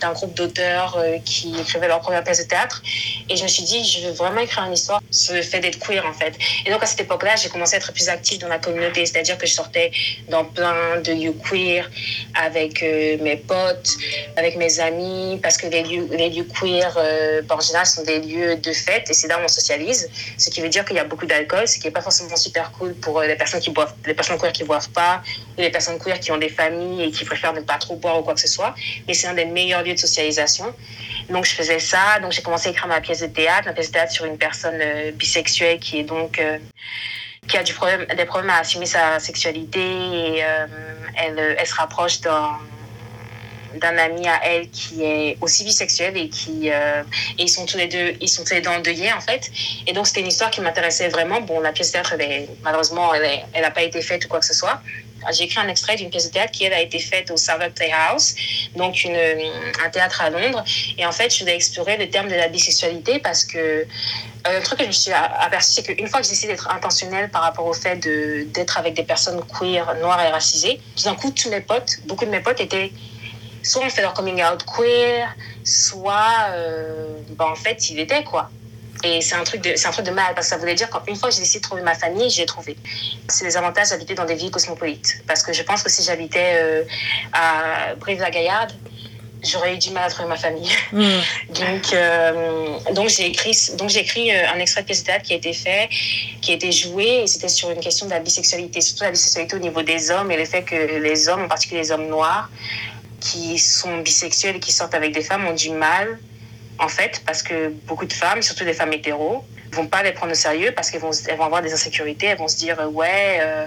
d'un groupe d'auteurs qui écrivaient leur première pièce de théâtre. Et je me suis dit, je veux vraiment écrire une histoire. Sur le fait d'être queer, en fait. Et donc, à cette époque-là, j'ai commencé à être plus active dans la communauté. C'est-à-dire que je sortais dans plein de lieux queer avec euh, mes potes, avec mes amis, parce que les lieux, les lieux queer, euh, en général, sont des lieux de fête et c'est là où on socialise. Ce qui veut dire qu'il y a beaucoup d'alcool, ce qui n'est pas forcément super cool pour euh, les personnes qui boivent, les personnes queer qui boivent pas, ou les personnes queer qui ont des familles et qui préfèrent ne pas trop boire ou quoi que ce soit. Mais c'est un des meilleurs lieux de socialisation. Donc je faisais ça, donc j'ai commencé à écrire ma pièce de théâtre, ma pièce de théâtre sur une personne euh, bisexuelle qui est donc qui a du problème, des problèmes à assumer sa sexualité et euh, elle, euh, elle se rapproche d'un d'un ami à elle qui est aussi bisexuel et qui euh, et ils sont tous les deux ils sont tous les deux endeuillés en fait. Et donc c'était une histoire qui m'intéressait vraiment. Bon la pièce de théâtre elle est, malheureusement elle n'a pas été faite ou quoi que ce soit j'ai écrit un extrait d'une pièce de théâtre qui elle a été faite au Savile Playhouse donc une, un théâtre à Londres et en fait je voulais explorer le terme de la bisexualité parce que euh, un truc que je me suis aperçu, c'est qu'une fois que j'ai essayé d'être intentionnelle par rapport au fait d'être avec des personnes queer, noires et racisées, tout d'un coup, tous mes potes, beaucoup de mes potes étaient soit on fait leur coming out queer, soit euh, ben, en fait, il était quoi. Et c'est un truc de, c'est un truc de mal parce que ça voulait dire qu'une fois que j'ai décidé de trouver ma famille, j'ai trouvé. C'est les avantages d'habiter dans des villes cosmopolites. Parce que je pense que si j'habitais euh, à Brive-la-Gaillarde, j'aurais eu du mal à trouver ma famille. (laughs) Mm. Donc, euh, donc j'ai écrit, donc j'ai écrit euh, un extrait de pièce de théâtre qui a été fait, qui a été joué, et c'était sur une question de la bisexualité, surtout la bisexualité au niveau des hommes et le fait que les hommes, en particulier les hommes noirs, qui sont bisexuels et qui sortent avec des femmes ont du mal, en fait, parce que beaucoup de femmes, surtout des femmes hétéros, vont pas les prendre au sérieux parce qu'elles vont, elles vont avoir des insécurités, elles vont se dire ouais, euh,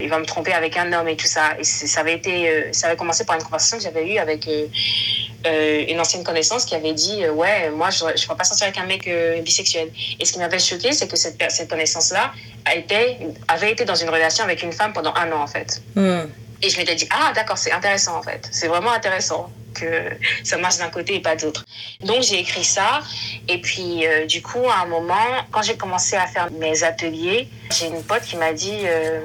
il va me tromper avec un homme et tout ça. Et ça avait été, euh, ça avait commencé par une conversation que j'avais eue avec euh, une ancienne connaissance qui avait dit ouais, moi je ne vais pas sortir avec un mec bisexuel. Et ce qui m'avait choqué, c'est que cette, cette connaissance-là a été, avait été dans une relation avec une femme pendant un an en fait. Hmm. Et je m'étais dit, ah d'accord, c'est intéressant en fait. C'est vraiment intéressant que ça marche d'un côté et pas de l'autre. Donc j'ai écrit ça. Et puis euh, du coup, à un moment, quand j'ai commencé à faire mes ateliers, j'ai une pote qui m'a dit, euh,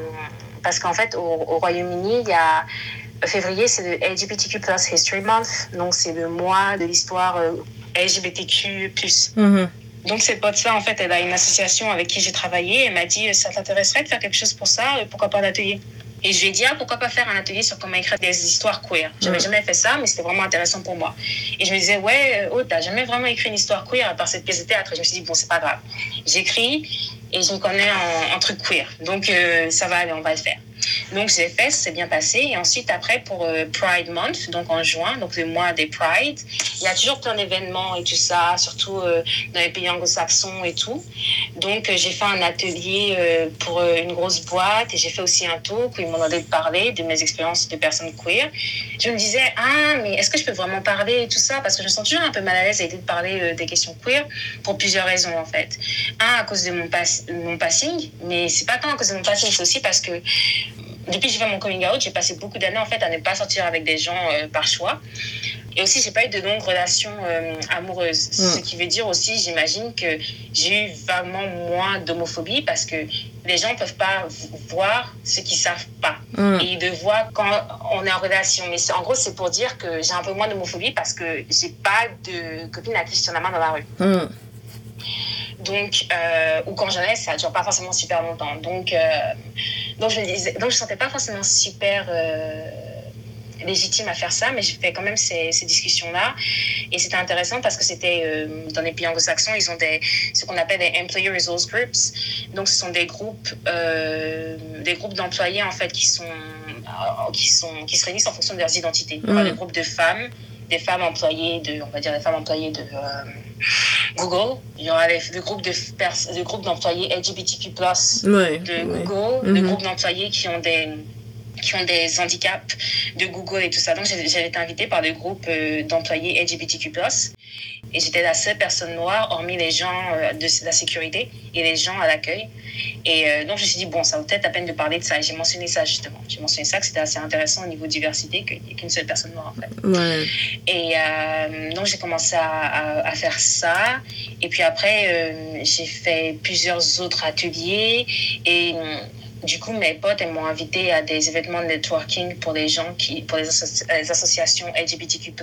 parce qu'en fait, au, Royaume-Uni, il y a février, c'est le LGBTQ Plus History Month. Donc c'est le mois de l'histoire euh, LGBTQ+. Mm-hmm. Donc cette pote-là, en fait, elle a une association avec qui j'ai travaillé. Elle m'a dit, ça t'intéresserait de faire quelque chose pour ça Pourquoi pas un atelier? Et je lui ai dit, ah, pourquoi pas faire un atelier sur comment écrire des histoires queer. J'avais jamais fait ça, mais c'était vraiment intéressant pour moi. Et je me disais, ouais, oh, t'as jamais vraiment écrit une histoire queer à part cette pièce de théâtre. Et je me suis dit, bon, c'est pas grave. J'écris et je me connais en, truc queer. Donc, euh, ça va aller, on va le faire. Donc, j'ai fait, c'est bien passé. Et ensuite, après, pour euh, Pride Month, donc en juin, donc le mois des Pride, il y a toujours plein d'événements et tout ça, surtout euh, dans les pays anglo-saxons et tout. Donc, j'ai fait un atelier pour une grosse boîte et j'ai fait aussi un talk où ils m'ont demandé de parler de mes expériences de personnes queer. Je me disais, ah, mais est-ce que je peux vraiment parler et tout ça Parce que je me sens toujours un peu mal à l'aise à l'idée de parler des questions queer pour plusieurs raisons, en fait. Un, à cause de mon passé mon passing, mais c'est pas tant à cause de mon passing, c'est aussi parce que depuis que j'ai fait mon coming out, j'ai passé beaucoup d'années en fait à ne pas sortir avec des gens euh, par choix. Et aussi, j'ai pas eu de longues relations euh, amoureuses. Mm. Ce qui veut dire aussi, j'imagine que j'ai eu vraiment moins d'homophobie parce que les gens peuvent pas voir ce qu'ils savent pas. Mm. Et ils de voir quand on est en relation. Mais en gros, c'est pour dire que j'ai un peu moins d'homophobie parce que j'ai pas de copine à qui je la main dans la rue. Mm. Donc, euh, ou quand j'en ai, ça dure pas forcément super longtemps. Donc, euh, donc je disais, donc je sentais pas forcément super euh, légitime à faire ça, mais j'ai fait quand même ces, ces discussions-là. Et c'était intéressant parce que c'était euh, dans les pays anglo-saxons, ils ont des, ce qu'on appelle des employee resource groups. Donc, ce sont des groupes, des groupes d'employés en fait qui sont, qui sont, qui se réunissent en fonction de leurs identités. Y des groupes de femmes, des femmes employées de, on va dire, des femmes employées de Google. Il y aura le groupe de, de groupes d'employés LGBTQ+, de Google, le mhm. groupe d'employés qui ont des qui ont des handicaps de Google et tout ça. Donc, j'avais été invitée par le groupe euh, d'employés LGBTQ+. Et j'étais la seule personne noire, hormis les gens euh, de la sécurité et les gens à l'accueil. Et euh, donc, je me suis dit, bon, ça vaut peut-être la peine de parler de ça. Et j'ai mentionné ça, justement. J'ai mentionné ça, que c'était assez intéressant au niveau diversité, qu'il n'y ait qu'une seule personne noire, en fait. Et donc, j'ai commencé à, à, faire ça. Et puis après, j'ai fait plusieurs autres ateliers. Et du coup, mes potes, m'ont invité à des événements de networking pour les gens qui, pour les, associations LGBTQ+,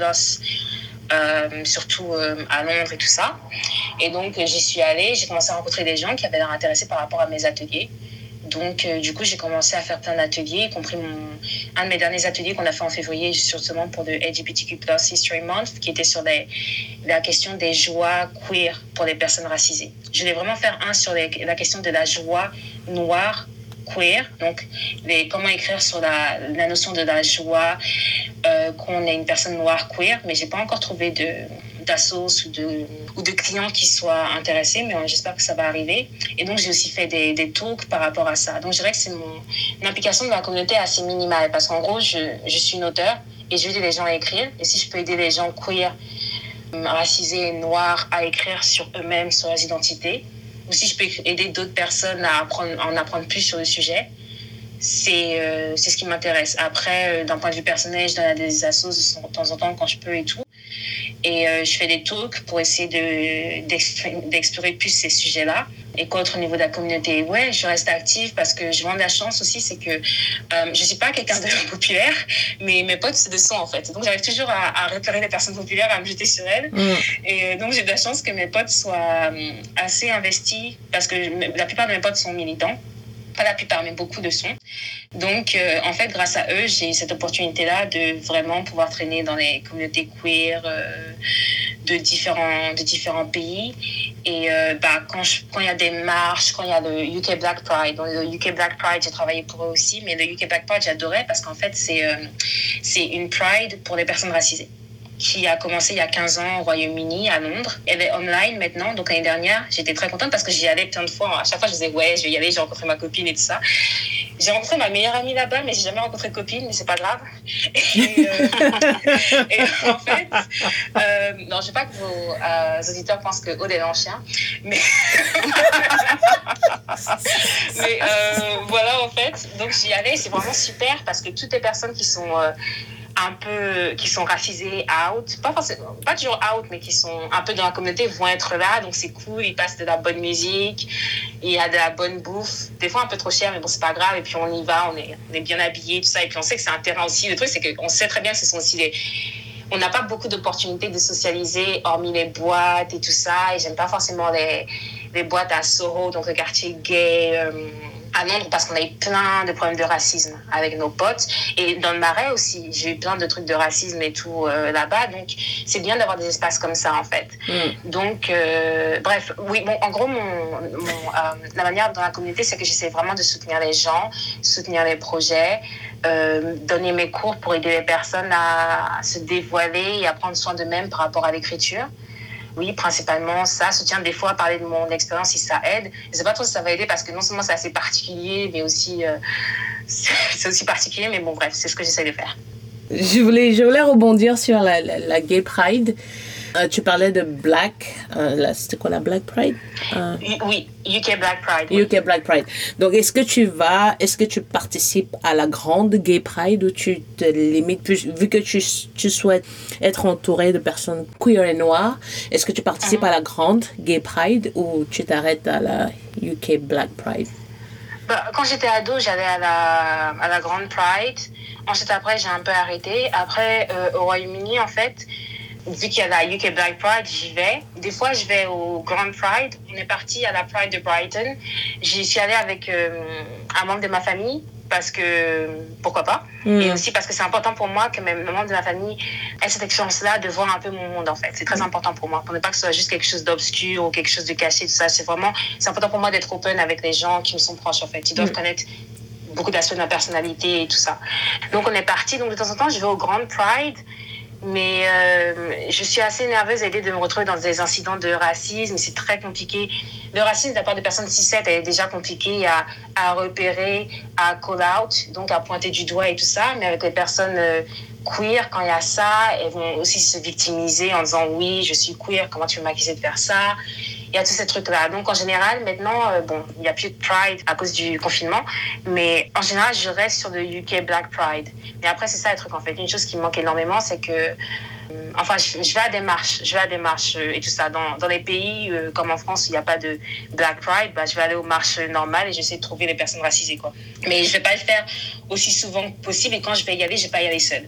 euh, surtout euh, à Londres et tout ça. Et donc, j'y suis allée, j'ai commencé à rencontrer des gens qui avaient l'air intéressés par rapport à mes ateliers. Donc, euh, du coup, j'ai commencé à faire plein d'ateliers, y compris un de mes derniers ateliers qu'on a fait en février, justement pour le LGBTQ History Month, qui était sur la question des joies queer pour les personnes racisées. Je voulais vraiment faire un sur la question de la joie noire queer, donc comment écrire sur la, la notion de la joie euh, qu'on est une personne noire queer, mais j'ai pas encore trouvé de d'assos ou de, ou de clients qui soient intéressés, mais j'espère que ça va arriver. Et donc, j'ai aussi fait des, des, talks par rapport à ça. Donc, je dirais que c'est mon implication dans la communauté assez minimale parce qu'en gros, je, je, suis une auteure et je vais les gens à écrire. Et si je peux aider les gens queer, racisés, noirs à écrire sur eux-mêmes, sur leurs identités, ou si je peux aider d'autres personnes à, en apprendre plus sur le sujet, c'est euh, ce qui m'intéresse. Après, euh, d'un point de vue personnel, je donne des assos de temps en temps quand je peux et tout. Et euh, je fais des talks pour essayer d'explorer plus ces sujets-là. Et qu'autre au niveau de la communauté? Ouais, je reste active parce que je vends de la chance aussi, c'est que je ne suis pas quelqu'un de (laughs) populaire, mais mes potes, c'est de son en fait. Donc j'arrive toujours à, à repérer les personnes populaires, à me jeter sur elles. Mm. Et donc j'ai de la chance que mes potes soient assez investis parce que la plupart de mes potes sont militants pas la plupart, mais beaucoup de sont. Donc, euh, en fait, grâce à eux, j'ai cette opportunité-là de vraiment pouvoir traîner dans les communautés queer euh, de, différents, de différents pays Et euh, bah, quand il y a des marches, quand il y a le UK Black Pride, dans le UK Black Pride, j'ai travaillé pour eux aussi, mais le UK Black Pride, j'adorais parce qu'en fait, c'est c'est une Pride pour les personnes racisées qui a commencé il y a 15 ans au Royaume-Uni, à Londres. Elle est online maintenant. Donc l'année dernière, j'étais très contente parce que j'y allais plein de fois. À chaque fois, je disais, ouais, je vais y aller, j'ai rencontré ma copine et tout ça. J'ai rencontré ma meilleure amie là-bas, mais j'ai jamais rencontré de copine, mais c'est pas grave. Et, euh, (laughs) et en fait, euh, non, je veux pas que vos euh, auditeurs pensent que Aude est un chien, mais, (laughs) mais euh, voilà, en fait. Donc j'y allais, c'est vraiment super parce que toutes les personnes qui sont un peu qui sont racisés out. Pas forcément pas toujours out mais qui sont un peu dans la communauté vont être là. Donc c'est cool ils passent de la bonne musique il y a de la bonne bouffe. Des fois un peu trop cher mais bon c'est pas grave. Et puis on y va on est bien habillé tout ça. Et puis on sait que c'est un terrain aussi. Le truc c'est qu'on sait très bien que ce sont aussi les on n'a pas beaucoup d'opportunités de socialiser hormis les boîtes et tout ça. Et j'aime pas forcément les les boîtes à Soho donc le quartier gay euh, à Londres parce qu'on a eu plein de problèmes de racisme avec nos potes. Et dans le Marais aussi, j'ai eu plein de trucs de racisme et tout euh, là-bas. Donc, c'est bien d'avoir des espaces comme ça, en fait. Mm. Donc, euh, bref, oui, bon, en gros, mon, mon, euh, la manière dans la communauté, c'est que j'essaie vraiment de soutenir les gens, soutenir les projets, donner mes cours pour aider les personnes à se dévoiler et à prendre soin d'eux-mêmes par rapport à l'écriture oui, principalement ça, soutien des fois, parler de mon expérience si ça aide. Je ne sais pas trop si ça va aider parce que non seulement c'est assez particulier, mais aussi euh, (laughs) c'est aussi particulier, mais bon bref, c'est ce que j'essaie de faire. Je voulais, je voulais rebondir sur la, la Gay Pride. Euh, tu parlais de Black, euh, c'était quoi la Black Pride? Euh, Oui, UK Black Pride. Oui. UK Black Pride. Donc, est-ce que tu vas, est-ce que tu participes à la grande Gay Pride ou tu te limites, vu que tu, tu souhaites être entouré de personnes queer et noires, est-ce que tu participes Mhm. à la grande Gay Pride ou tu t'arrêtes à la UK Black Pride? Bah, quand j'étais ado, j'allais à la, à la grande Pride. Ensuite, après, j'ai un peu arrêté. Après, euh, au Royaume-Uni, en fait, vu qu'il y a la UK Black Pride, j'y vais. Des fois, je vais au Grand Pride. On est parti à la Pride de Brighton. J'y suis allée avec euh, un membre de ma famille parce que pourquoi pas. Mm. Et aussi parce que c'est important pour moi que mes membres de ma famille aient cette expérience-là de voir un peu mon monde en fait. C'est très important pour moi, pour ne pas que ce soit juste quelque chose d'obscur ou quelque chose de caché, tout ça. C'est vraiment, c'est important pour moi d'être open avec les gens qui me sont proches en fait. Ils doivent Mm. connaître beaucoup d'aspects de ma personnalité et tout ça. Donc on est parti. Donc de temps en temps, je vais au Grand Pride. Mais euh, je suis assez nerveuse à l'idée de me retrouver dans des incidents de racisme. C'est très compliqué. Le racisme de la de personnes 6-7 est déjà compliqué à, à repérer, à call out, donc à pointer du doigt et tout ça. Mais avec les personnes euh, queer, quand il y a ça, elles vont aussi se victimiser en disant oui, je suis queer, comment tu veux m'accuser de faire ça? Il y a tous ces trucs-là. Donc, en général, maintenant, euh, bon, il n'y a plus de Pride à cause du confinement, mais en général, je reste sur le UK Black Pride. Mais après, c'est ça le truc, en fait. Une chose qui me manque énormément, c'est que, euh, enfin, je, vais à des marches, je vais à des marches euh, et tout ça. Dans, dans les pays comme en France où il n'y a pas de Black Pride, bah, je vais aller aux marches normales et j'essaie de trouver les personnes racisées, quoi. Mais je ne vais pas le faire aussi souvent que possible et quand je vais y aller, je ne vais pas y aller seule.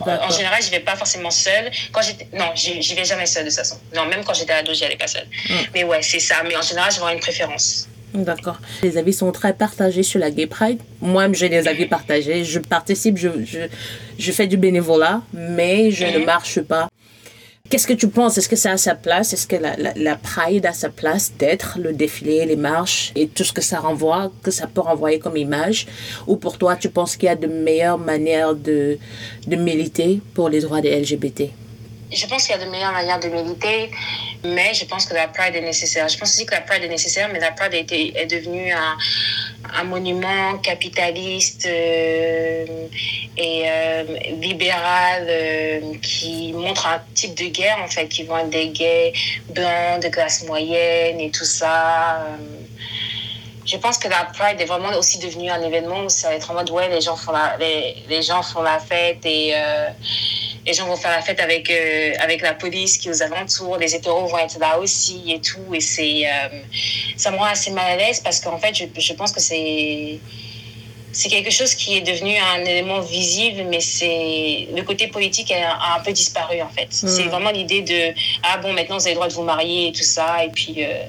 En général, je vais pas forcément seule. Quand j'étais, non, j'y j'y vais jamais seule de toute façon. Non, même quand j'étais ado, j'y allais pas seule. Mm. Mais ouais, c'est ça. Mais en général, je vais avoir une préférence. D'accord. Les avis sont très partagés sur la Gay Pride. Moi, j'ai des avis partagés. Je participe, je, je, je fais du bénévolat, mais je ne Mhm. marche pas. Qu'est-ce que tu penses? Est-ce que ça a sa place? Est-ce que la, la, la Pride a sa place d'être le défilé, les marches et tout ce que ça renvoie, que ça peut renvoyer comme image? Ou pour toi, tu penses qu'il y a de meilleures manières de, de militer pour les droits des LGBT Je pense qu'il y a de meilleures manières de militer, mais je pense que la Pride est nécessaire. Je pense aussi que la Pride est nécessaire, mais la Pride est devenue un, monument capitaliste euh, et euh, libéral euh, qui montre un type de guerre, en fait, qui vont être des gays blancs, de classe moyenne et tout ça. je pense que la Pride est vraiment aussi devenue un événement où ça va être en mode, ouais, les gens font la, les, les gens font la fête et les gens vont faire la fête avec, euh, avec la police qui est aux alentours, les hétéros vont être là aussi et tout. Et c'est, euh, ça me rend assez mal à l'aise parce qu'en fait, je, je pense que c'est, c'est quelque chose qui est devenu un élément visible, mais c'est, le côté politique a, a un peu disparu en fait. C'est vraiment l'idée de, ah bon, maintenant vous avez le droit de vous marier et tout ça. Et puis, euh,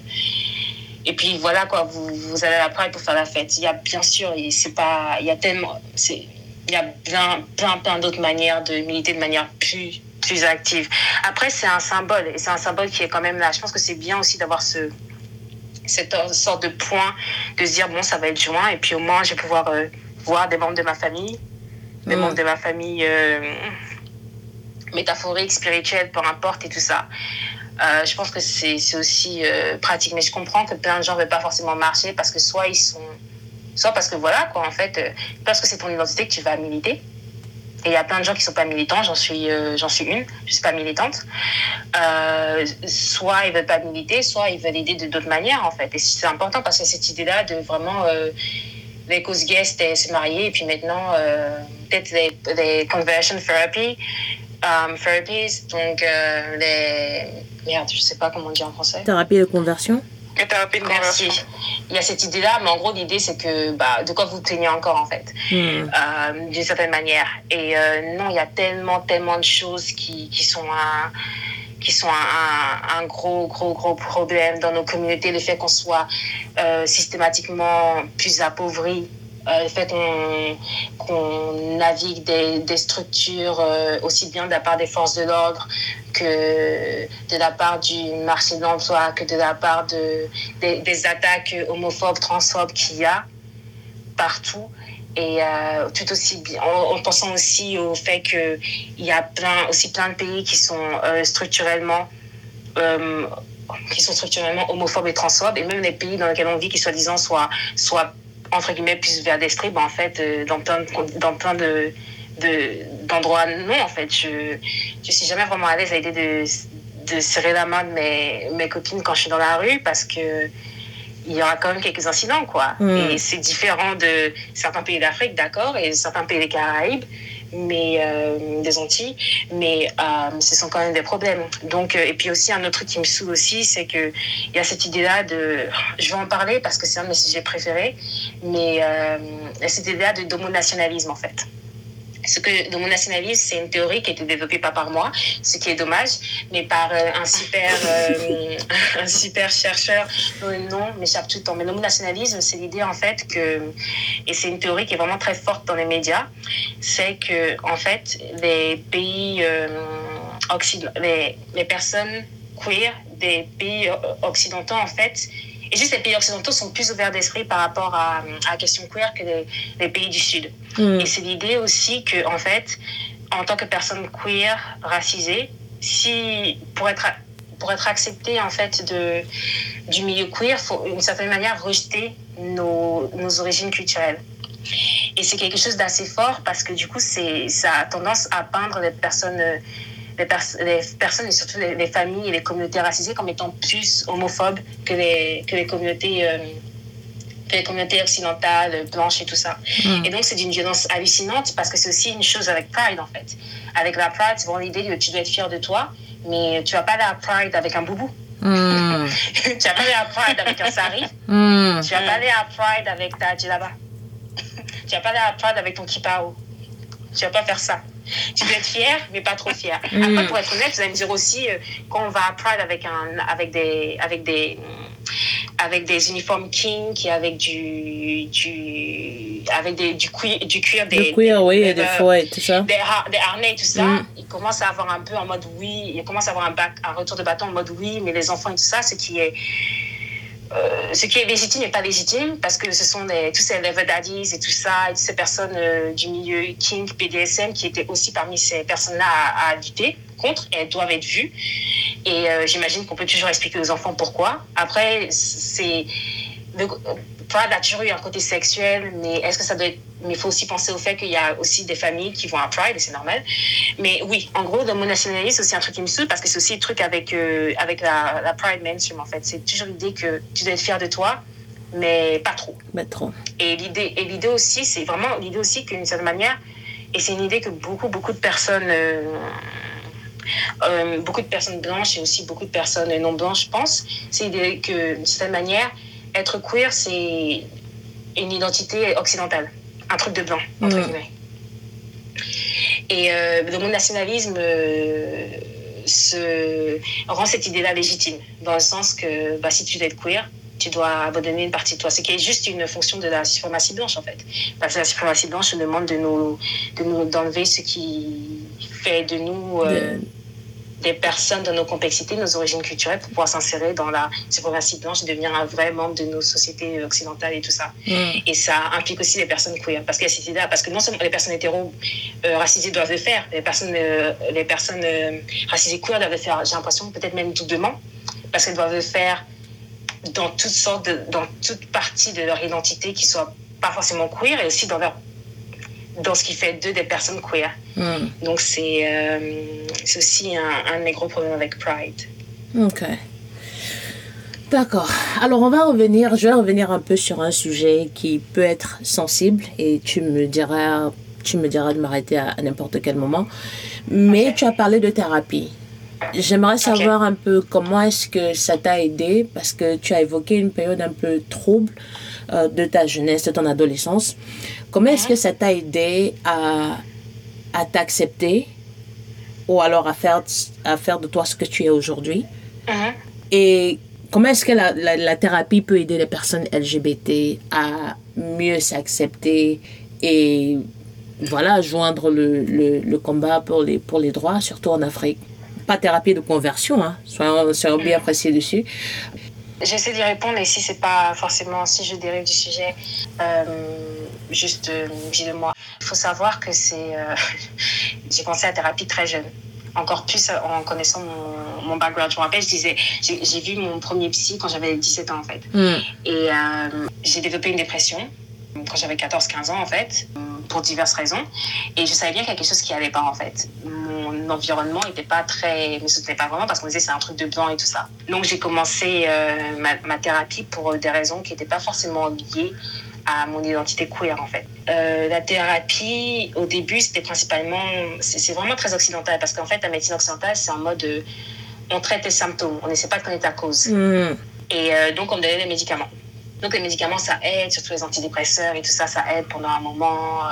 et puis voilà quoi, vous, vous allez à la Pride pour faire la fête. Il y a bien sûr, c'est pas, il y a tellement, c'est, il y a plein, plein, plein d'autres manières de militer de manière plus plus active. Après, c'est un symbole, et c'est un symbole qui est quand même là. Je pense que c'est bien aussi d'avoir ce, cette sorte de point, de se dire, bon, ça va être juin, et puis au moins, je vais pouvoir euh, voir des membres de ma famille, des membres de ma famille euh, métaphoriques, spirituels, peu importe, et tout ça. Euh, je pense que c'est c'est aussi euh, pratique, mais je comprends que plein de gens ne veulent pas forcément marcher parce que soit ils sont. Soit parce que voilà, quoi, en fait, euh, parce que c'est ton identité que tu vas militer. Et il y a plein de gens qui sont pas militants, j'en suis, euh, j'en suis une, je suis pas militante. Euh, soit ils veulent pas militer, soit ils veulent aider de d'autres manières, en fait. Et c'est important parce que cette idée-là de vraiment euh, les causes gays, se marier, et puis maintenant, peut-être les, les conversion therapy, um, therapies, donc les. Merde, je sais pas comment on dit en français. Thérapie de conversion? De Merci. conversion. Il y a cette idée-là, mais en gros, l'idée, c'est que bah, de quoi vous plaignez encore, en fait, Hmm. euh, d'une certaine manière. Et euh, non, il y a tellement, tellement de choses qui, qui sont un qui sont un, un, un gros, gros, gros problème dans nos communautés. Le fait qu'on soit euh, systématiquement plus appauvri, le fait qu'on navigue des, structures euh, aussi bien de la part des forces de l'ordre que de la part du marché de l'emploi, que de la part de, des, attaques homophobes, transphobes qu'il y a partout. Et euh, tout aussi bien, en, en, pensant aussi au fait qu'il y a plein, aussi plein de pays qui sont euh, structurellement euh, qui sont structurellement homophobes et transphobes, et même les pays dans lesquels on vit qui soi-disant soient entre guillemets plus vers d'esprit, ben en fait, euh, dans plein de, dans plein de, de, d'endroits, non, en fait. Je, je suis jamais vraiment à l'aise à l'idée de, de serrer la main de mes, mes copines quand je suis dans la rue parce que il y aura quand même quelques incidents, quoi. Mm. Et c'est différent de certains pays d'Afrique, d'accord, et certains pays des Caraïbes, mais euh, des Antilles, mais euh, ce sont quand même des problèmes. Donc, euh, et puis aussi un autre truc qui me saoule aussi, c'est que il y a cette idée-là de, je vais en parler parce que c'est un de mes sujets préférés, mais euh, cette idée-là de d'homonationalisme en fait. Ce que l'homonationalisme, c'est une théorie qui a été développée pas par moi, ce qui est dommage, mais par euh, un super, euh, (laughs) un super chercheur dont le nom m'échappe tout le temps. Mais l'homonationalisme, c'est l'idée en fait que, et c'est une théorie qui est vraiment très forte dans les médias, c'est que en fait les pays euh, occidentaux, les, les personnes queer des pays occidentaux en fait et juste les pays occidentaux sont plus ouverts d'esprit par rapport à, à la question queer que les, les pays du Sud. Mm. Et c'est l'idée aussi que, en fait, en tant que personne queer, racisée, si, pour être, pour être accepté, en fait, de, du milieu queer, il faut, d'une certaine manière, rejeter nos, nos origines culturelles. Et c'est quelque chose d'assez fort parce que, du coup, c'est, ça a tendance à peindre les personnes les, pers les, personnes et surtout les, les, familles et les communautés racisées comme étant plus homophobes que les, que les communautés euh, les communautés occidentales, blanches et tout ça. Mm. Et donc, c'est d'une violence hallucinante parce que c'est aussi une chose avec Pride, en fait. Avec la Pride, c'est vraiment l'idée que tu dois être fier de toi, mais tu vas pas aller à Pride avec un boubou. Mm. (laughs) tu vas pas aller à Pride avec un sari. Mm. Tu vas pas aller à Pride avec ta djellaba. (laughs) tu vas pas aller à Pride avec ton kipao. Tu vas pas faire ça tu dois être fier, mais pas trop fier. Mm. Après, pour être honnête, vous allez me dire aussi, euh, quand on va à Pride avec, un, avec, des, avec, des, avec des uniformes king, et avec du, du, avec des, du, cuir, du cuir, des, du cuir, des, oui, des, des fouets, tout ça. Des, des harnais tout ça, mm. il commence à avoir un peu en mode oui, il commence à avoir un, bac, un retour de bâton en mode oui, mais les enfants et tout ça, ce qui est. Euh, ce qui est légitime n'est pas légitime parce que ce sont tous ces level daddies et tout ça, et toutes ces personnes euh, du milieu King, PDSM qui étaient aussi parmi ces personnes-là à, à, lutter contre et elles doivent être vues. Et euh, j'imagine qu'on peut toujours expliquer aux enfants pourquoi. Après, c'est. Pride a toujours eu un côté sexuel, mais est-ce que ça doit être. Mais il faut aussi penser au fait qu'il y a aussi des familles qui vont à Pride, et c'est normal. Mais oui, en gros, le mot nationalisme, c'est aussi un truc qui me saoule parce que c'est aussi le truc avec, euh, avec la, la Pride mainstream, en fait. C'est toujours l'idée que tu dois être fier de toi, mais pas trop. Pas trop. Et l'idée, et l'idée aussi, c'est vraiment l'idée aussi qu'une certaine manière, et c'est une idée que beaucoup, beaucoup de personnes. Euh, euh, beaucoup de personnes blanches et aussi beaucoup de personnes non blanches pensent, c'est l'idée que, d'une certaine manière, être queer, c'est une identité occidentale, un truc de blanc, entre mmh. guillemets. Et euh, le monde nationalisme euh, se rend cette idée-là légitime, dans le sens que bah, si tu dois être queer, tu dois abandonner une partie de toi, ce qui est juste une fonction de la suprématie blanche en fait. Parce que la suprématie blanche demande de nous, de nous d'enlever ce qui fait de nous euh, des personnes de nos complexités, nos origines culturelles pour pouvoir s'insérer dans la suprématie blanche et devenir un vrai membre de nos sociétés occidentales et tout ça. Mm. Et ça implique aussi les personnes queer parce qu'il y a cette idée parce que non seulement les personnes hétéro euh, racisées doivent le faire, les personnes, euh, les personnes euh, racisées queer doivent le faire, j'ai l'impression peut-être même doublement, parce qu'elles doivent le faire dans toutes sortes, de, dans toute partie de leur identité qui soit pas forcément queer et aussi dans leur dans ce qui fait d'eux des personnes queer. Hmm. Donc c'est euh, aussi un, un, de mes gros problèmes avec Pride. Ok. D'accord. Alors on va revenir, je vais revenir un peu sur un sujet qui peut être sensible et tu me diras, tu me diras de m'arrêter à, n'importe quel moment. Mais tu as parlé de thérapie. J'aimerais savoir un peu comment est-ce que ça t'a aidé parce que tu as évoqué une période un peu trouble euh, de ta jeunesse, de ton adolescence. Comment est-ce que ça t'a aidé à, à t'accepter ou alors à faire, à faire de toi ce que tu es aujourd'hui? Uh-huh. Et comment est-ce que la, la, thérapie peut aider les personnes LGBT à mieux s'accepter et voilà, joindre le, le, le, combat pour les, pour les droits, surtout en Afrique? Pas thérapie de conversion, hein, soyons, soyons bien uh-huh. précis dessus. J'essaie d'y répondre et si c'est pas forcément, si je dérive du sujet, euh, juste euh, dis-le-moi. Il faut savoir que c'est, euh, (laughs) j'ai à la thérapie très jeune. Encore plus en connaissant mon, mon background. Je me rappelle, je disais, j'ai vu mon premier psy quand j'avais 17 ans en fait. Mm. Et j'ai développé une dépression quand j'avais 14-15 ans en fait, pour diverses raisons. Et je savais bien qu'il y a quelque chose qui n'allait pas en fait. Mon environnement n'était pas très, me soutenait pas vraiment parce qu'on disait c'est un truc de blanc et tout ça. Donc j'ai commencé euh, ma, ma, thérapie pour des raisons qui n'étaient pas forcément liées à mon identité queer en fait. Euh, la thérapie au début c'était principalement, c'est vraiment très occidental parce qu'en fait la médecine occidentale c'est en mode euh, on traite les symptômes, on n'essaie pas de connaître la cause. Mm. Et donc on me donnait des médicaments. Donc les médicaments, ça aide, surtout les antidépresseurs et tout ça, ça aide pendant un moment. Euh,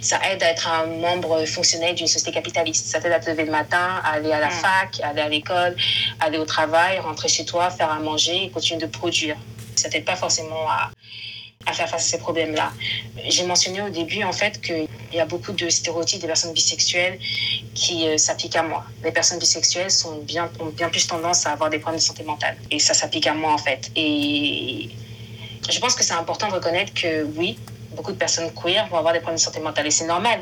ça aide à être un membre fonctionnel d'une société capitaliste. Ça t'aide à te lever le matin, à aller à la mm. fac, aller à l'école, aller au travail, rentrer chez toi, faire à manger et continuer de produire. Ça t'aide pas forcément à, à faire face à ces problèmes-là. J'ai mentionné au début, en fait, qu'il y a beaucoup de stéréotypes des personnes bisexuelles qui euh, s'appliquent à moi. Les personnes bisexuelles sont bien, ont bien plus tendance à avoir des problèmes de santé mentale. Et ça s'applique à moi, en fait. Et je pense que c'est important de reconnaître que oui, beaucoup de personnes queer vont avoir des problèmes de santé mentale et c'est normal.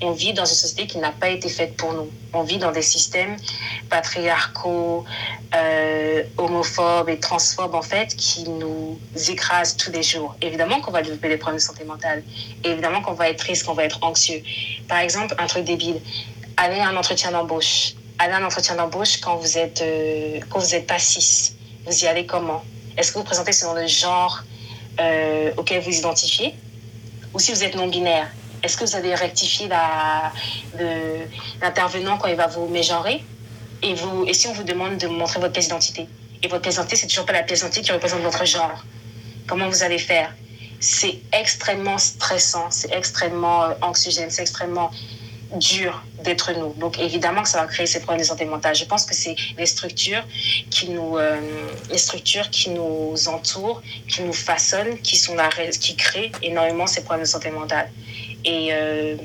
On vit dans une société qui n'a pas été faite pour nous. On vit dans des systèmes patriarcaux, euh, homophobes et transphobes en fait qui nous écrasent tous les jours. Évidemment qu'on va développer des problèmes de santé mentale. évidemment qu'on va être triste, qu'on va être anxieux. Par exemple, un truc débile. Allez à un entretien d'embauche. Allez à un entretien d'embauche quand vous êtes euh, quand vous êtes pas cis. Vous y allez comment? Est-ce que vous, vous présentez selon le genre euh, auquel vous identifiez Ou si vous êtes non-binaire, est-ce que vous avez rectifié l'intervenant quand il va vous mégenrer et, vous, et si on vous demande de montrer votre pièce d'identité? Et votre pièce d'identité, c'est toujours pas la pièce d'identité qui représente votre genre. Comment vous allez faire? C'est extrêmement stressant, c'est extrêmement euh, anxiogène, c'est extrêmement dur d'être nous. Donc évidemment que ça va créer ces problèmes de santé mentale. Je pense que c'est les structures qui nous, euh, les structures qui nous entourent, qui nous façonnent, qui sont la, qui créent énormément ces problèmes de santé mentale. Et euh,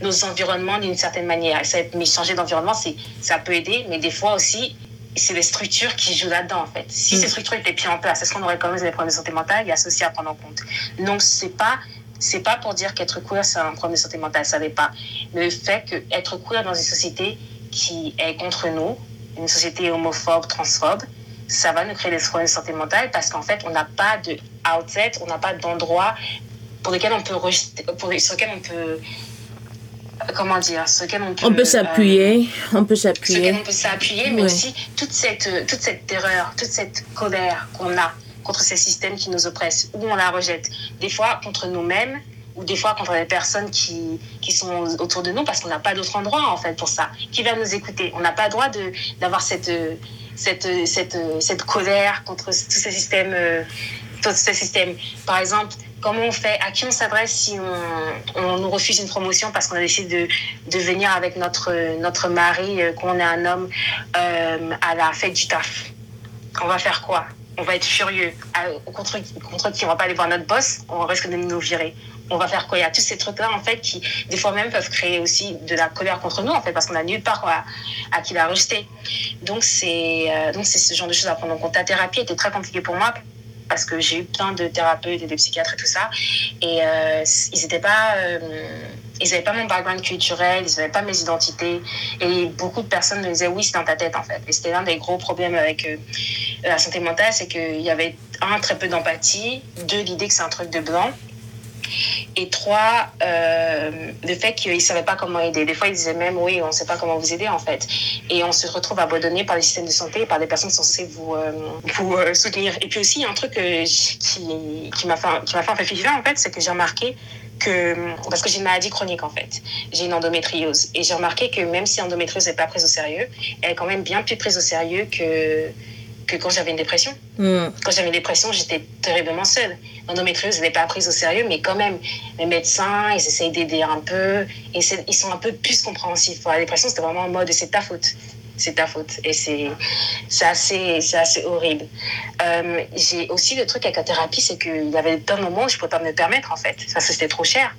nos environnements d'une certaine manière. Ça, mais changer d'environnement, c'est, ça peut aider, mais des fois aussi, c'est les structures qui jouent là-dedans, en fait. Si ces mm. structures étaient bien en place, est-ce qu'on aurait quand même des problèmes de santé mentale? Il y a ceci à prendre en compte. Donc, c'est pas c'est pas pour dire qu'être queer, c'est un problème de santé mentale, ça n'est pas. Mais le fait qu'être queer dans une société qui est contre nous, une société homophobe, transphobe, ça va nous créer des problèmes de santé mentale parce qu'en fait, on n'a pas de outlet, on n'a pas d'endroit pour lesquels on peut pour, sur lequel on peut comment dire, sur lequel on peut, on peut s'appuyer, euh, on peut s'appuyer, on peut s'appuyer, mais aussi toute cette toute cette terreur, toute cette colère qu'on a contre ces systèmes qui nous oppressent, ou on la rejette. Des fois contre nous-mêmes, ou des fois contre les personnes qui, qui sont autour de nous, parce qu'on n'a pas d'autre endroit, en fait, pour ça. Qui va nous écouter? On n'a pas le droit d'avoir cette, cette, cette, cette colère contre tous ces systèmes. Euh, tous ces. Par exemple, comment on fait, à qui on s'adresse si on, on, nous refuse une promotion parce qu'on a décidé de, de venir avec notre, notre mari, euh, qu'on est un homme, euh, à la fête du taf? On va faire quoi? On va être furieux. Contre, contre qui on va pas aller voir notre boss, on risque de nous virer. on va faire quoi? Il y a tous ces trucs-là, en fait, qui, des fois même, peuvent créer aussi de la colère contre nous, en fait, parce qu'on n'a nulle part à, à qui la rejeter. Donc, c'est euh, donc c'est ce genre de choses à prendre en compte. La thérapie était très compliquée pour moi parce que j'ai eu plein de thérapeutes et de psychiatres et tout ça. Et euh, ils n'étaient pas. Euh, ils n'avaient pas mon background culturel, ils n'avaient pas mes identités. Et beaucoup de personnes me disaient oui, c'est dans ta tête en fait. Et c'était l'un des gros problèmes avec euh, la santé mentale, c'est qu'il y avait un, très peu d'empathie, deux, l'idée que c'est un truc de blanc. Et trois, euh, le fait qu'ils ne savaient pas comment aider. Des fois, ils disaient même, oui, on ne sait pas comment vous aider, en fait. Et on se retrouve abandonné par les systèmes de santé, par des personnes censées vous, euh, vous euh, soutenir. Et puis aussi, un truc qui, qui m'a fait, qui m'a fait réfléchir, en fait, c'est que j'ai remarqué que, parce que j'ai une maladie chronique, en fait. J'ai une endométriose. Et j'ai remarqué que même si l'endométriose n'est pas prise au sérieux, elle est quand même bien plus prise au sérieux que que quand j'avais une dépression. Mm. Quand j'avais une dépression, j'étais terriblement seule. L'endométriose n'est pas prise au sérieux, mais quand même, les médecins, ils essayent d'aider un peu. Et ils sont un peu plus compréhensifs. La dépression, c'était vraiment en mode c'est ta faute. C'est ta faute. Et c'est assez, assez horrible. Euh, J'ai aussi le truc avec la thérapie, c'est qu'il y avait plein de moments où je ne pouvais pas me le permettre, en fait, parce que c'était trop cher.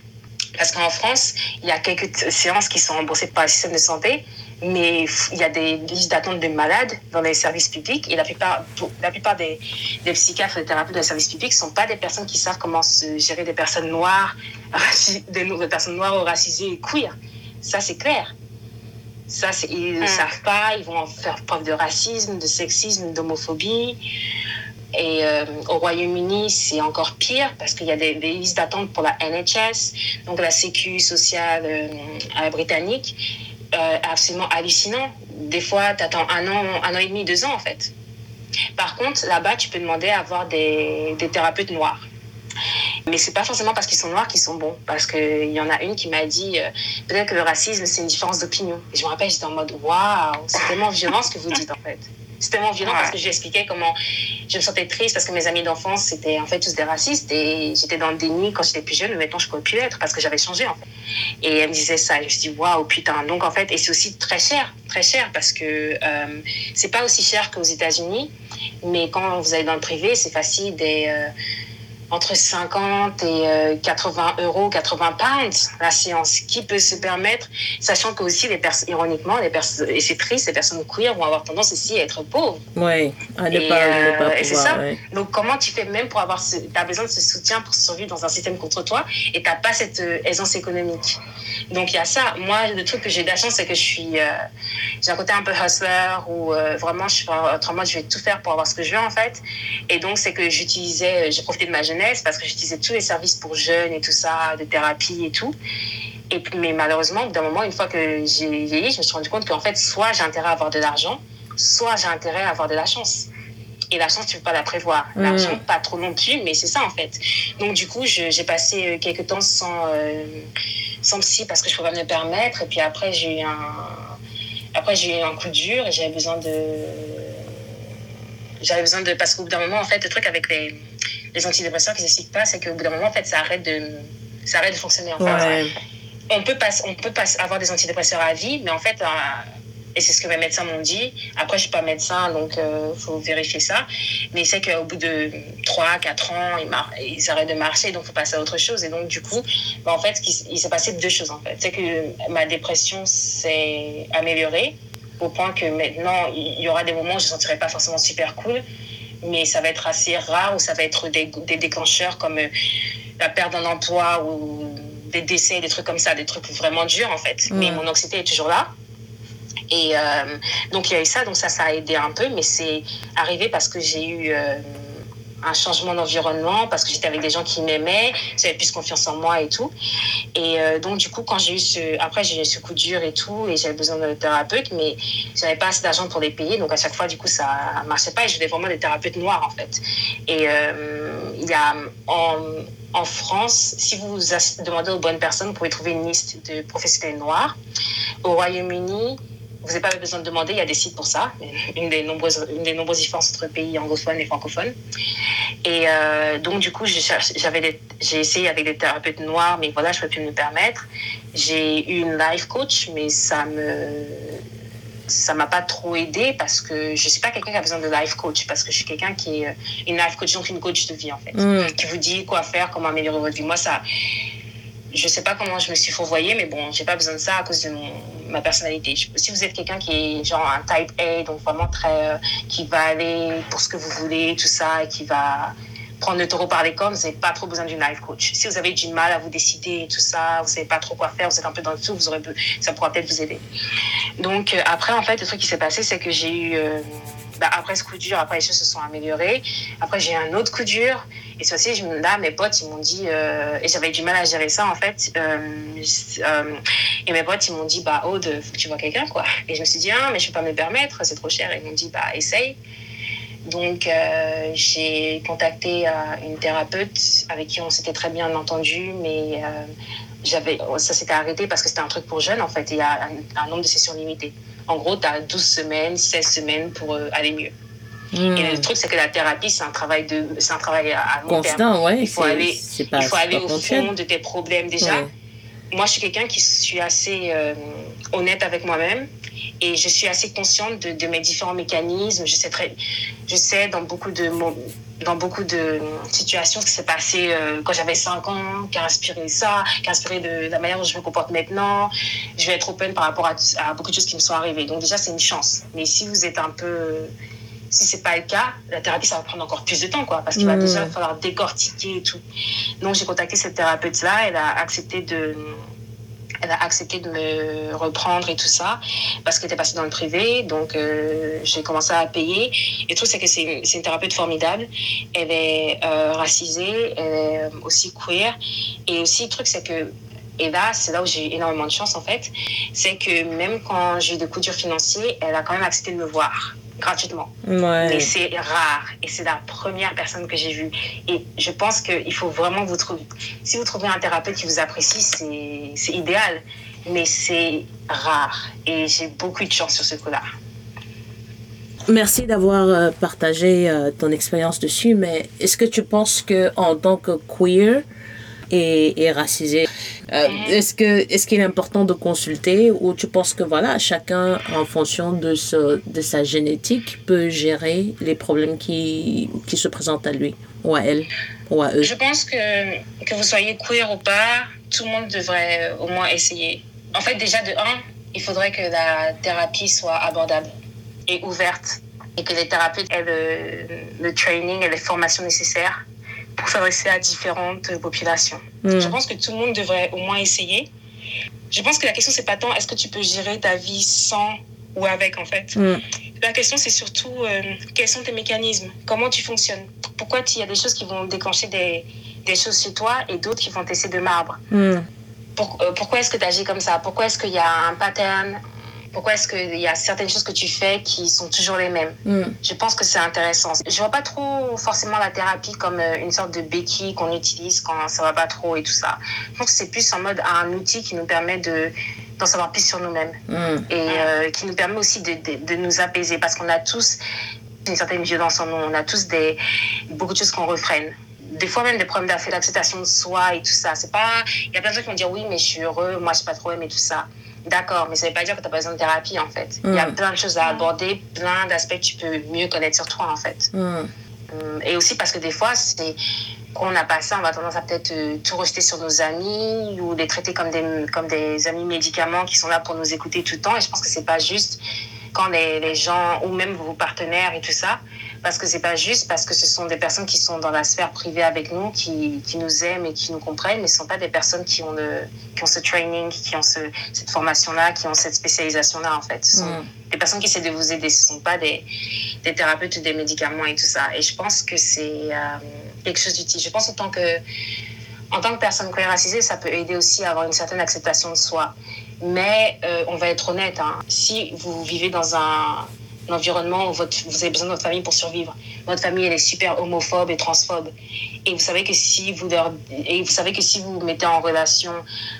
Parce qu'en France, il y a quelques séances qui sont remboursées par le système de santé, mais il y a des listes d'attente de malades dans les services publics. Et la plupart, la plupart des, des psychiatres et des thérapeutes dans les services publics ne sont pas des personnes qui savent comment se gérer des personnes noires, (laughs) des, des personnes noires ou racisées et queer. Ça, c'est clair. Ça, ils ne Mm. savent pas, ils vont faire preuve de racisme, de sexisme, d'homophobie. Et euh, au Royaume-Uni, c'est encore pire parce qu'il y a des, des listes d'attente pour la NHS, donc la Sécu sociale euh, britannique, euh, absolument hallucinant. Des fois, tu attends un an, un an et demi, deux ans en fait. Par contre, là-bas, tu peux demander à avoir des, des thérapeutes noirs. Mais c'est pas forcément parce qu'ils sont noirs qu'ils sont bons. Parce qu'il y en a une qui m'a dit euh, peut-être que le racisme, c'est une différence d'opinion. Et je me rappelle, j'étais en mode waouh, c'est tellement violent ce que vous dites en fait. C'est tellement violent parce que je lui expliquais comment je me sentais triste parce que mes amis d'enfance c'était en fait tous des racistes et j'étais dans le déni quand j'étais plus jeune, mais maintenant je pouvais plus l'être parce que j'avais changé en fait. Et elle me disait ça et je me suis dit waouh putain. Donc en fait, et c'est aussi très cher, très cher parce que euh, c'est pas aussi cher qu'aux États-Unis, mais quand vous allez dans le privé, c'est facile des. euh, entre 50 et euh, 80 euros, 80 pounds la séance. Qui peut se permettre, sachant que aussi, les personnes, ironiquement, les personnes, et c'est triste, les personnes queer vont avoir tendance aussi à être pauvres. Oui, à ne Et, pas, euh, pas c'est ça. ouais. Donc, comment tu fais même pour avoir ce. Tu as besoin de ce soutien pour survivre dans un système contre toi et tu n'as pas cette euh, aisance économique? Donc, il y a ça. Moi, le truc que j'ai de la chance, c'est que je suis. euh, j'ai un côté un peu hustler où euh, vraiment, je suis autrement, je vais tout faire pour avoir ce que je veux, en fait. Et donc, c'est que j'utilisais. J'ai profité de ma jeunesse parce que j'utilisais tous les services pour jeunes et tout ça, de thérapie et tout. Et mais malheureusement, d'un moment, une fois que j'ai vieilli, je me suis rendu compte qu'en fait, soit j'ai intérêt à avoir de l'argent, soit j'ai intérêt à avoir de la chance. Et la chance, tu peux pas la prévoir. Mm. L'argent, pas trop non plus, mais c'est ça en fait. Donc du coup, j'ai passé euh, quelques temps sans, euh, sans psy parce que je pouvais pas me le permettre. Et puis après, j'ai eu un, après j'ai eu un coup dur et j'avais besoin de, j'avais besoin de parce qu'au bout d'un moment, en fait, le truc avec les, les antidépresseurs qui s'expliquent pas, c'est qu'au bout d'un moment, en fait, ça arrête de, ça arrête de fonctionner Ouais. on peut pas, on peut pas avoir des antidépresseurs à vie, mais en fait, euh, et c'est ce que mes médecins m'ont dit. Après, je suis pas médecin, donc il faut vérifier ça. Mais c'est qu'au bout de 3, 4 ans, ils, ils arrêtent de marcher, donc il faut passer à autre chose. Et donc, du coup, bah, en fait, il s'est passé deux choses, en fait. C'est que ma dépression s'est améliorée au point que maintenant, il y aura des moments où je ne sentirai pas forcément super cool, mais ça va être assez rare ou ça va être des, des déclencheurs comme euh, la perte d'un emploi ou des décès, des trucs comme ça, des trucs vraiment durs en fait. Mais mon anxiété est toujours là. Et euh, donc il y a eu ça, donc ça, ça a aidé un peu, mais c'est arrivé parce que j'ai eu euh, un changement d'environnement, parce que j'étais avec des gens qui m'aimaient, j'avais plus confiance en moi et tout. Et euh, donc du coup, quand j'ai eu ce, après j'ai eu ce coup dur et tout, et j'avais besoin de thérapeute, mais j'avais pas assez d'argent pour les payer, donc à chaque fois du coup ça marchait pas, et je voulais vraiment des thérapeutes noirs en fait. Et euh, il y a en, en France, si vous demandez aux bonnes personnes, vous pouvez trouver une liste de professionnels noirs. Au Royaume-Uni, vous n'avez pas besoin de demander, il y a des sites pour ça, une des nombreuses, une des nombreuses différences entre pays anglophones et francophones. Et euh, donc, du coup, j'ai j'avais essayé avec des thérapeutes noirs, mais voilà, je ne peux plus me permettre. J'ai eu une life coach, mais ça me ça m'a pas trop aidé parce que je suis pas quelqu'un qui a besoin de life coach parce que je suis quelqu'un qui est une life coach donc une coach de vie en fait Mm. qui vous dit quoi faire comment améliorer votre vie moi ça je sais pas comment je me suis fourvoyée, mais bon, j'ai pas besoin de ça à cause de mon, ma personnalité. si vous êtes quelqu'un qui est genre un type A, donc vraiment très, euh, qui va aller pour ce que vous voulez, tout ça, et qui va prendre le taureau par les cornes, vous n'avez pas trop besoin d'une life coach. Si vous avez du mal à vous décider, tout ça, vous savez pas trop quoi faire, vous êtes un peu dans le tout, vous aurez, ça pourra peut-être vous aider. Donc euh, après, en fait, le truc qui s'est passé, c'est que j'ai eu, euh, bah, après ce coup dur, après les choses se sont améliorées. Après, j'ai eu un autre coup dur. Et ça aussi, là, mes potes, ils m'ont dit, euh, et j'avais du mal à gérer ça, en fait. et mes potes, ils m'ont dit, bah, Aude, faut que tu vois quelqu'un, quoi. Et je me suis dit, ah, mais je peux pas me permettre, c'est trop cher. Et ils m'ont dit, bah, essaye. Donc, euh, j'ai contacté euh, une thérapeute avec qui on s'était très bien entendu, mais euh, ça s'était arrêté parce que c'était un truc pour jeunes, en fait. Il y a un, nombre de sessions limité. En gros, tu as 12 semaines, 16 semaines pour aller mieux. Hmm. Et le truc, c'est que la thérapie, c'est un travail, de, un travail à long Constant, terme. il faut aller, il faut aller au fond de tes problèmes déjà. Moi, je suis quelqu'un qui suis assez honnête avec moi-même et je suis assez consciente de, de, mes différents mécanismes. Je sais, très, je sais dans beaucoup de, dans beaucoup de situations ce qui s'est passé euh, quand j'avais 5 ans, qui a inspiré ça, qui a inspiré de, la manière dont je me comporte maintenant. Je vais être open par rapport à, à beaucoup de choses qui me sont arrivées. Donc déjà, c'est une chance. Mais si vous êtes un peu... Si c'est pas le cas, la thérapie, ça va prendre encore plus de temps, quoi, parce qu'il va mmh. déjà falloir décortiquer et tout. Donc, j'ai contacté cette thérapeute-là, elle a accepté de, elle a accepté de me reprendre et tout ça parce qu'elle était passée dans le privé. Donc, euh, j'ai commencé à payer. Et tout, c'est que c'est une, thérapeute formidable. Elle est euh, racisée, elle est aussi queer. Et aussi, le truc, c'est que et là, c'est là où j'ai énormément de chance, en fait. C'est que même quand j'ai eu des coups durs financiers, elle a quand même accepté de me voir gratuitement. Mais c'est rare et c'est la première personne que j'ai vue. Et je pense qu'il faut vraiment vous trouver. Si vous trouvez un thérapeute qui vous apprécie, c'est idéal. Mais c'est rare et j'ai beaucoup de chance sur ce coup-là. Merci d'avoir euh, partagé euh, ton expérience dessus, mais est-ce que tu penses que en tant que queer, et, racisé. Euh, est-ce que est-ce qu'il est important de consulter ou tu penses que voilà chacun en fonction de ce, de sa génétique peut gérer les problèmes qui qui se présentent à lui ou à elle ou à eux? Je pense que que vous soyez queer ou pas, tout le monde devrait au moins essayer. En fait, déjà de un, il faudrait que la thérapie soit abordable et ouverte et que les thérapeutes aient le, le training et les formations nécessaires pour s'adresser à différentes populations. Hmm. Je pense que tout le monde devrait au moins essayer. Je pense que la question, c'est pas tant est-ce que tu peux gérer ta vie sans ou avec, en fait? Hmm. La question, c'est surtout euh, quels sont tes mécanismes, comment tu fonctionnes, pourquoi il y a des choses qui vont déclencher des, des choses chez toi et d'autres qui vont t'essayer de marbre? Hmm. Euh, pourquoi est-ce que tu agis comme ça? Pourquoi est-ce qu'il y a un pattern pourquoi est-ce qu'il y a certaines choses que tu fais qui sont toujours les mêmes mm. Je pense que c'est intéressant. Je vois pas trop forcément la thérapie comme euh, une sorte de béquille qu'on utilise quand ça va pas trop et tout ça. Je pense que c'est plus en mode un outil qui nous permet de d'en savoir plus sur nous-mêmes mm. et euh, qui nous permet aussi de, de, de nous apaiser parce qu'on a tous une certaine violence en nous, on a tous des, beaucoup de choses qu'on refrène des fois même des problèmes d'acceptation de soi et tout ça. C'est pas, il y a plein de gens qui vont dire oui, mais je suis heureux, moi je suis pas trop aimé tout ça. D'accord, mais ça ne veut pas dire que tu n'as pas besoin de thérapie, en fait. Il y a mm. plein de choses à aborder, plein d'aspects que tu peux mieux connaître sur toi, en fait. Mm. Euh, et aussi parce que des fois, c'est quand on n'a pas ça, on va tendance à peut-être euh, tout rejeter sur nos amis ou les traiter comme des, comme des amis médicaments qui sont là pour nous écouter tout le temps. Et je pense que c'est pas juste quand les, les, gens, ou même vos partenaires et tout ça, parce que c'est pas juste, parce que ce sont des personnes qui sont dans la sphère privée avec nous, qui, qui nous aiment et qui nous comprennent, mais ce sont pas des personnes qui ont, le, qui ont ce training, qui ont ce, cette formation-là, qui ont cette spécialisation-là, en fait. Ce sont mm. des personnes qui essaient de vous aider, ce sont pas des, des thérapeutes ou des médicaments et tout ça. Et je pense que c'est euh, quelque chose d'utile. Je pense en tant que, en tant que personne queer racisée, ça peut aider aussi à avoir une certaine acceptation de soi. Mais euh, on va être honnête, hein, si vous vivez dans un, environnement où votre, vous avez besoin de votre famille pour survivre, votre famille elle est super homophobe et transphobe, et vous savez que si vous leur, et vous savez que si vous mettez en relation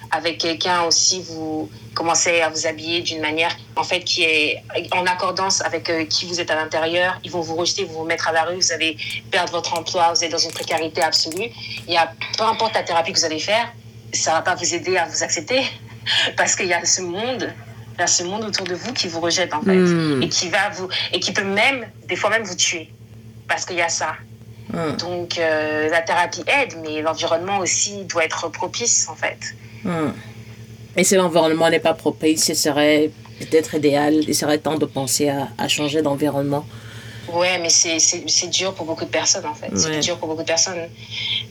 avec quelqu'un aussi, vous commencez à vous habiller d'une manière en fait qui est en accordance avec euh, qui vous êtes à l'intérieur, ils vont vous rejeter, vous vous mettre à la rue, vous allez perdre votre emploi, vous êtes dans une précarité absolue. Il y a peu importe la thérapie que vous allez faire, ça va pas vous aider à vous accepter (laughs) parce qu'il y a ce monde il y a ce monde autour de vous qui vous rejette en fait hmm. et qui va vous et qui peut même des fois même vous tuer parce qu'il y a ça Mm. Donc euh, la thérapie aide, mais l'environnement aussi doit être propice en fait. Mm. Et si l'environnement n'est pas propice, ce serait peut-être idéal, il serait temps de penser à, à changer d'environnement. Ouais, mais c'est dur pour beaucoup de personnes en fait. C'est dur pour beaucoup de personnes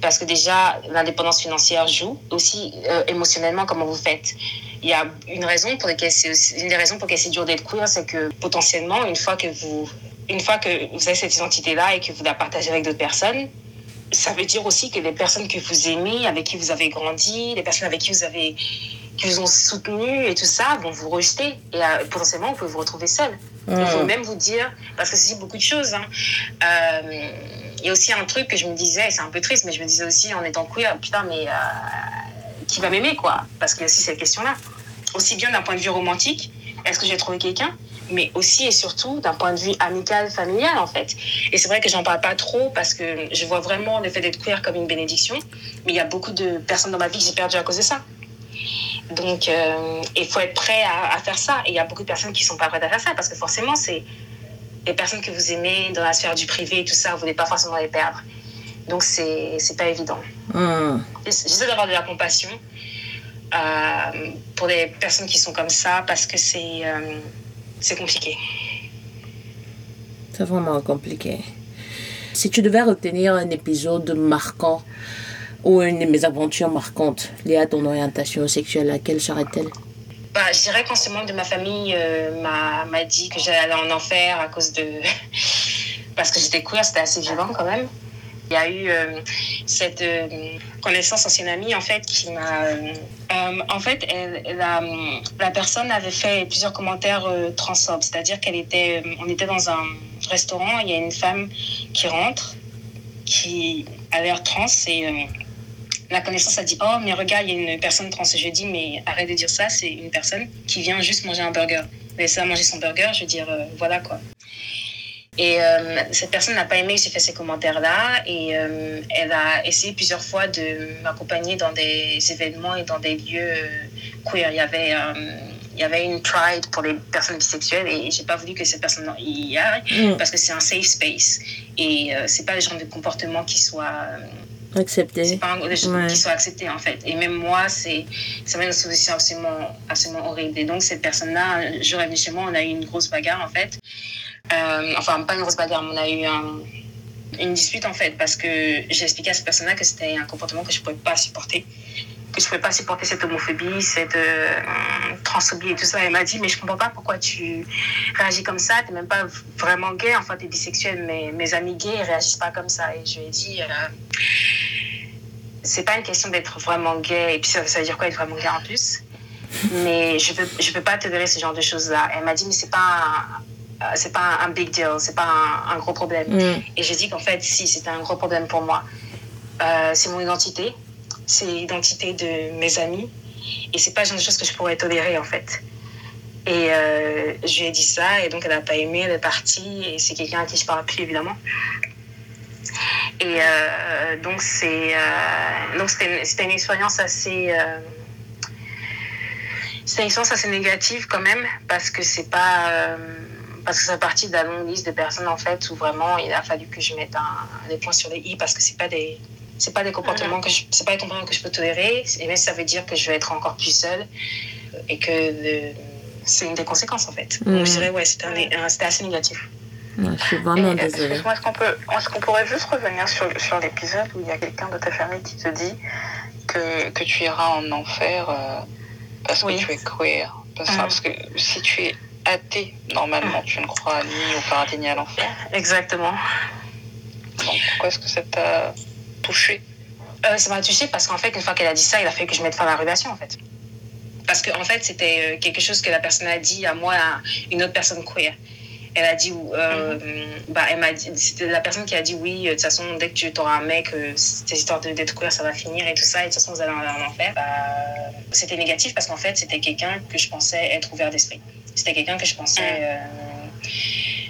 parce que déjà l'indépendance financière joue aussi euh, émotionnellement comment vous faites. Il y a une raison pour laquelle c'est une des raisons pour lesquelles c'est dur d'être queer, c'est que potentiellement une fois que vous une fois que vous avez cette identité-là et que vous la partagez avec d'autres personnes, ça veut dire aussi que les personnes que vous aimez, avec qui vous avez grandi, les personnes avec qui vous avez qui vous ont soutenu et tout ça vont vous rejeter et euh, potentiellement vous pouvez vous retrouver seul. Il faut même vous dire parce que c'est beaucoup de choses. Hein. Euh, il y a aussi un truc que je me disais, c'est un peu triste, mais je me disais aussi en étant queer, putain, mais euh, qui va m'aimer quoi Parce qu'il y a aussi cette question-là. Aussi bien d'un point de vue romantique, est-ce que j'ai trouvé quelqu'un mais aussi et surtout d'un point de vue amical, familial en fait. Et c'est vrai que j'en parle pas trop parce que je vois vraiment le fait d'être queer comme une bénédiction, mais il y a beaucoup de personnes dans ma vie que j'ai perdues à cause de ça. Donc euh, il faut être prêt à, faire ça. Et il y a beaucoup de personnes qui sont pas prêtes à faire ça parce que forcément c'est les personnes que vous aimez dans la sphère du privé tout ça, vous voulez pas forcément les perdre. Donc c'est c'est pas évident. Mmh. J'essaie d'avoir de la compassion. Euh, pour les personnes qui sont comme ça parce que c'est euh, c'est compliqué. C'est vraiment compliqué. Si tu devais retenir un épisode marquant ou une de mes aventures marquantes liées à ton orientation sexuelle, laquelle serait-elle? Bah, Je dirais qu'en ce moment de ma famille euh, m'a dit que j'allais en enfer à cause de... (laughs) Parce que j'étais queer, c'était assez vivant quand même. Il y a eu euh, cette euh, connaissance ancienne amie en fait qui m'a euh, en fait la, la, personne avait fait plusieurs commentaires transphobes. C'est-à-dire qu'elle était on était dans un restaurant il y a une femme qui rentre qui a l'air trans et la connaissance a dit oh mais regarde il y a une personne trans. Et je dis mais arrête de dire ça c'est une personne qui vient juste manger un burger. Mais ça manger son burger je veux dire voilà quoi et euh, cette personne n'a pas aimé que j'ai fait ces commentaires-là et euh, elle a essayé plusieurs fois de m'accompagner dans des événements et dans des lieux euh, queer. Il y avait, il y avait une pride pour les personnes bisexuelles et j'ai pas voulu que cette personne y aille mm. parce que c'est un safe space et c'est pas le genre de comportement qui soit accepté. C'est pas un, ouais. qui soit accepté en fait. Et même moi, c'est ça m'a une solution absolument, absolument horrible. Et donc cette personne-là, je jour, chez moi, on a eu une grosse bagarre en fait. Euh, enfin, pas une grosse bagarre, mais on a eu une dispute en fait, parce que j'ai expliqué à cette personne-là que c'était un comportement que je ne pouvais pas supporter, que je ne pouvais pas supporter cette homophobie, cette euh, transphobie et tout ça. Elle m'a dit, mais je ne comprends pas pourquoi tu réagis comme ça, tu n'es même pas vraiment gay, enfin, tu es bisexuel, mais mes amis gays ne réagissent pas comme ça. Et je lui ai dit, euh, c'est pas une question d'être vraiment gay, et puis ça, veut dire quoi être vraiment gay en plus? Mais je peux je peux pas te donner ce genre de choses là elle m'a dit mais c'est pas euh, c'est pas un, big deal, c'est pas un, gros problème. Mm. Et j'ai dit qu'en fait, si, c'était un gros problème pour moi. Euh, c'est mon identité, c'est l'identité de mes amis, et c'est pas une chose que je pourrais tolérer en fait. Et euh, je lui ai dit ça, et donc elle n'a pas aimé, elle est partie, et c'est quelqu'un à qui je parle plus évidemment. Et donc c'est donc c'était une expérience assez c'est une expérience assez négative quand même parce que c'est pas parce que ça fait partie de la longue liste de personnes en fait où vraiment il a fallu que je mette un, des points sur les i parce que c'est pas des c'est pas des comportements que je c'est pas des comportements que je peux tolérer. Et même ça veut dire que je vais être encore plus seule et que c'est une des conséquences en fait. Donc je dirais ouais c'était assez négatif. Je suis vraiment désolée. Est-ce qu'on peut, est qu'on pourrait juste revenir sur, sur l'épisode où il y a quelqu'un de ta famille qui te dit que, que tu iras en enfer euh, parce que tu es queer? Parce, parce que si tu es athée, normalement, tu ne crois ni au paradis ni à l'enfer. Exactement. Donc pourquoi est-ce que ça t'a touché? Euh, Ça m'a touché parce qu'en fait, une fois qu'elle a dit ça, il a fallu que je mette fin à la relation, en fait. Parce qu'en en fait, c'était euh, quelque chose que la personne a dit à moi, à une autre personne queer. Elle a dit, euh, mm-hmm. bah, elle m'a dit, c'était la personne qui a dit oui, de toute façon, dès que tu auras un mec, cette histoire d'être queer, ça va finir et tout ça, et de toute façon, vous allez en enfer. Bah, c'était négatif parce qu'en fait, c'était quelqu'un que je pensais être ouvert d'esprit. C'était quelqu'un que je pensais euh,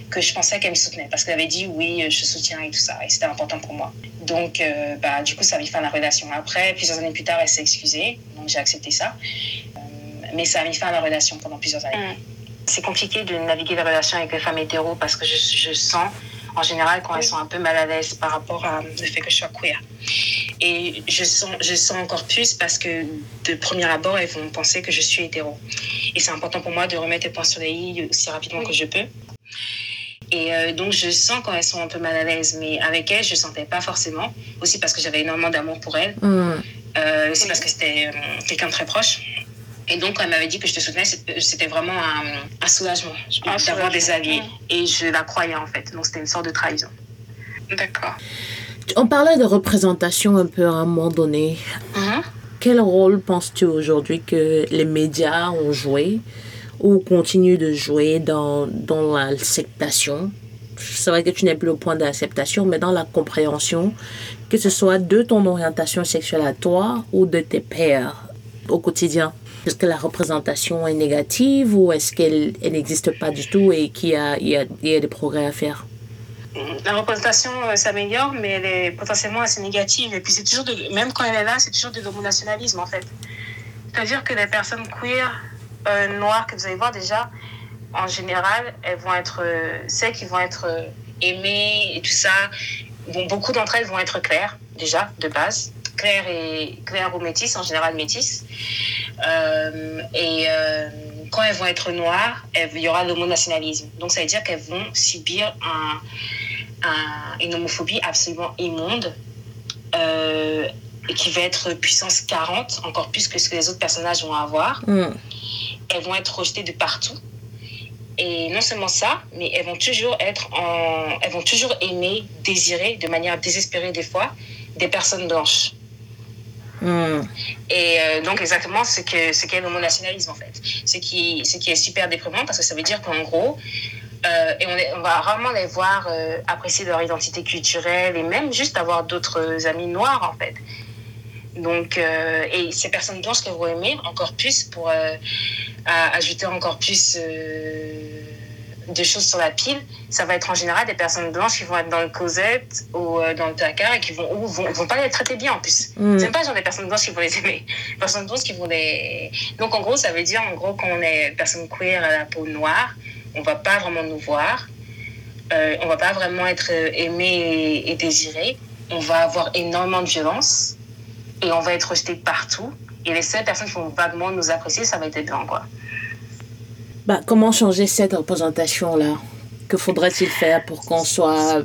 que je pensais qu'elle me soutenait parce qu'elle avait dit oui, je soutiens et tout ça et c'était important pour moi. Donc euh, bah, du coup ça a mis fin à la relation. Après plusieurs années plus tard elle s'est excusée donc j'ai accepté ça. Euh, mais ça a mis fin à la relation pendant plusieurs années. Mm. C'est compliqué de naviguer les relations avec les femmes hétéros parce que je, je sens en général quand elles sont un peu mal à l'aise par rapport à le fait que je sois queer. Et je sens, je sens encore plus parce que de premier abord, elles vont penser que je suis hétéro. Et c'est important pour moi de remettre les points sur les i aussi rapidement que je peux. Et euh, donc, je sens quand elles sont un peu mal à l'aise, mais avec elles, je ne sentais pas forcément. Aussi parce que j'avais énormément d'amour pour elles. Mm. Euh, aussi parce que c'était euh, quelqu'un de très proche. Et donc, quand elle m'avait dit que je te soutenais, c'était vraiment un, soulagement d'avoir des alliés. Et je la croyais, en fait. Donc, c'était une sorte de trahison. D'accord. On parlait de représentation un peu à un moment donné. Mm-hmm. Quel rôle penses-tu aujourd'hui que les médias ont joué ou continue de jouer dans, dans l'acceptation? C'est vrai que tu n'es plus au point d'acceptation, mais dans la compréhension, que ce soit de ton orientation sexuelle à toi ou de tes pères au quotidien. Est-ce que la représentation est négative ou est-ce qu'elle n'existe pas du tout et qu'il y a, il y, a, il y a des progrès à faire? la représentation euh, s'améliore, mais elle est potentiellement assez négative. Et puis, c'est toujours même quand elle est là, c'est toujours de l'homonationalisme, en fait. C'est-à-dire que les personnes queer euh, noires que vous allez voir déjà, en général, elles vont être euh, celles qui vont être euh, aimées et tout ça. Bon, beaucoup d'entre elles vont être claires, déjà, de base. Claires, et, claires ou métisses, en général métisses. et quand elles vont être noires, il y aura l'homonationalisme. Donc, ça veut dire qu'elles vont subir un, une homophobie absolument immonde. qui va être puissance 40, encore plus que ce que les autres personnages vont avoir. Mm elles vont être rejetées de partout. Et non seulement ça, mais elles vont toujours être en, elles vont toujours aimer, désirer, de manière désespérée des fois, des personnes blanches. Hmm. Et euh, donc exactement ce que ce qu'est l'homonationalisme en fait, ce qui ce qui est super déprimant parce que ça veut dire qu'en gros euh, et on, va rarement les voir euh, apprécier leur identité culturelle et même juste avoir d'autres amis noirs en fait. Donc, et ces personnes blanches qu'elles vont aimer encore plus pour ajouter encore plus de choses sur la pile, ça va être en général des personnes blanches qui vont être dans le cosette ou dans le placard et qui vont, ou vont, vont pas les traiter bien en plus. Mm. C'est pas genre des personnes blanches qui vont les aimer. Des personnes blanches qui vont les. Donc, en gros, ça veut dire, en gros, quand on est personne queer à la peau noire, on va pas vraiment nous voir. Euh, on va pas vraiment être aimé et, et désiré. On va avoir énormément de violence et on va être rejeté partout. Et les seules personnes qui vont vaguement nous apprécier, ça va être les blancs, quoi. Bah, comment changer cette représentation-là? Que faudrait-il faire pour qu'on soit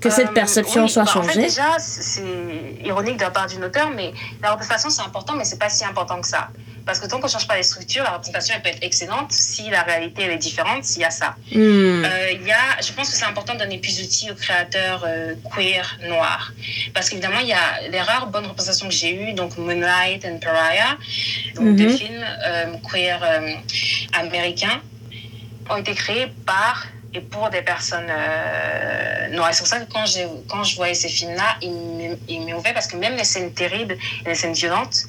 que cette euh, perception soit bah, changée. En fait, déjà, c'est ironique de la part d'une auteur, mais la représentation, c'est important, mais c'est pas si important que ça. Parce que tant qu'on ne change pas les structures, la représentation elle peut être excellente si la réalité elle est différente, s'il y a ça. Euh, y a, je pense que c'est important de donner plus d'outils aux créateurs euh, queer noirs. Parce qu'évidemment, il y a les rares bonnes représentations que j'ai eues, donc Moonlight and Pariah, donc deux mhm. films euh, queer américains, ont été créés par et pour des personnes noires. C'est pour ça que quand, quand je voyais ces films-là, ils m'émouvaient parce que même les scènes terribles et les scènes violentes,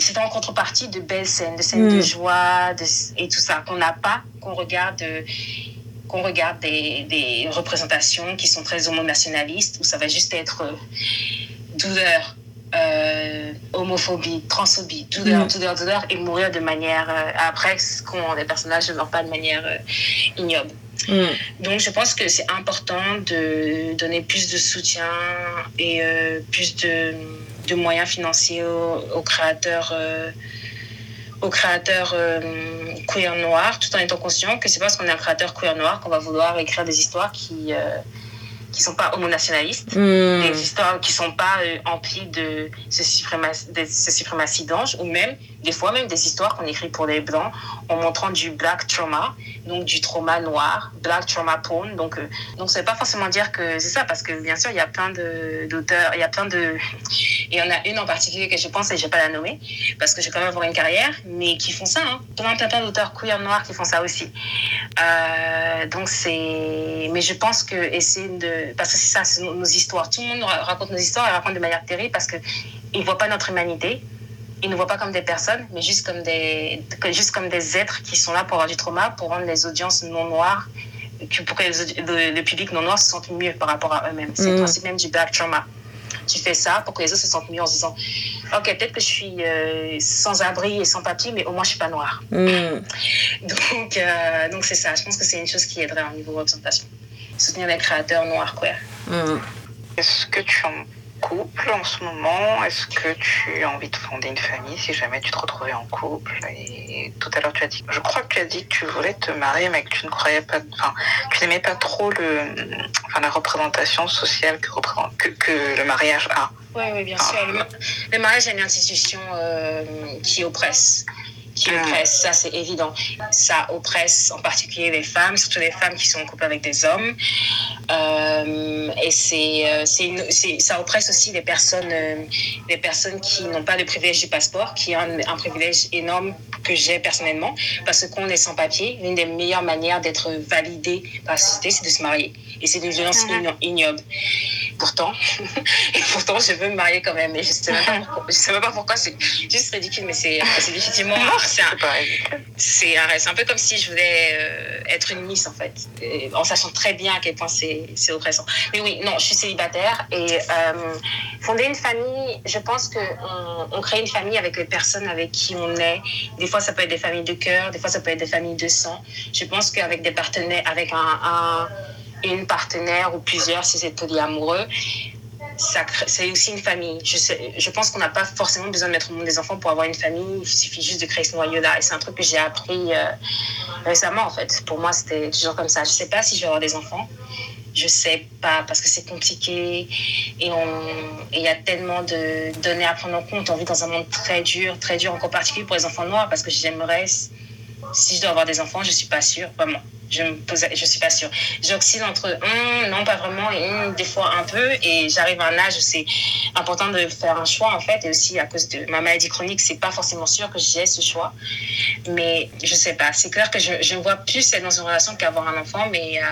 c'était en contrepartie de belles scènes, de scènes de mm. joie et tout ça, qu'on n'a pas, qu'on regarde, qu'on regarde des, des, représentations qui sont très homonationalistes, où ça va juste être euh, douleur, euh, homophobie, transphobie, douleur, mm. douleur, douleur, et mourir de manière. Euh, après, quand les personnages ne meurent pas de manière ignoble. Mm. Donc, je pense que c'est important de donner plus de soutien et plus de de moyens financiers aux, créateurs, euh, aux créateurs euh, queer noirs, tout en étant conscient que c'est parce qu'on est un créateur queer noir qu'on va vouloir écrire des histoires qui euh, qui sont pas homonationalistes, mm. des histoires qui sont pas emplies de ce suprématie, de ce suprématie d'ange, ou même des fois même des histoires qu'on écrit pour les blancs en montrant du black trauma, donc du trauma noir, black trauma porn. Donc, euh, donc ça veut pas forcément dire que c'est ça, parce que bien sûr, il y a plein d'auteurs, il y a plein de. Et il y en a une en particulier que je pense, et je vais pas la nommer, parce que j'ai quand même avoir une carrière, mais qui font ça. Hein. Plein, plein, plein d'auteurs queer noirs qui font ça aussi. Euh, donc c'est. Mais je pense que essayer de. Parce que c'est ça, c'est nos, histoires. Tout le monde raconte nos histoires et raconte de manière terrible parce qu'ils ne voient pas notre humanité ils ne voient pas comme des personnes, mais juste comme des, juste comme des êtres qui sont là pour avoir du trauma, pour rendre les audiences non noires, pour que le, public non noir se sente mieux par rapport à eux-mêmes. C'est le mm. principe même du black trauma. Tu fais ça pour que les autres se sentent mieux en se disant Ok, peut-être que je suis euh, sans abri et sans papier, mais au moins je suis pas noire. Mm. (laughs) Donc, euh, donc c'est ça. Je pense que c'est une chose qui aiderait au niveau représentation. Soutenir les créateurs noirs queer. Mm. Est-ce que tu en couple en ce moment? Est-ce que tu as envie de fonder une famille si jamais tu te retrouvais en couple? Et tout à l'heure, tu as dit, je crois que tu as dit que tu voulais te marier, mais que tu ne croyais pas, enfin, tu n'aimais pas trop le, enfin, la représentation sociale que, que, que le mariage a. Oui, oui, bien sûr. Le, mariage est une institution euh, qui oppresse qui oppresse, ça c'est évident. Ça oppresse en particulier les femmes, surtout les femmes qui sont en couple avec des hommes. Euh, et c'est, euh, c'est, ça oppresse aussi les personnes, euh, les personnes qui n'ont pas le privilège du passeport, qui ont un, privilège énorme que j'ai personnellement, parce qu'on est sans papier. L'une des meilleures manières d'être validé par la société, c'est de se marier. Et c'est une violence mhm. ignoble pourtant. (laughs) et pourtant, je veux me marier quand même. Et je sais même pas (laughs) pourquoi. Je sais même pas pourquoi. C'est juste ridicule, mais c'est. C'est c'est un, un, peu comme si je voulais euh, être une miss, en fait. en sachant très bien à quel point c'est oppressant. Mais oui, non, je suis célibataire. Et euh, fonder une famille, je pense qu'on on crée une famille avec les personnes avec qui on est. Des fois, ça peut être des familles de cœur. Des fois, ça peut être des familles de sang. Je pense qu'avec des partenaires, avec un, un une partenaire ou plusieurs si c'est polyamoureux, c'est aussi une famille. Je, sais, je pense qu'on n'a pas forcément besoin de mettre au monde des enfants pour avoir une famille. Il suffit juste de créer ce noyau-là. Et c'est un truc que j'ai appris euh, récemment, en fait. Pour moi, c'était toujours comme ça. Je ne sais pas si je vais avoir des enfants. Je ne sais pas parce que c'est compliqué et il y a tellement de données à prendre en compte. On vit dans un monde très dur, très dur, encore particulier pour les enfants noirs parce que j'aimerais, si je dois avoir des enfants, je ne suis pas sûre, vraiment je me posais, je suis pas sûre. J'oscille entre hum, non pas vraiment et hum, des fois un peu et j'arrive à un âge où c'est important de faire un choix en fait et aussi à cause de ma maladie chronique c'est pas forcément sûr que j'ai ce choix mais je sais pas c'est clair que je, je vois plus être dans une relation qu'avoir un enfant mais euh,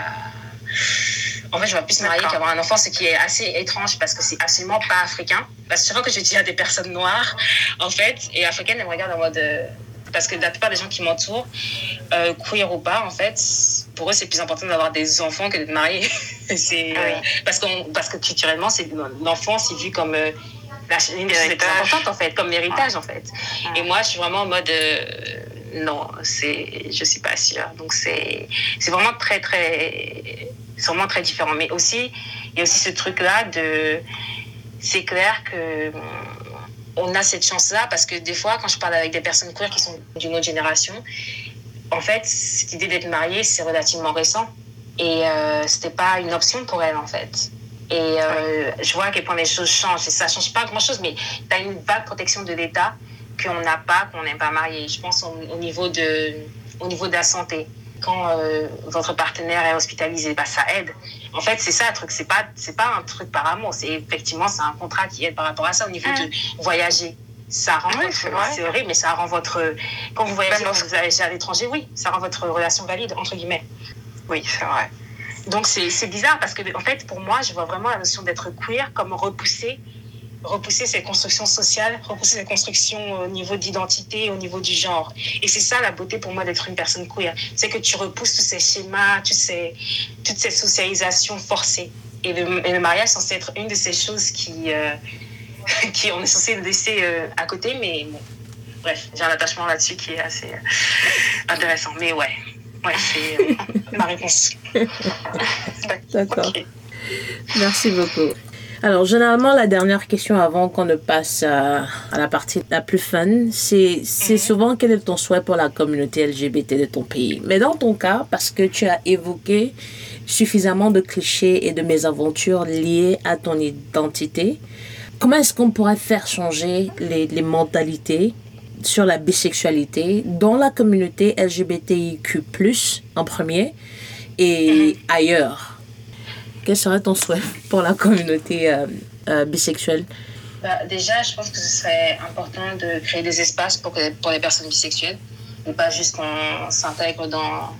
en fait, je vois plus me marier qu'avoir un enfant, ce qui est assez étrange parce que c'est absolument pas africain. Parce que fois que je dis à des personnes noires, en fait, et africaines, elles me regardent en mode euh, parce que la plupart des gens qui m'entourent, euh, queer ou pas, en fait, pour eux, c'est plus important d'avoir des enfants que d'être marié. (laughs) c'est, ah euh, parce, que culturellement, c'est, l'enfant, c'est vu comme euh, la, une des choses les plus importantes, en fait, comme l'héritage, en fait. Et moi, je suis vraiment en mode, euh, non, c'est, je suis pas sûre. Donc, c'est, c'est vraiment très, très, c'est vraiment très différent. Mais aussi, il y a aussi ce truc-là de, c'est clair que, on a cette chance-là parce que des fois, quand je parle avec des personnes queer qui sont d'une autre génération, en fait, cette idée d'être mariée, c'est relativement récent. Et euh, c'était pas une option pour elle, en fait. Et euh, je vois à quel point les choses changent. Et ça change pas grand-chose, mais tu as une vague protection de l'État qu'on n'a pas, qu'on n'est pas marié. Je pense au, niveau de, au niveau de la santé. Quand euh, votre partenaire est hospitalisé, bah, ça aide. En fait, c'est ça le truc. C'est pas, c'est pas un truc par amour. C'est effectivement, c'est un contrat qui aide par rapport à ça au niveau de voyager ça rend c'est horrible mais ça rend votre quand vous voyagez quand vous allez à l'étranger oui ça rend votre relation valide entre guillemets oui c'est vrai donc c'est bizarre parce que en fait pour moi je vois vraiment la notion d'être queer comme repousser repousser ces constructions sociales repousser ces constructions au niveau d'identité au niveau du genre et c'est ça la beauté pour moi d'être une personne queer c'est que tu repousses tous ces schémas tous ces, toute cette socialisation forcée et le, et le mariage censé être une de ces choses qui euh, (laughs) qui on est censé laisser euh, à côté, mais bon, bref, j'ai un attachement là-dessus qui est assez euh, intéressant. Mais ouais, ouais c'est euh, (laughs) ma réponse. D'accord. Merci beaucoup. Alors, généralement, la dernière question avant qu'on ne passe à, la partie la plus fun, c'est mhm. souvent quel est ton souhait pour la communauté LGBT de ton pays? Mais dans ton cas, parce que tu as évoqué suffisamment de clichés et de mésaventures liées à ton identité, comment est-ce qu'on pourrait faire changer les, les, mentalités sur la bisexualité dans la communauté LGBTIQ+, en premier, et mhm. ailleurs? Quel serait ton souhait pour la communauté euh, euh, bisexuelle? Bah, Déjà, je pense que ce serait important de créer des espaces pour, pour les personnes bisexuelles, et pas juste qu'on s'intègre dans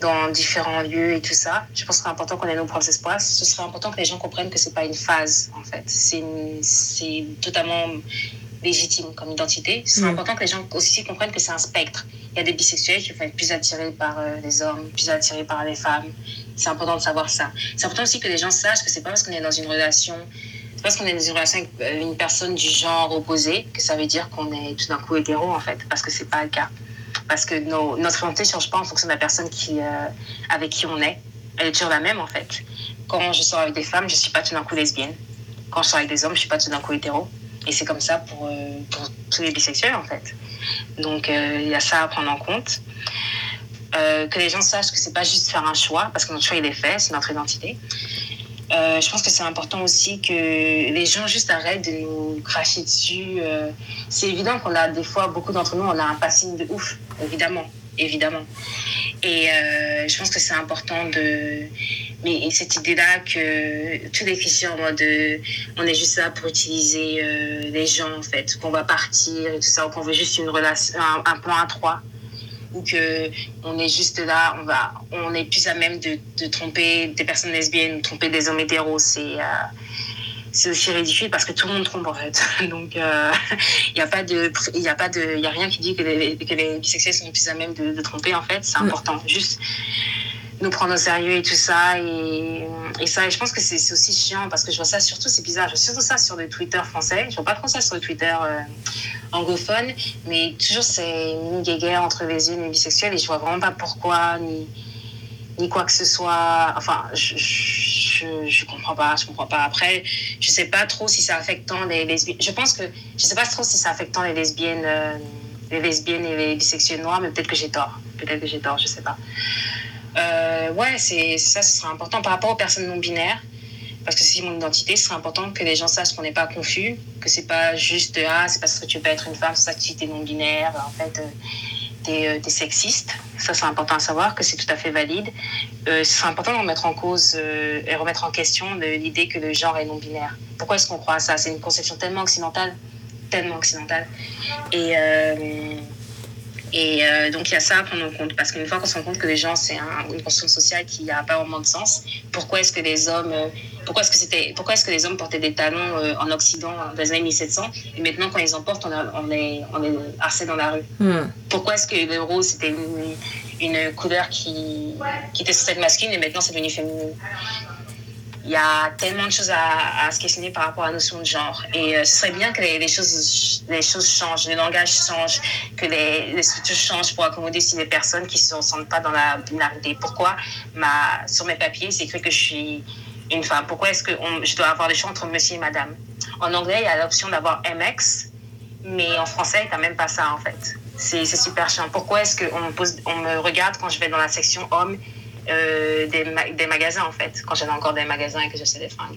dans différents lieux et tout ça. Je pense que c'est important qu'on ait nos propres espaces. Ce serait important que les gens comprennent que c'est pas une phase, en fait. C'est totalement légitime comme identité. C'est mm. important que les gens aussi comprennent que c'est un spectre. Il y a des bisexuels qui vont être plus attirés par euh, les hommes, plus attirés par les femmes. C'est important de savoir ça. C'est important aussi que les gens sachent que c'est pas parce qu'on est dans une relation c'est parce qu'on est dans une relation avec euh, une personne du genre opposé que ça veut dire qu'on est tout d'un coup hétéro en fait parce que c'est pas le cas parce que nos, notre identité change pas en fonction de la personne qui, euh, avec qui on est. elle est toujours la même en fait. Quand je sors avec des femmes, je suis pas tout d'un coup lesbienne. Quand je sors avec des hommes, je suis pas tout d'un coup hétéro. Et c'est comme ça pour, euh, pour, tous les bisexuels en fait. Donc il y a ça à prendre en compte. Euh, que les gens sachent que c'est pas juste faire un choix, parce que notre choix il est fait, c'est notre identité. Euh, je pense que c'est important aussi que les gens juste arrêtent de nous cracher dessus. Euh, c'est évident qu'on a des fois, beaucoup d'entre nous, on a un passing de ouf, évidemment, évidemment. Et je pense que c'est important de... Mais cette idée-là que tous les clichés en mode on est juste là pour utiliser les gens, en fait, qu'on va partir et tout ça, ou qu'on veut juste une relation, un, un plan à trois ou que on est juste là, on va, on est plus à même de, de tromper des personnes lesbiennes, tromper des hommes hétéros, c'est euh, c'est aussi ridicule parce que tout le monde trompe en fait. (laughs) Donc il euh, n'y a pas de, il y a pas de, il y a rien qui dit que les, que les bisexuels sont plus à même de, de tromper en fait. C'est important. Juste nous prendre au sérieux et tout ça. Et, ça, et je pense que c'est aussi chiant parce que je vois ça surtout, c'est bizarre, je vois surtout ça sur le Twitter français. Je vois pas trop ça sur le Twitter euh, anglophone, mais toujours c'est une guéguerre entre les et bisexuels et je vois vraiment pas pourquoi ni, ni quoi que ce soit. Enfin, je, je, je, comprends pas, je comprends pas. Après, je sais pas trop si ça affectant les lesbiennes. Je pense que je sais pas trop si ça affectant les lesbiennes. Euh, les lesbiennes et les bisexuels noirs, mais peut-être que j'ai tort. Peut-être que j'ai tort, je sais pas. Euh, ouais, c'est ça, ce sera important par rapport aux personnes non binaires. Parce que c'est mon identité, ce serait important que les gens sachent qu'on n'est pas confus, que c'est pas juste ah, c'est parce que tu peux être une femme, c'est ça que tu es non binaire, en fait, euh, t'es euh, es sexiste. Ça, c'est important à savoir, que c'est tout à fait valide. Euh, ce serait important de remettre en cause euh, et remettre en question l'idée que le genre est non binaire. Pourquoi est-ce qu'on croit à ça? C'est une conception tellement occidentale, tellement occidentale. Et. Et euh, donc, il y a ça à prendre en compte. Parce qu'une fois qu'on se rend compte que les gens, c'est un, une construction sociale qui n'a pas vraiment de sens, pourquoi est-ce que les hommes, euh, pourquoi est-ce que c'était, pourquoi est-ce que les hommes portaient des talons euh, en Occident dans les années 1700 et maintenant quand ils en portent, on, a, on est, on est dans la rue Hmm. Pourquoi est-ce que le rose c'était une, une couleur qui, qui était censée être masculine et maintenant c'est devenu féminin? Il y a tellement de choses à, à, se questionner par rapport à la notion de genre. Et euh, ce serait bien que les, choses, les choses changent, les langages changent, que les, les structures changent pour accommoder aussi les personnes qui ne se sentent pas dans la binarité. Pourquoi ma, sur mes papiers, c'est écrit que je suis une femme? Pourquoi est-ce que je dois avoir le choix entre monsieur et madame? En anglais, il y a l'option d'avoir MX, mais en français, a même pas ça en fait. C'est super chiant. Pourquoi est-ce qu'on on me regarde quand je vais dans la section hommes euh, des, ma des, magasins en fait, quand j'avais encore des magasins et que j'achetais des fringues.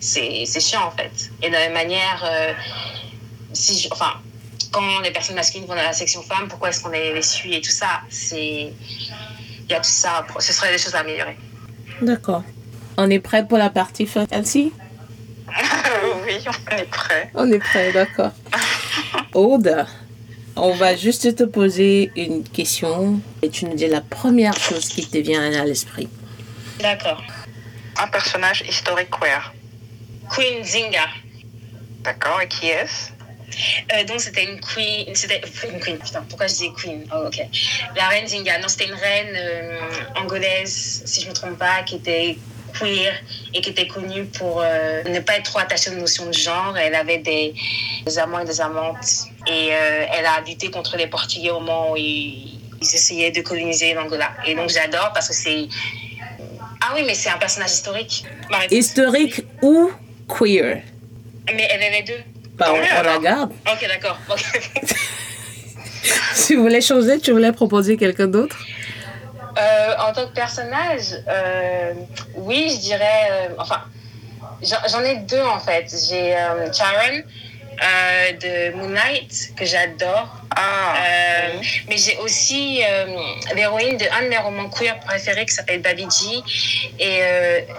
C'est chiant en fait. Et de la même manière, euh, si je, enfin, quand les personnes masculines vont dans la section femmes, pourquoi est-ce qu'on les, les, suit et tout ça? C'est. Il y a tout ça, ce serait des choses à améliorer. D'accord. On est prêt pour la partie fun, Elsie? (laughs) Oui, on est prêt. On est prêt, d'accord. Aude, on va juste te poser une question et tu nous dis la première chose qui te vient à l'esprit. D'accord. Un personnage historique queer. Queen Zinga. D'accord, et qui est-ce? Euh, donc c'était une queen, c'était une queen, putain, pourquoi je dis queen? Oh ok. La reine Zinga, non c'était une reine euh, angolaise, si je me trompe pas, qui était queer et qui était connue pour euh, ne pas être trop attachée aux notions de genre. Elle avait des, des amants et des amantes et euh, elle a lutté contre les Portugais au moment où ils, ils essayaient de coloniser l'Angola. Et donc j'adore parce que c'est ah oui mais c'est un personnage historique. Historique ou queer? Mais elle est les deux. Bah, on, on la garde. Ok, d'accord. Okay. (laughs) tu voulais changer, tu voulais proposer quelqu'un d'autre? Euh, En tant que personnage, euh, oui, je dirais. Euh, enfin, j'en ai deux en fait. J'ai euh, de Moonlight que j'adore. Ah, oui. Mais j'ai aussi l'héroïne de un de mes romans queer préférés qui s'appelle Baby G. Et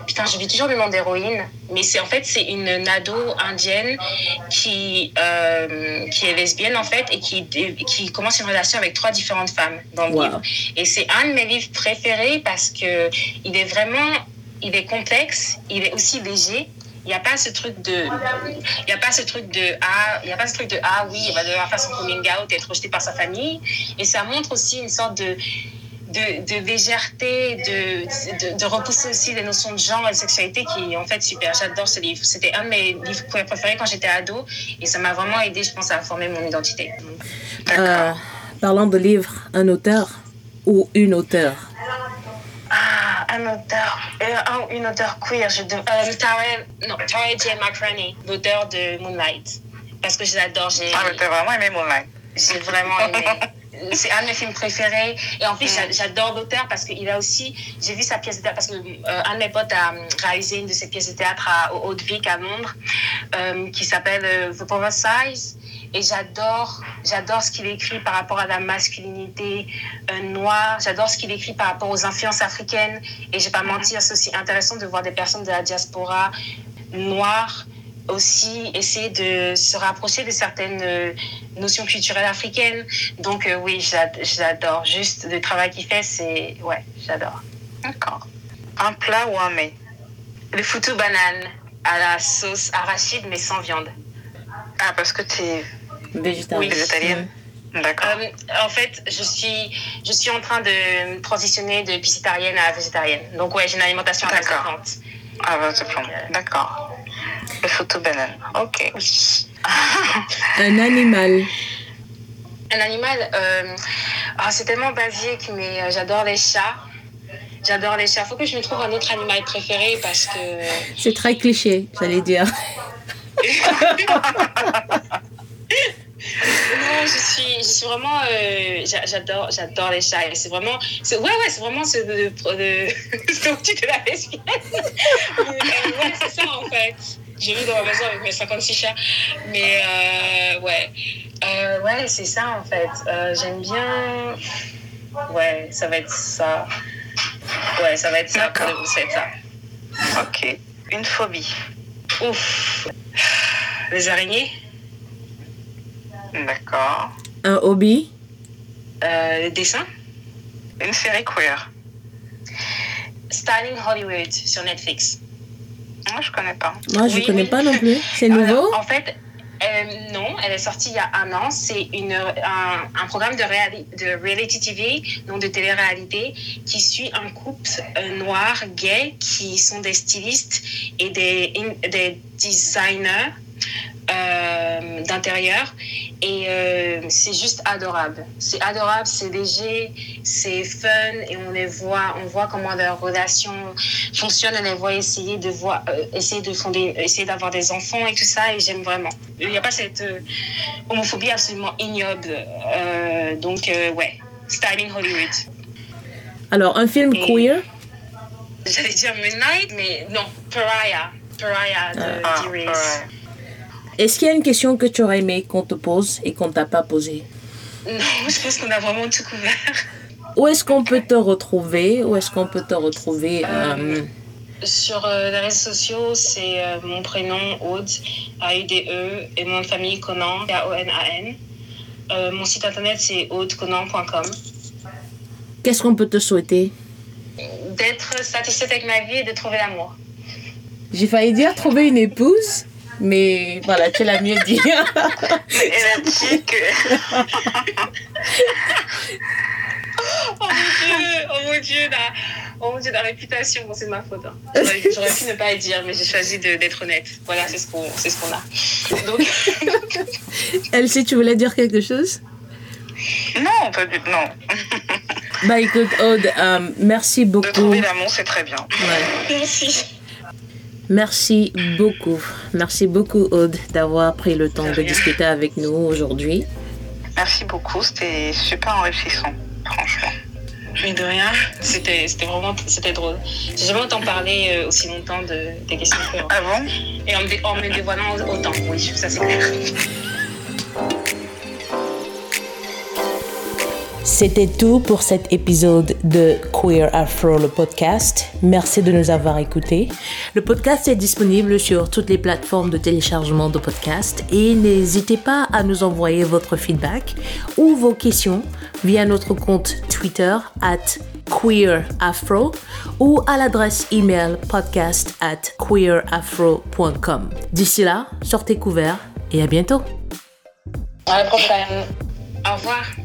putain, je vis toujours le nom d'héroïne. Mais c'est en fait c'est une nado indienne qui qui est lesbienne en fait et qui qui commence une relation avec trois différentes femmes dans le wow. livre. Et c'est un de mes livres préférés parce que il est vraiment il est complexe, il est aussi léger. Il n'y a pas ce truc de, il y a pas ce truc de ah, il y a pas ce truc de ah oui, il va devoir faire son coming out et être rejeté par sa famille. Et ça montre aussi une sorte de de, de légèreté, de, de, de, repousser aussi les notions de genre et de sexualité qui est en fait super. J'adore ce livre. C'était un de mes livres préférés quand j'étais ado et ça m'a vraiment aidé, je pense, à former mon identité. Euh, parlant de livres, un auteur ou une auteure? Un auteur, euh, une auteur queer. Je de, euh, Tara, non, Tara J. McCraney, l'auteur de Moonlight. Parce que je l'adore. Ah, mais t'as vraiment aimé Moonlight. J'ai vraiment aimé. (laughs) c'est un de mes films préférés. Et en plus, mm. j'adore l'auteur parce qu'il a aussi. J'ai vu sa pièce de théâtre parce que euh, de mes potes a euh, réalisé une de ses pièces de théâtre à, au Haute-Vic à Londres euh, qui s'appelle The Power Size. Et j'adore, j'adore ce qu'il écrit par rapport à la masculinité noire. J'adore ce qu'il écrit par rapport aux influences africaines. Et je vais pas mm-hmm. mentir, c'est aussi intéressant de voir des personnes de la diaspora noire aussi essayer de se rapprocher de certaines euh, notions culturelles africaines. Donc euh, oui, j'adore. Juste le travail qu'il fait, c'est... Ouais, j'adore. D'accord. Un plat ou un mets? Le foutu banane à la sauce arachide, mais sans viande. Ah, parce que tu es végétarienne D'accord. Euh, en fait, je suis, je suis en train de transitionner de piscitarienne à végétarienne. Donc, ouais, j'ai une alimentation à base de plantes. Ah, base de plantes. D'accord. Le photo banane. Ok. (laughs) Un animal. Un animal, euh, ah, c'est tellement basique, mais euh, j'adore les chats. J'adore les chats. Faut que je me trouve un autre animal préféré parce que. C'est très cliché, j'allais dire. (laughs) (laughs) je suis, je suis vraiment, euh, j'adore, j'adore les chats. C'est vraiment, ouais, ouais, c'est vraiment ce de, de, de, (laughs) la lesbienne. (laughs) ouais, c'est ça en fait. J'ai vu dans ma maison avec mes 56 chats. Mais euh, ouais, euh, ouais, c'est ça en fait. Euh, j'aime bien. Ouais, ça va être ça. Ouais, ça va être ça. Ça ça. Ok. Une phobie. Ouf. Les araignées. D'accord. Un hobby? Euh, le dessin? Une série queer? Styling Hollywood sur Netflix. Moi, je connais pas. Moi, je ne connais pas non plus. C'est (laughs) nouveau? En fait, euh, non, elle est sortie il y a un an. C'est un, un, programme de, de reality TV, donc de télé-réalité, qui suit un couple euh, noir, gay, qui sont des stylistes et des, des designers euh, d'intérieur. Et euh, c'est juste adorable. C'est adorable, c'est léger, c'est fun et on les voit, on voit comment leur relation fonctionne. On les voit essayer de voir, euh, essayer de fonder, essayer d'avoir des enfants et tout ça. Et j'aime vraiment. Il n'y a pas cette homophobie absolument ignoble. donc ouais, Styling Hollywood. Alors un film queer? J'allais dire Midnight, mais non, Pariah. Pariah de ah, est-ce qu'il y a une question que tu aurais aimé qu'on te pose et qu'on t'a pas posée? Non, (laughs) je pense qu'on a vraiment tout couvert. Où est-ce qu'on peut te retrouver? Où est-ce qu'on peut te retrouver euh, euh, Sur euh, les réseaux sociaux, c'est mon prénom Aude, A-U-D-E, et mon famille Conan, A-O-N-A-N. mon site internet, c'est audeconan.com. Qu'est-ce qu'on peut te souhaiter? D'être satisfaite avec ma vie et de trouver l'amour. J'ai failli dire trouver une épouse? Mais voilà, tu l'as mieux dit. Elle a dit que. oh mon dieu, oh mon dieu, la, oh mon dieu, la réputation, bon, c'est ma faute. Hein. (laughs) J'aurais pu ne pas le dire, mais j'ai choisi d'être honnête. Voilà, c'est ce qu'on ce qu'on a. Donc... (laughs) Elsie, tu voulais dire quelque chose? Non, pas du non. bah écoute, Aude, euh, merci beaucoup. De trouver l'amour, c'est très bien. Ouais. Merci. Merci beaucoup. Merci beaucoup, Aude, d'avoir pris le temps de, discuter avec nous aujourd'hui. Merci beaucoup. C'était super enrichissant, franchement. Mais de rien, c'était vraiment c'était drôle. J'ai jamais entendu parler euh, aussi longtemps de, des questions de Ah bon? Et en me, en me dévoilant autant, oui, ça c'est clair. C'était tout pour cet épisode de Queer Afro, le podcast. Merci de nous avoir écoutés. Le podcast est disponible sur toutes les plateformes de téléchargement de podcasts et n'hésitez pas à nous envoyer votre feedback ou vos questions via notre compte Twitter at queerafro ou à l'adresse email podcast at queerafro.com. D'ici là, sortez couverts et à bientôt. À la prochaine. Au revoir.